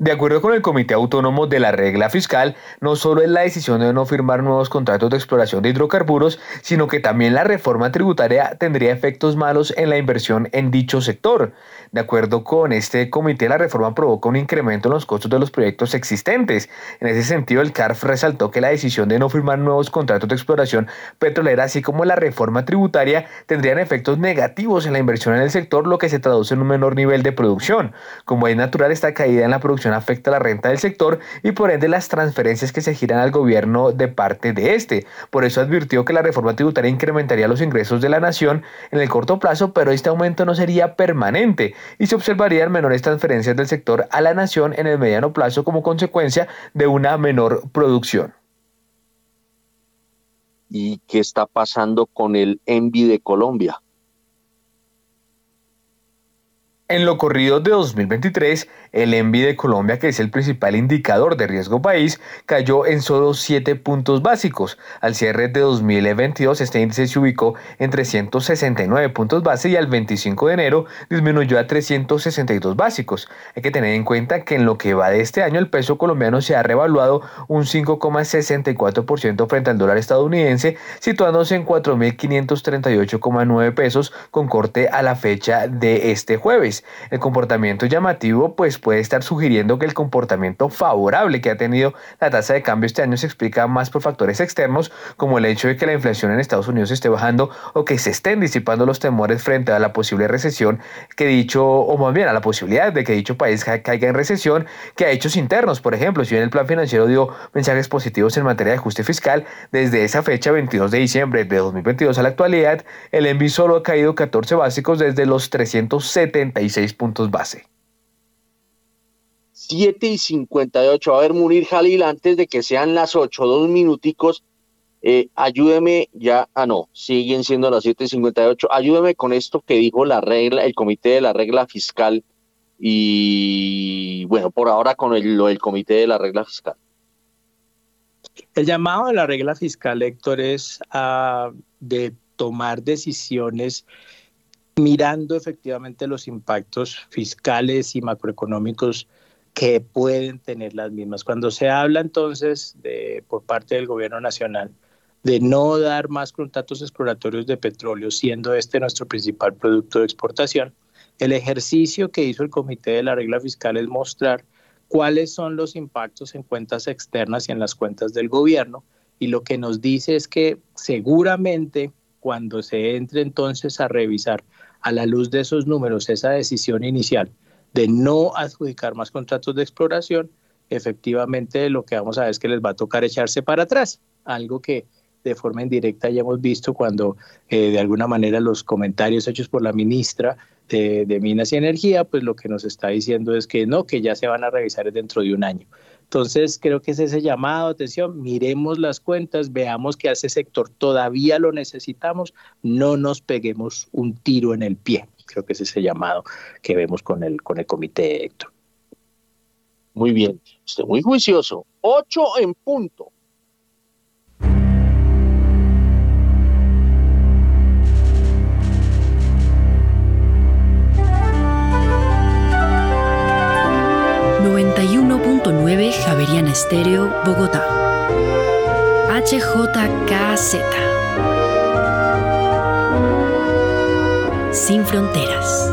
De acuerdo con el Comité Autónomo de la Regla Fiscal, no solo es la decisión de no firmar nuevos contratos de exploración de hidrocarburos, sino que también la reforma tributaria tendría efectos malos en la inversión en dicho sector. De acuerdo con este comité, la reforma provoca un incremento en los costos de los proyectos existentes. En ese sentido, el CARF resaltó que la decisión de no firmar nuevos contratos de exploración petrolera, así como la reforma tributaria, tendrían efectos negativos en la inversión en el sector, lo que se traduce en un menor nivel de producción. Como es natural, esta caída en la producción afecta la renta del sector y por ende las transferencias que se giran al gobierno de parte de este. Por eso advirtió que la reforma tributaria incrementaría los ingresos de la nación en el corto plazo, pero este aumento no sería permanente y se observarían menores transferencias del sector a la nación en el mediano plazo como consecuencia de una menor producción. ¿Y qué está pasando con el ENVI de Colombia? En lo corrido de 2023, el ENVI de Colombia, que es el principal indicador de riesgo país, cayó en solo 7 puntos básicos. Al cierre de 2022, este índice se ubicó en 369 puntos base y al 25 de enero disminuyó a 362 básicos. Hay que tener en cuenta que en lo que va de este año, el peso colombiano se ha revaluado un 5,64% frente al dólar estadounidense, situándose en 4.538,9 pesos con corte a la fecha de este jueves. El comportamiento llamativo pues puede estar sugiriendo que el comportamiento favorable que ha tenido la tasa de cambio este año se explica más por factores externos como el hecho de que la inflación en Estados Unidos esté bajando o que se estén disipando los temores frente a la posible recesión que dicho, o más bien a la posibilidad de que dicho país caiga en recesión, que ha hechos internos, por ejemplo, si bien el plan financiero dio mensajes positivos en materia de ajuste fiscal, desde esa fecha, 22 de diciembre de 2022 a la actualidad, el envío solo ha caído 14 básicos desde los 375 puntos base. 7 y 58. A ver, Munir Jalil, antes de que sean las 8, dos minuticos, eh, ayúdeme ya, ah no, siguen siendo las 7 y 58. Ayúdeme con esto que dijo la regla, el comité de la regla fiscal y bueno, por ahora con el, lo del comité de la regla fiscal. El llamado de la regla fiscal, Héctor, es a, de tomar decisiones mirando efectivamente los impactos fiscales y macroeconómicos que pueden tener las mismas. Cuando se habla entonces de, por parte del gobierno nacional de no dar más contratos exploratorios de petróleo, siendo este nuestro principal producto de exportación, el ejercicio que hizo el Comité de la Regla Fiscal es mostrar cuáles son los impactos en cuentas externas y en las cuentas del gobierno. Y lo que nos dice es que seguramente cuando se entre entonces a revisar a la luz de esos números, esa decisión inicial de no adjudicar más contratos de exploración, efectivamente lo que vamos a ver es que les va a tocar echarse para atrás, algo que de forma indirecta ya hemos visto cuando eh, de alguna manera los comentarios hechos por la ministra de, de, Minas y Energía, pues lo que nos está diciendo es que no, que ya se van a revisar dentro de un año. Entonces, creo que es ese llamado, atención, miremos las cuentas, veamos que a ese sector todavía lo necesitamos, no nos peguemos un tiro en el pie. Creo que es ese llamado que vemos con el, con el comité, Héctor. Muy bien, usted muy juicioso. Ocho en punto. Javeriana Estéreo, Bogotá. HJKZ. sin fronteras.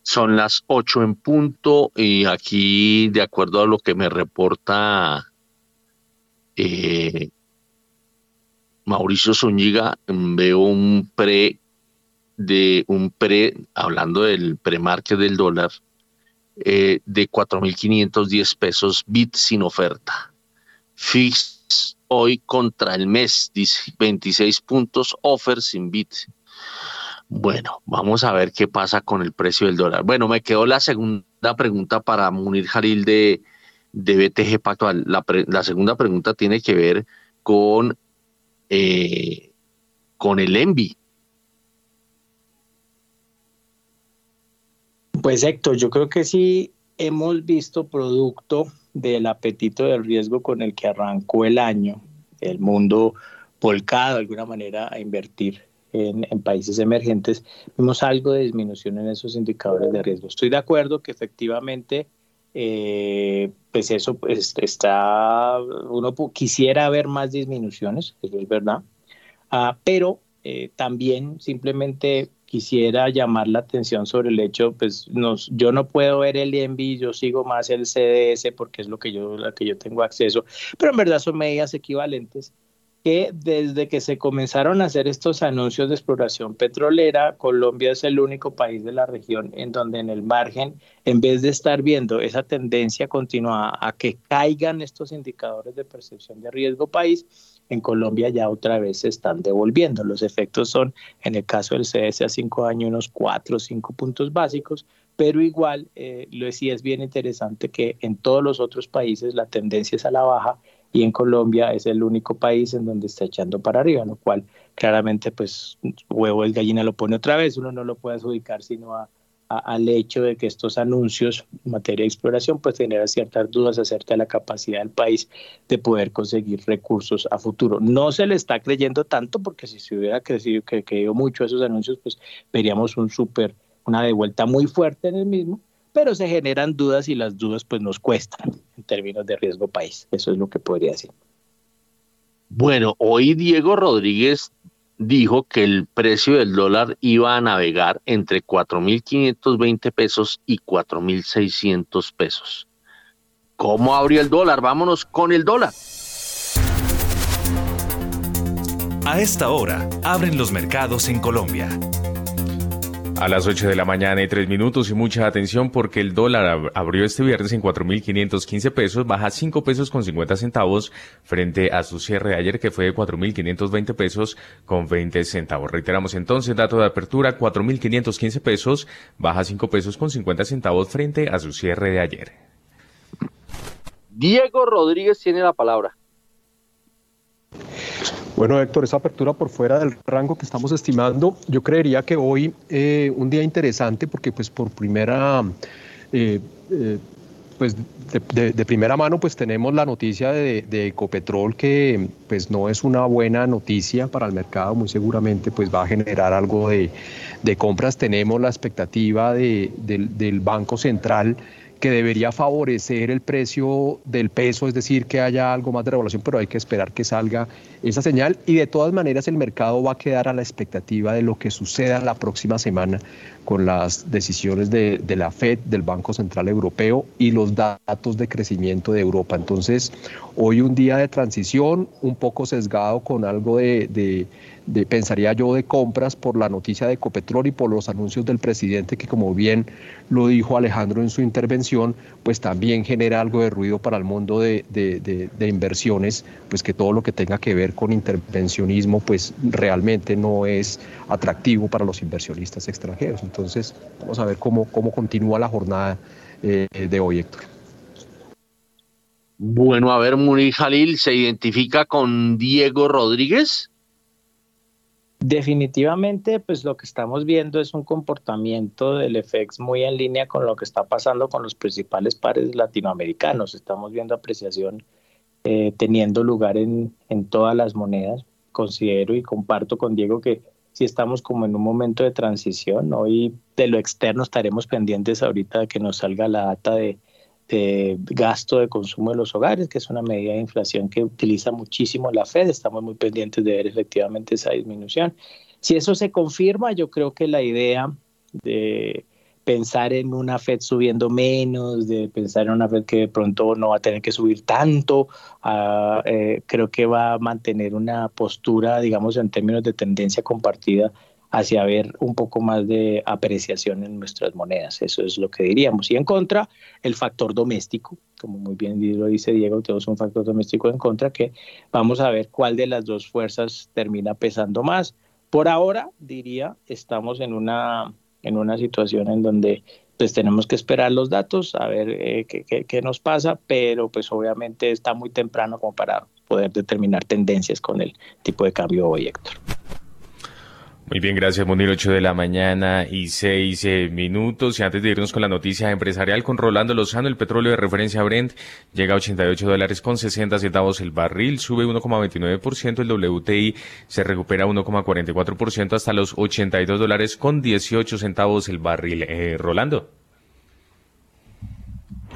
Son las ocho en punto y aquí, de acuerdo a lo que me reporta eh, Mauricio Zúñiga, veo un pre de un pre, hablando del pre-market del dólar, eh, de 4.510 pesos bit sin oferta. Fix hoy contra el mes, 26 puntos, offer sin bit. Bueno, vamos a ver qué pasa con el precio del dólar. Bueno, me quedó la segunda pregunta para Munir Jaril de, de BTG Pactual. La, la segunda pregunta tiene que ver con, eh, con el ENVI. Pues Héctor, yo creo que sí hemos visto producto del apetito del riesgo con el que arrancó el año, el mundo volcado de alguna manera a invertir en, países emergentes, vemos algo de disminución en esos indicadores de riesgo. Estoy de acuerdo que efectivamente, eh, pues eso pues, está, uno quisiera ver más disminuciones, eso es verdad, ah, pero eh, también simplemente quisiera llamar la atención sobre el hecho, pues nos, yo no puedo ver el ENVI, yo sigo más el CDS porque es lo que yo, la que yo tengo acceso, pero en verdad son medidas equivalentes que desde que se comenzaron a hacer estos anuncios de exploración petrolera, Colombia es el único país de la región en donde en el margen, en vez de estar viendo esa tendencia continua a que caigan estos indicadores de percepción de riesgo país, en Colombia ya otra vez se están devolviendo. Los efectos son, en el caso del CS a cinco años, unos cuatro o cinco puntos básicos, pero igual eh, lo sí es bien interesante que en todos los otros países la tendencia es a la baja y en Colombia es el único país en donde está echando para arriba, lo cual claramente pues huevo el gallina lo pone otra vez, uno no lo puede adjudicar sino a, al hecho de que estos anuncios en materia de exploración pues generan ciertas dudas acerca de la capacidad del país de poder conseguir recursos a futuro. No se le está creyendo tanto porque si se hubiera crecido, que creyó mucho esos anuncios pues veríamos un súper, una devuelta muy fuerte en el mismo, pero se generan dudas y las dudas pues nos cuestan en términos de riesgo país. Eso es lo que podría decir. Bueno, hoy Diego Rodríguez dijo que el precio del dólar iba a navegar entre 4.520 pesos y 4.600 pesos. ¿Cómo abrió el dólar? Vámonos con el dólar. A esta hora, abren los mercados en Colombia. A las 8 de la mañana y 3 minutos y mucha atención porque el dólar abrió este viernes en 4.515 pesos, baja 5 pesos con 50 centavos frente a su cierre de ayer que fue de 4.520 pesos con 20 centavos. Reiteramos entonces, dato de apertura 4.515 pesos, baja 5 pesos con 50 centavos frente a su cierre de ayer. Diego Rodríguez tiene la palabra. Bueno, Héctor, esa apertura por fuera del rango que estamos estimando, yo creería que hoy eh, un día interesante porque pues por primera, eh, eh, pues de, primera mano pues tenemos la noticia de, Ecopetrol que pues no es una buena noticia para el mercado, muy seguramente pues va a generar algo de, compras. Tenemos la expectativa del Banco Central que debería favorecer el precio del peso, es decir, que haya algo más de regulación, pero hay que esperar que salga esa señal y de todas maneras el mercado va a quedar a la expectativa de lo que suceda la próxima semana con las decisiones de, la Fed, del Banco Central Europeo y los datos de crecimiento de Europa. Entonces, hoy un día de transición, un poco sesgado con algo de de, pensaría yo, de compras por la noticia de Ecopetrol y por los anuncios del presidente que, como bien lo dijo Alejandro en su intervención, pues también genera algo de ruido para el mundo de, de, inversiones, pues que todo lo que tenga que ver con intervencionismo, pues realmente no es atractivo para los inversionistas extranjeros. Entonces, vamos a ver cómo, cómo continúa la jornada eh, de hoy, Héctor. Bueno, a ver, Muri Jalil se identifica con Diego Rodríguez. Definitivamente, pues lo que estamos viendo es un comportamiento del FX muy en línea con lo que está pasando con los principales pares latinoamericanos. Estamos viendo apreciación eh, teniendo lugar en, en todas las monedas. Considero y comparto con Diego que si estamos como en un momento de transición, hoy de lo externo estaremos pendientes ahorita de que nos salga la data de, de gasto de consumo de los hogares, que es una medida de inflación que utiliza muchísimo la Fed. Estamos muy pendientes de ver efectivamente esa disminución. Si eso se confirma, yo creo que la idea de pensar en una Fed subiendo menos, de pensar en una Fed que de pronto no va a tener que subir tanto, uh, eh, creo que va a mantener una postura, digamos, en términos de tendencia compartida hacia ver un poco más de apreciación en nuestras monedas. Eso es lo que diríamos. Y en contra, el factor doméstico, como muy bien lo dice Diego, tenemos un factor doméstico en contra que vamos a ver cuál de las dos fuerzas termina pesando más. Por ahora, diría, estamos en una, en una situación en donde pues tenemos que esperar los datos, a ver eh, qué, nos pasa, pero pues obviamente está muy temprano como para poder determinar tendencias con el tipo de cambio hoy, Héctor. Muy bien, gracias Munir, 8 de la mañana y 6 eh, minutos. Y antes de irnos con la noticia empresarial con Rolando Lozano, el petróleo de referencia Brent llega a 88 dólares con 60 centavos el barril, sube 1,29%, el WTI se recupera 1,44% hasta los 82 dólares con 18 centavos el barril. Eh, Rolando.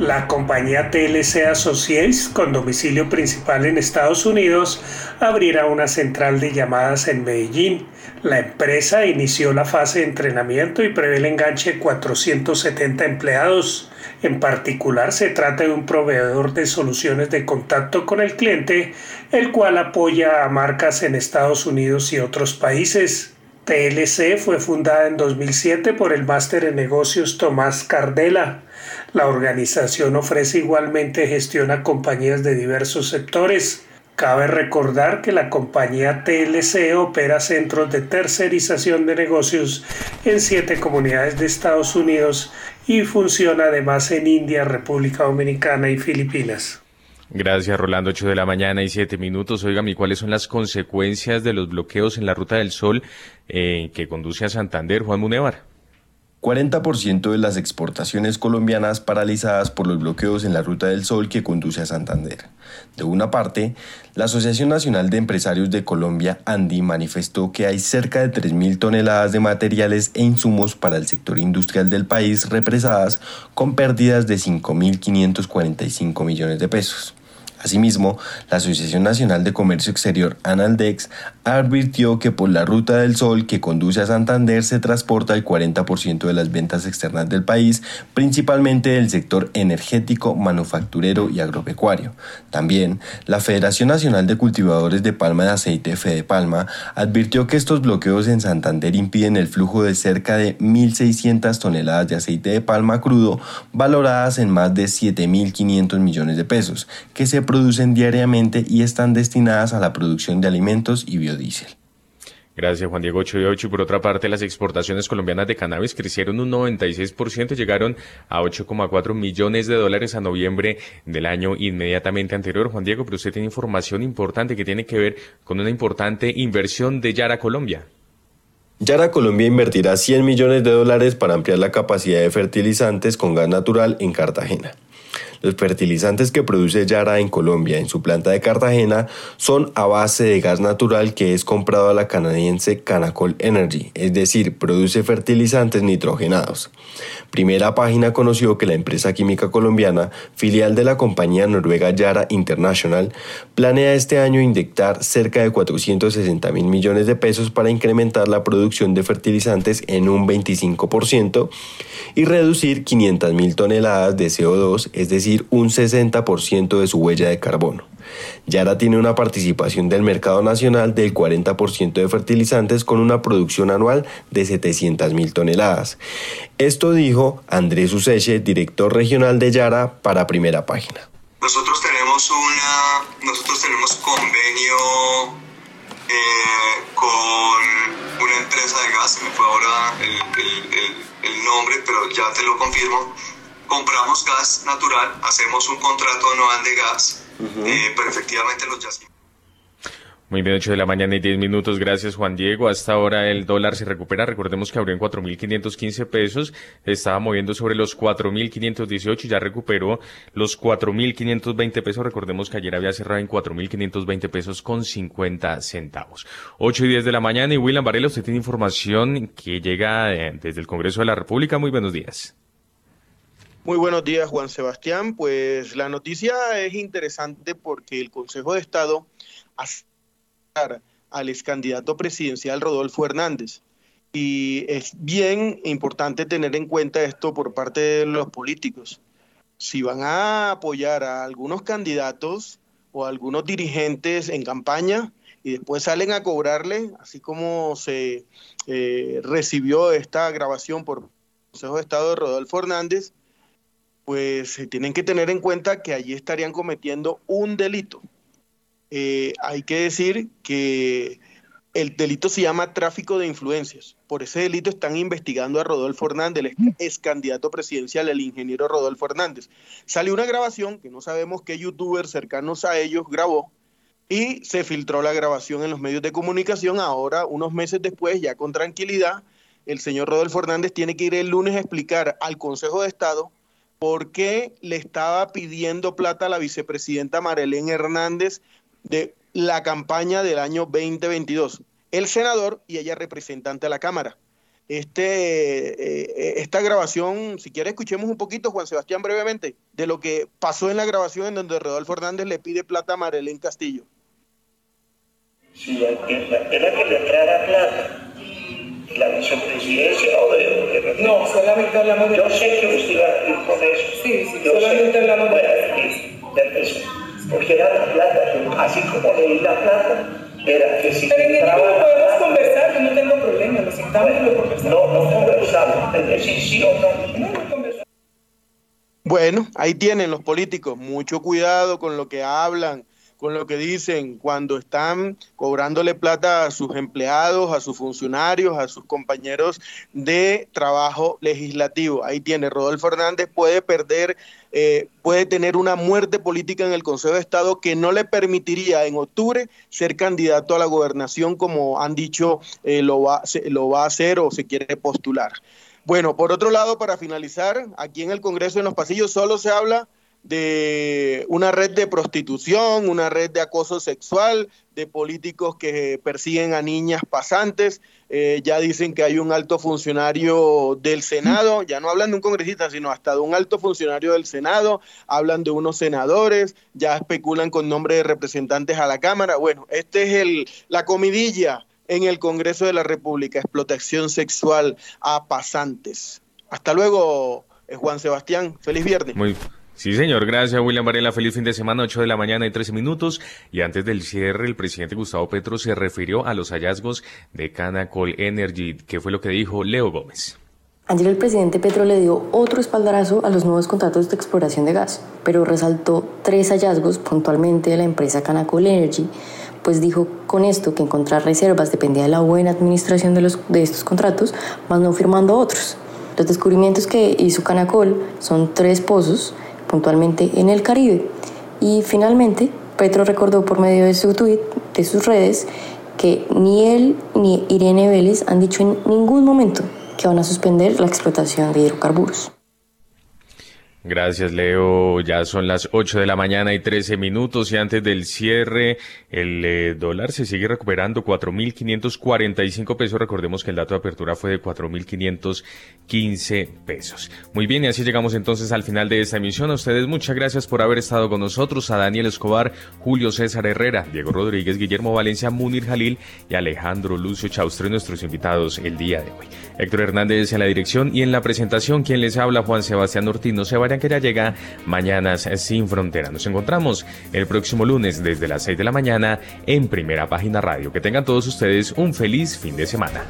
La compañía TLC Associates, con domicilio principal en Estados Unidos, abrirá una central de llamadas en Medellín. La empresa inició la fase de entrenamiento y prevé el enganche de 470 empleados. En particular, se trata de un proveedor de soluciones de contacto con el cliente, el cual apoya a marcas en Estados Unidos y otros países. TLC fue fundada en 2007 por el máster en negocios Tomás Cardela. La organización ofrece igualmente gestión a compañías de diversos sectores. Cabe recordar que la compañía TLC opera centros de tercerización de negocios en siete comunidades de Estados Unidos y funciona además en India, República Dominicana y Filipinas. Gracias, Rolando. 8 de la mañana y 7 minutos. Oiga, ¿cuáles son las consecuencias de los bloqueos en la Ruta del Sol eh, que conduce a Santander, Juan Munevar? 40% de las exportaciones colombianas paralizadas por los bloqueos en la Ruta del Sol que conduce a Santander. De una parte, la Asociación Nacional de Empresarios de Colombia, ANDI, manifestó que hay cerca de 3.000 toneladas de materiales e insumos para el sector industrial del país represadas con pérdidas de 5.545 millones de pesos. Asimismo, la Asociación Nacional de Comercio Exterior, ANALDEX, advirtió que por la Ruta del Sol que conduce a Santander se transporta el 40% de las ventas externas del país, principalmente del sector energético, manufacturero y agropecuario. También, la Federación Nacional de Cultivadores de Palma de Aceite, Fede Palma, advirtió que estos bloqueos en Santander impiden el flujo de cerca de 1.600 toneladas de aceite de palma crudo, valoradas en más de 7.500 millones de pesos, que se producen diariamente y están destinadas a la producción de alimentos y biodiesel. Gracias, Juan Diego 8 y 8. Y por otra parte, las exportaciones colombianas de cannabis crecieron un 96%, llegaron a 8,4 millones de dólares a noviembre del año inmediatamente anterior. Juan Diego, pero usted tiene información importante que tiene que ver con una importante inversión de Yara Colombia. Yara Colombia invertirá 100 millones de dólares para ampliar la capacidad de fertilizantes con gas natural en Cartagena. Los fertilizantes que produce Yara en Colombia en su planta de Cartagena son a base de gas natural que es comprado a la canadiense Canacol Energy, es decir, produce fertilizantes nitrogenados. Primera página conoció que la empresa química colombiana, filial de la compañía noruega Yara International, planea este año inyectar cerca de 460 mil millones de pesos para incrementar la producción de fertilizantes en un 25% y reducir 500 mil toneladas de CO2, es decir, un 60% de su huella de carbono. Yara tiene una participación del mercado nacional del 40% de fertilizantes con una producción anual de 700 mil toneladas. Esto dijo Andrés Useche, director regional de Yara, para primera página. Nosotros tenemos, una, nosotros tenemos convenio eh, con una empresa de gas, se me fue ahora el nombre, pero ya te lo confirmo compramos gas natural, hacemos un contrato anual de gas, eh, pero efectivamente los yacimientos. Muy bien, 8 de la mañana y 10 minutos. Gracias, Juan Diego. Hasta ahora el dólar se recupera. Recordemos que abrió en 4.515 pesos. Estaba moviendo sobre los 4.518 y ya recuperó los 4.520 pesos. Recordemos que ayer había cerrado en 4.520 pesos con 50 centavos. 8 y 10 de la mañana. Y William Varela, usted tiene información que llega eh, desde el Congreso de la República. Muy buenos días. Muy buenos días, Juan Sebastián. Pues la noticia es interesante porque el Consejo de Estado al ex candidato presidencial Rodolfo Hernández. Y es bien importante tener en cuenta esto por parte de los políticos. Si van a apoyar a algunos candidatos o a algunos dirigentes en campaña y después salen a cobrarle, así como se eh, recibió esta grabación por el Consejo de Estado de Rodolfo Hernández, pues se tienen que tener en cuenta que allí estarían cometiendo un delito. Eh, hay que decir que el delito se llama tráfico de influencias. Por ese delito están investigando a Rodolfo Hernández, el ex candidato presidencial, el ingeniero Rodolfo Hernández. Salió una grabación que no sabemos qué youtuber cercanos a ellos grabó y se filtró la grabación en los medios de comunicación. Ahora, unos meses después, ya con tranquilidad, el señor Rodolfo Hernández tiene que ir el lunes a explicar al Consejo de Estado por qué le estaba pidiendo plata a la vicepresidenta Marilén Hernández de la campaña del año 2022. El senador y ella representante a la Cámara. Este, eh, esta grabación, si quiere escuchemos un poquito, Juan Sebastián, brevemente, de lo que pasó en la grabación en donde Rodolfo Hernández le pide plata a Marilén Castillo. Si era que le plata la vicepresidencia o de, No, solamente hablamos de... Yo sé que usted iba a ir con eso. Sí, sí, solamente hablamos de... Bueno, ya empezó porque era la plata, así como leí la plata, era que si Pero en entraba... Pero podemos conversar, yo no tengo problema, lo sentamos y lo conversamos. No, no conversamos, es decir, sí o no. No, no conversamos. Bueno, ahí tienen los políticos, mucho cuidado con lo que hablan, con lo que dicen cuando están cobrándole plata a sus empleados, a sus funcionarios, a sus compañeros de trabajo legislativo. Ahí tiene, Rodolfo Hernández puede perder, eh, puede tener una muerte política en el Consejo de Estado que no le permitiría en octubre ser candidato a la gobernación como han dicho eh, lo, va, lo va a hacer o se quiere postular. Bueno, por otro lado, para finalizar, aquí en el Congreso en los pasillos solo se habla de una red de prostitución, una red de acoso sexual, de políticos que persiguen a niñas pasantes. Eh, ya dicen que hay un alto funcionario del Senado, ya no hablan de un congresista, sino hasta de un alto funcionario del Senado, hablan de unos senadores, ya especulan con nombre de representantes a la Cámara. Bueno, este es el, la comidilla en el Congreso de la República, explotación sexual a pasantes. Hasta luego, eh, Juan Sebastián. Feliz viernes. Muy Sí, señor. Gracias, William Varela. Feliz fin de semana, 8 de la mañana y 13 minutos. Y antes del cierre, el presidente Gustavo Petro se refirió a los hallazgos de Canacol Energy. ¿Qué fue lo que dijo Leo Gómez? Ayer el presidente Petro le dio otro espaldarazo a los nuevos contratos de exploración de gas, pero resaltó tres hallazgos puntualmente de la empresa Canacol Energy, pues dijo con esto que encontrar reservas dependía de la buena administración de, los, de estos contratos, más no firmando otros. Los descubrimientos que hizo Canacol son tres pozos puntualmente en el Caribe. Y finalmente, Petro recordó por medio de su tweet, de sus redes, que ni él ni Irene Vélez han dicho en ningún momento que van a suspender la explotación de hidrocarburos. Gracias, Leo. Ya son las 8 de la mañana y 13 minutos y antes del cierre, el eh, dólar se sigue recuperando 4.545 pesos. Recordemos que el dato de apertura fue de 4.515 pesos. Muy bien, y así llegamos entonces al final de esta emisión. A ustedes muchas gracias por haber estado con nosotros. A Daniel Escobar, Julio César Herrera, Diego Rodríguez, Guillermo Valencia, Munir Jalil y Alejandro Lucio Chaustre, nuestros invitados el día de hoy. Héctor Hernández en la dirección y en la presentación, quien les habla, Juan Sebastián Ortiz. No se va que ya llega Mañanas sin Frontera. Nos encontramos el próximo lunes desde las 6 de la mañana en Primera Página Radio. Que tengan todos ustedes un feliz fin de semana.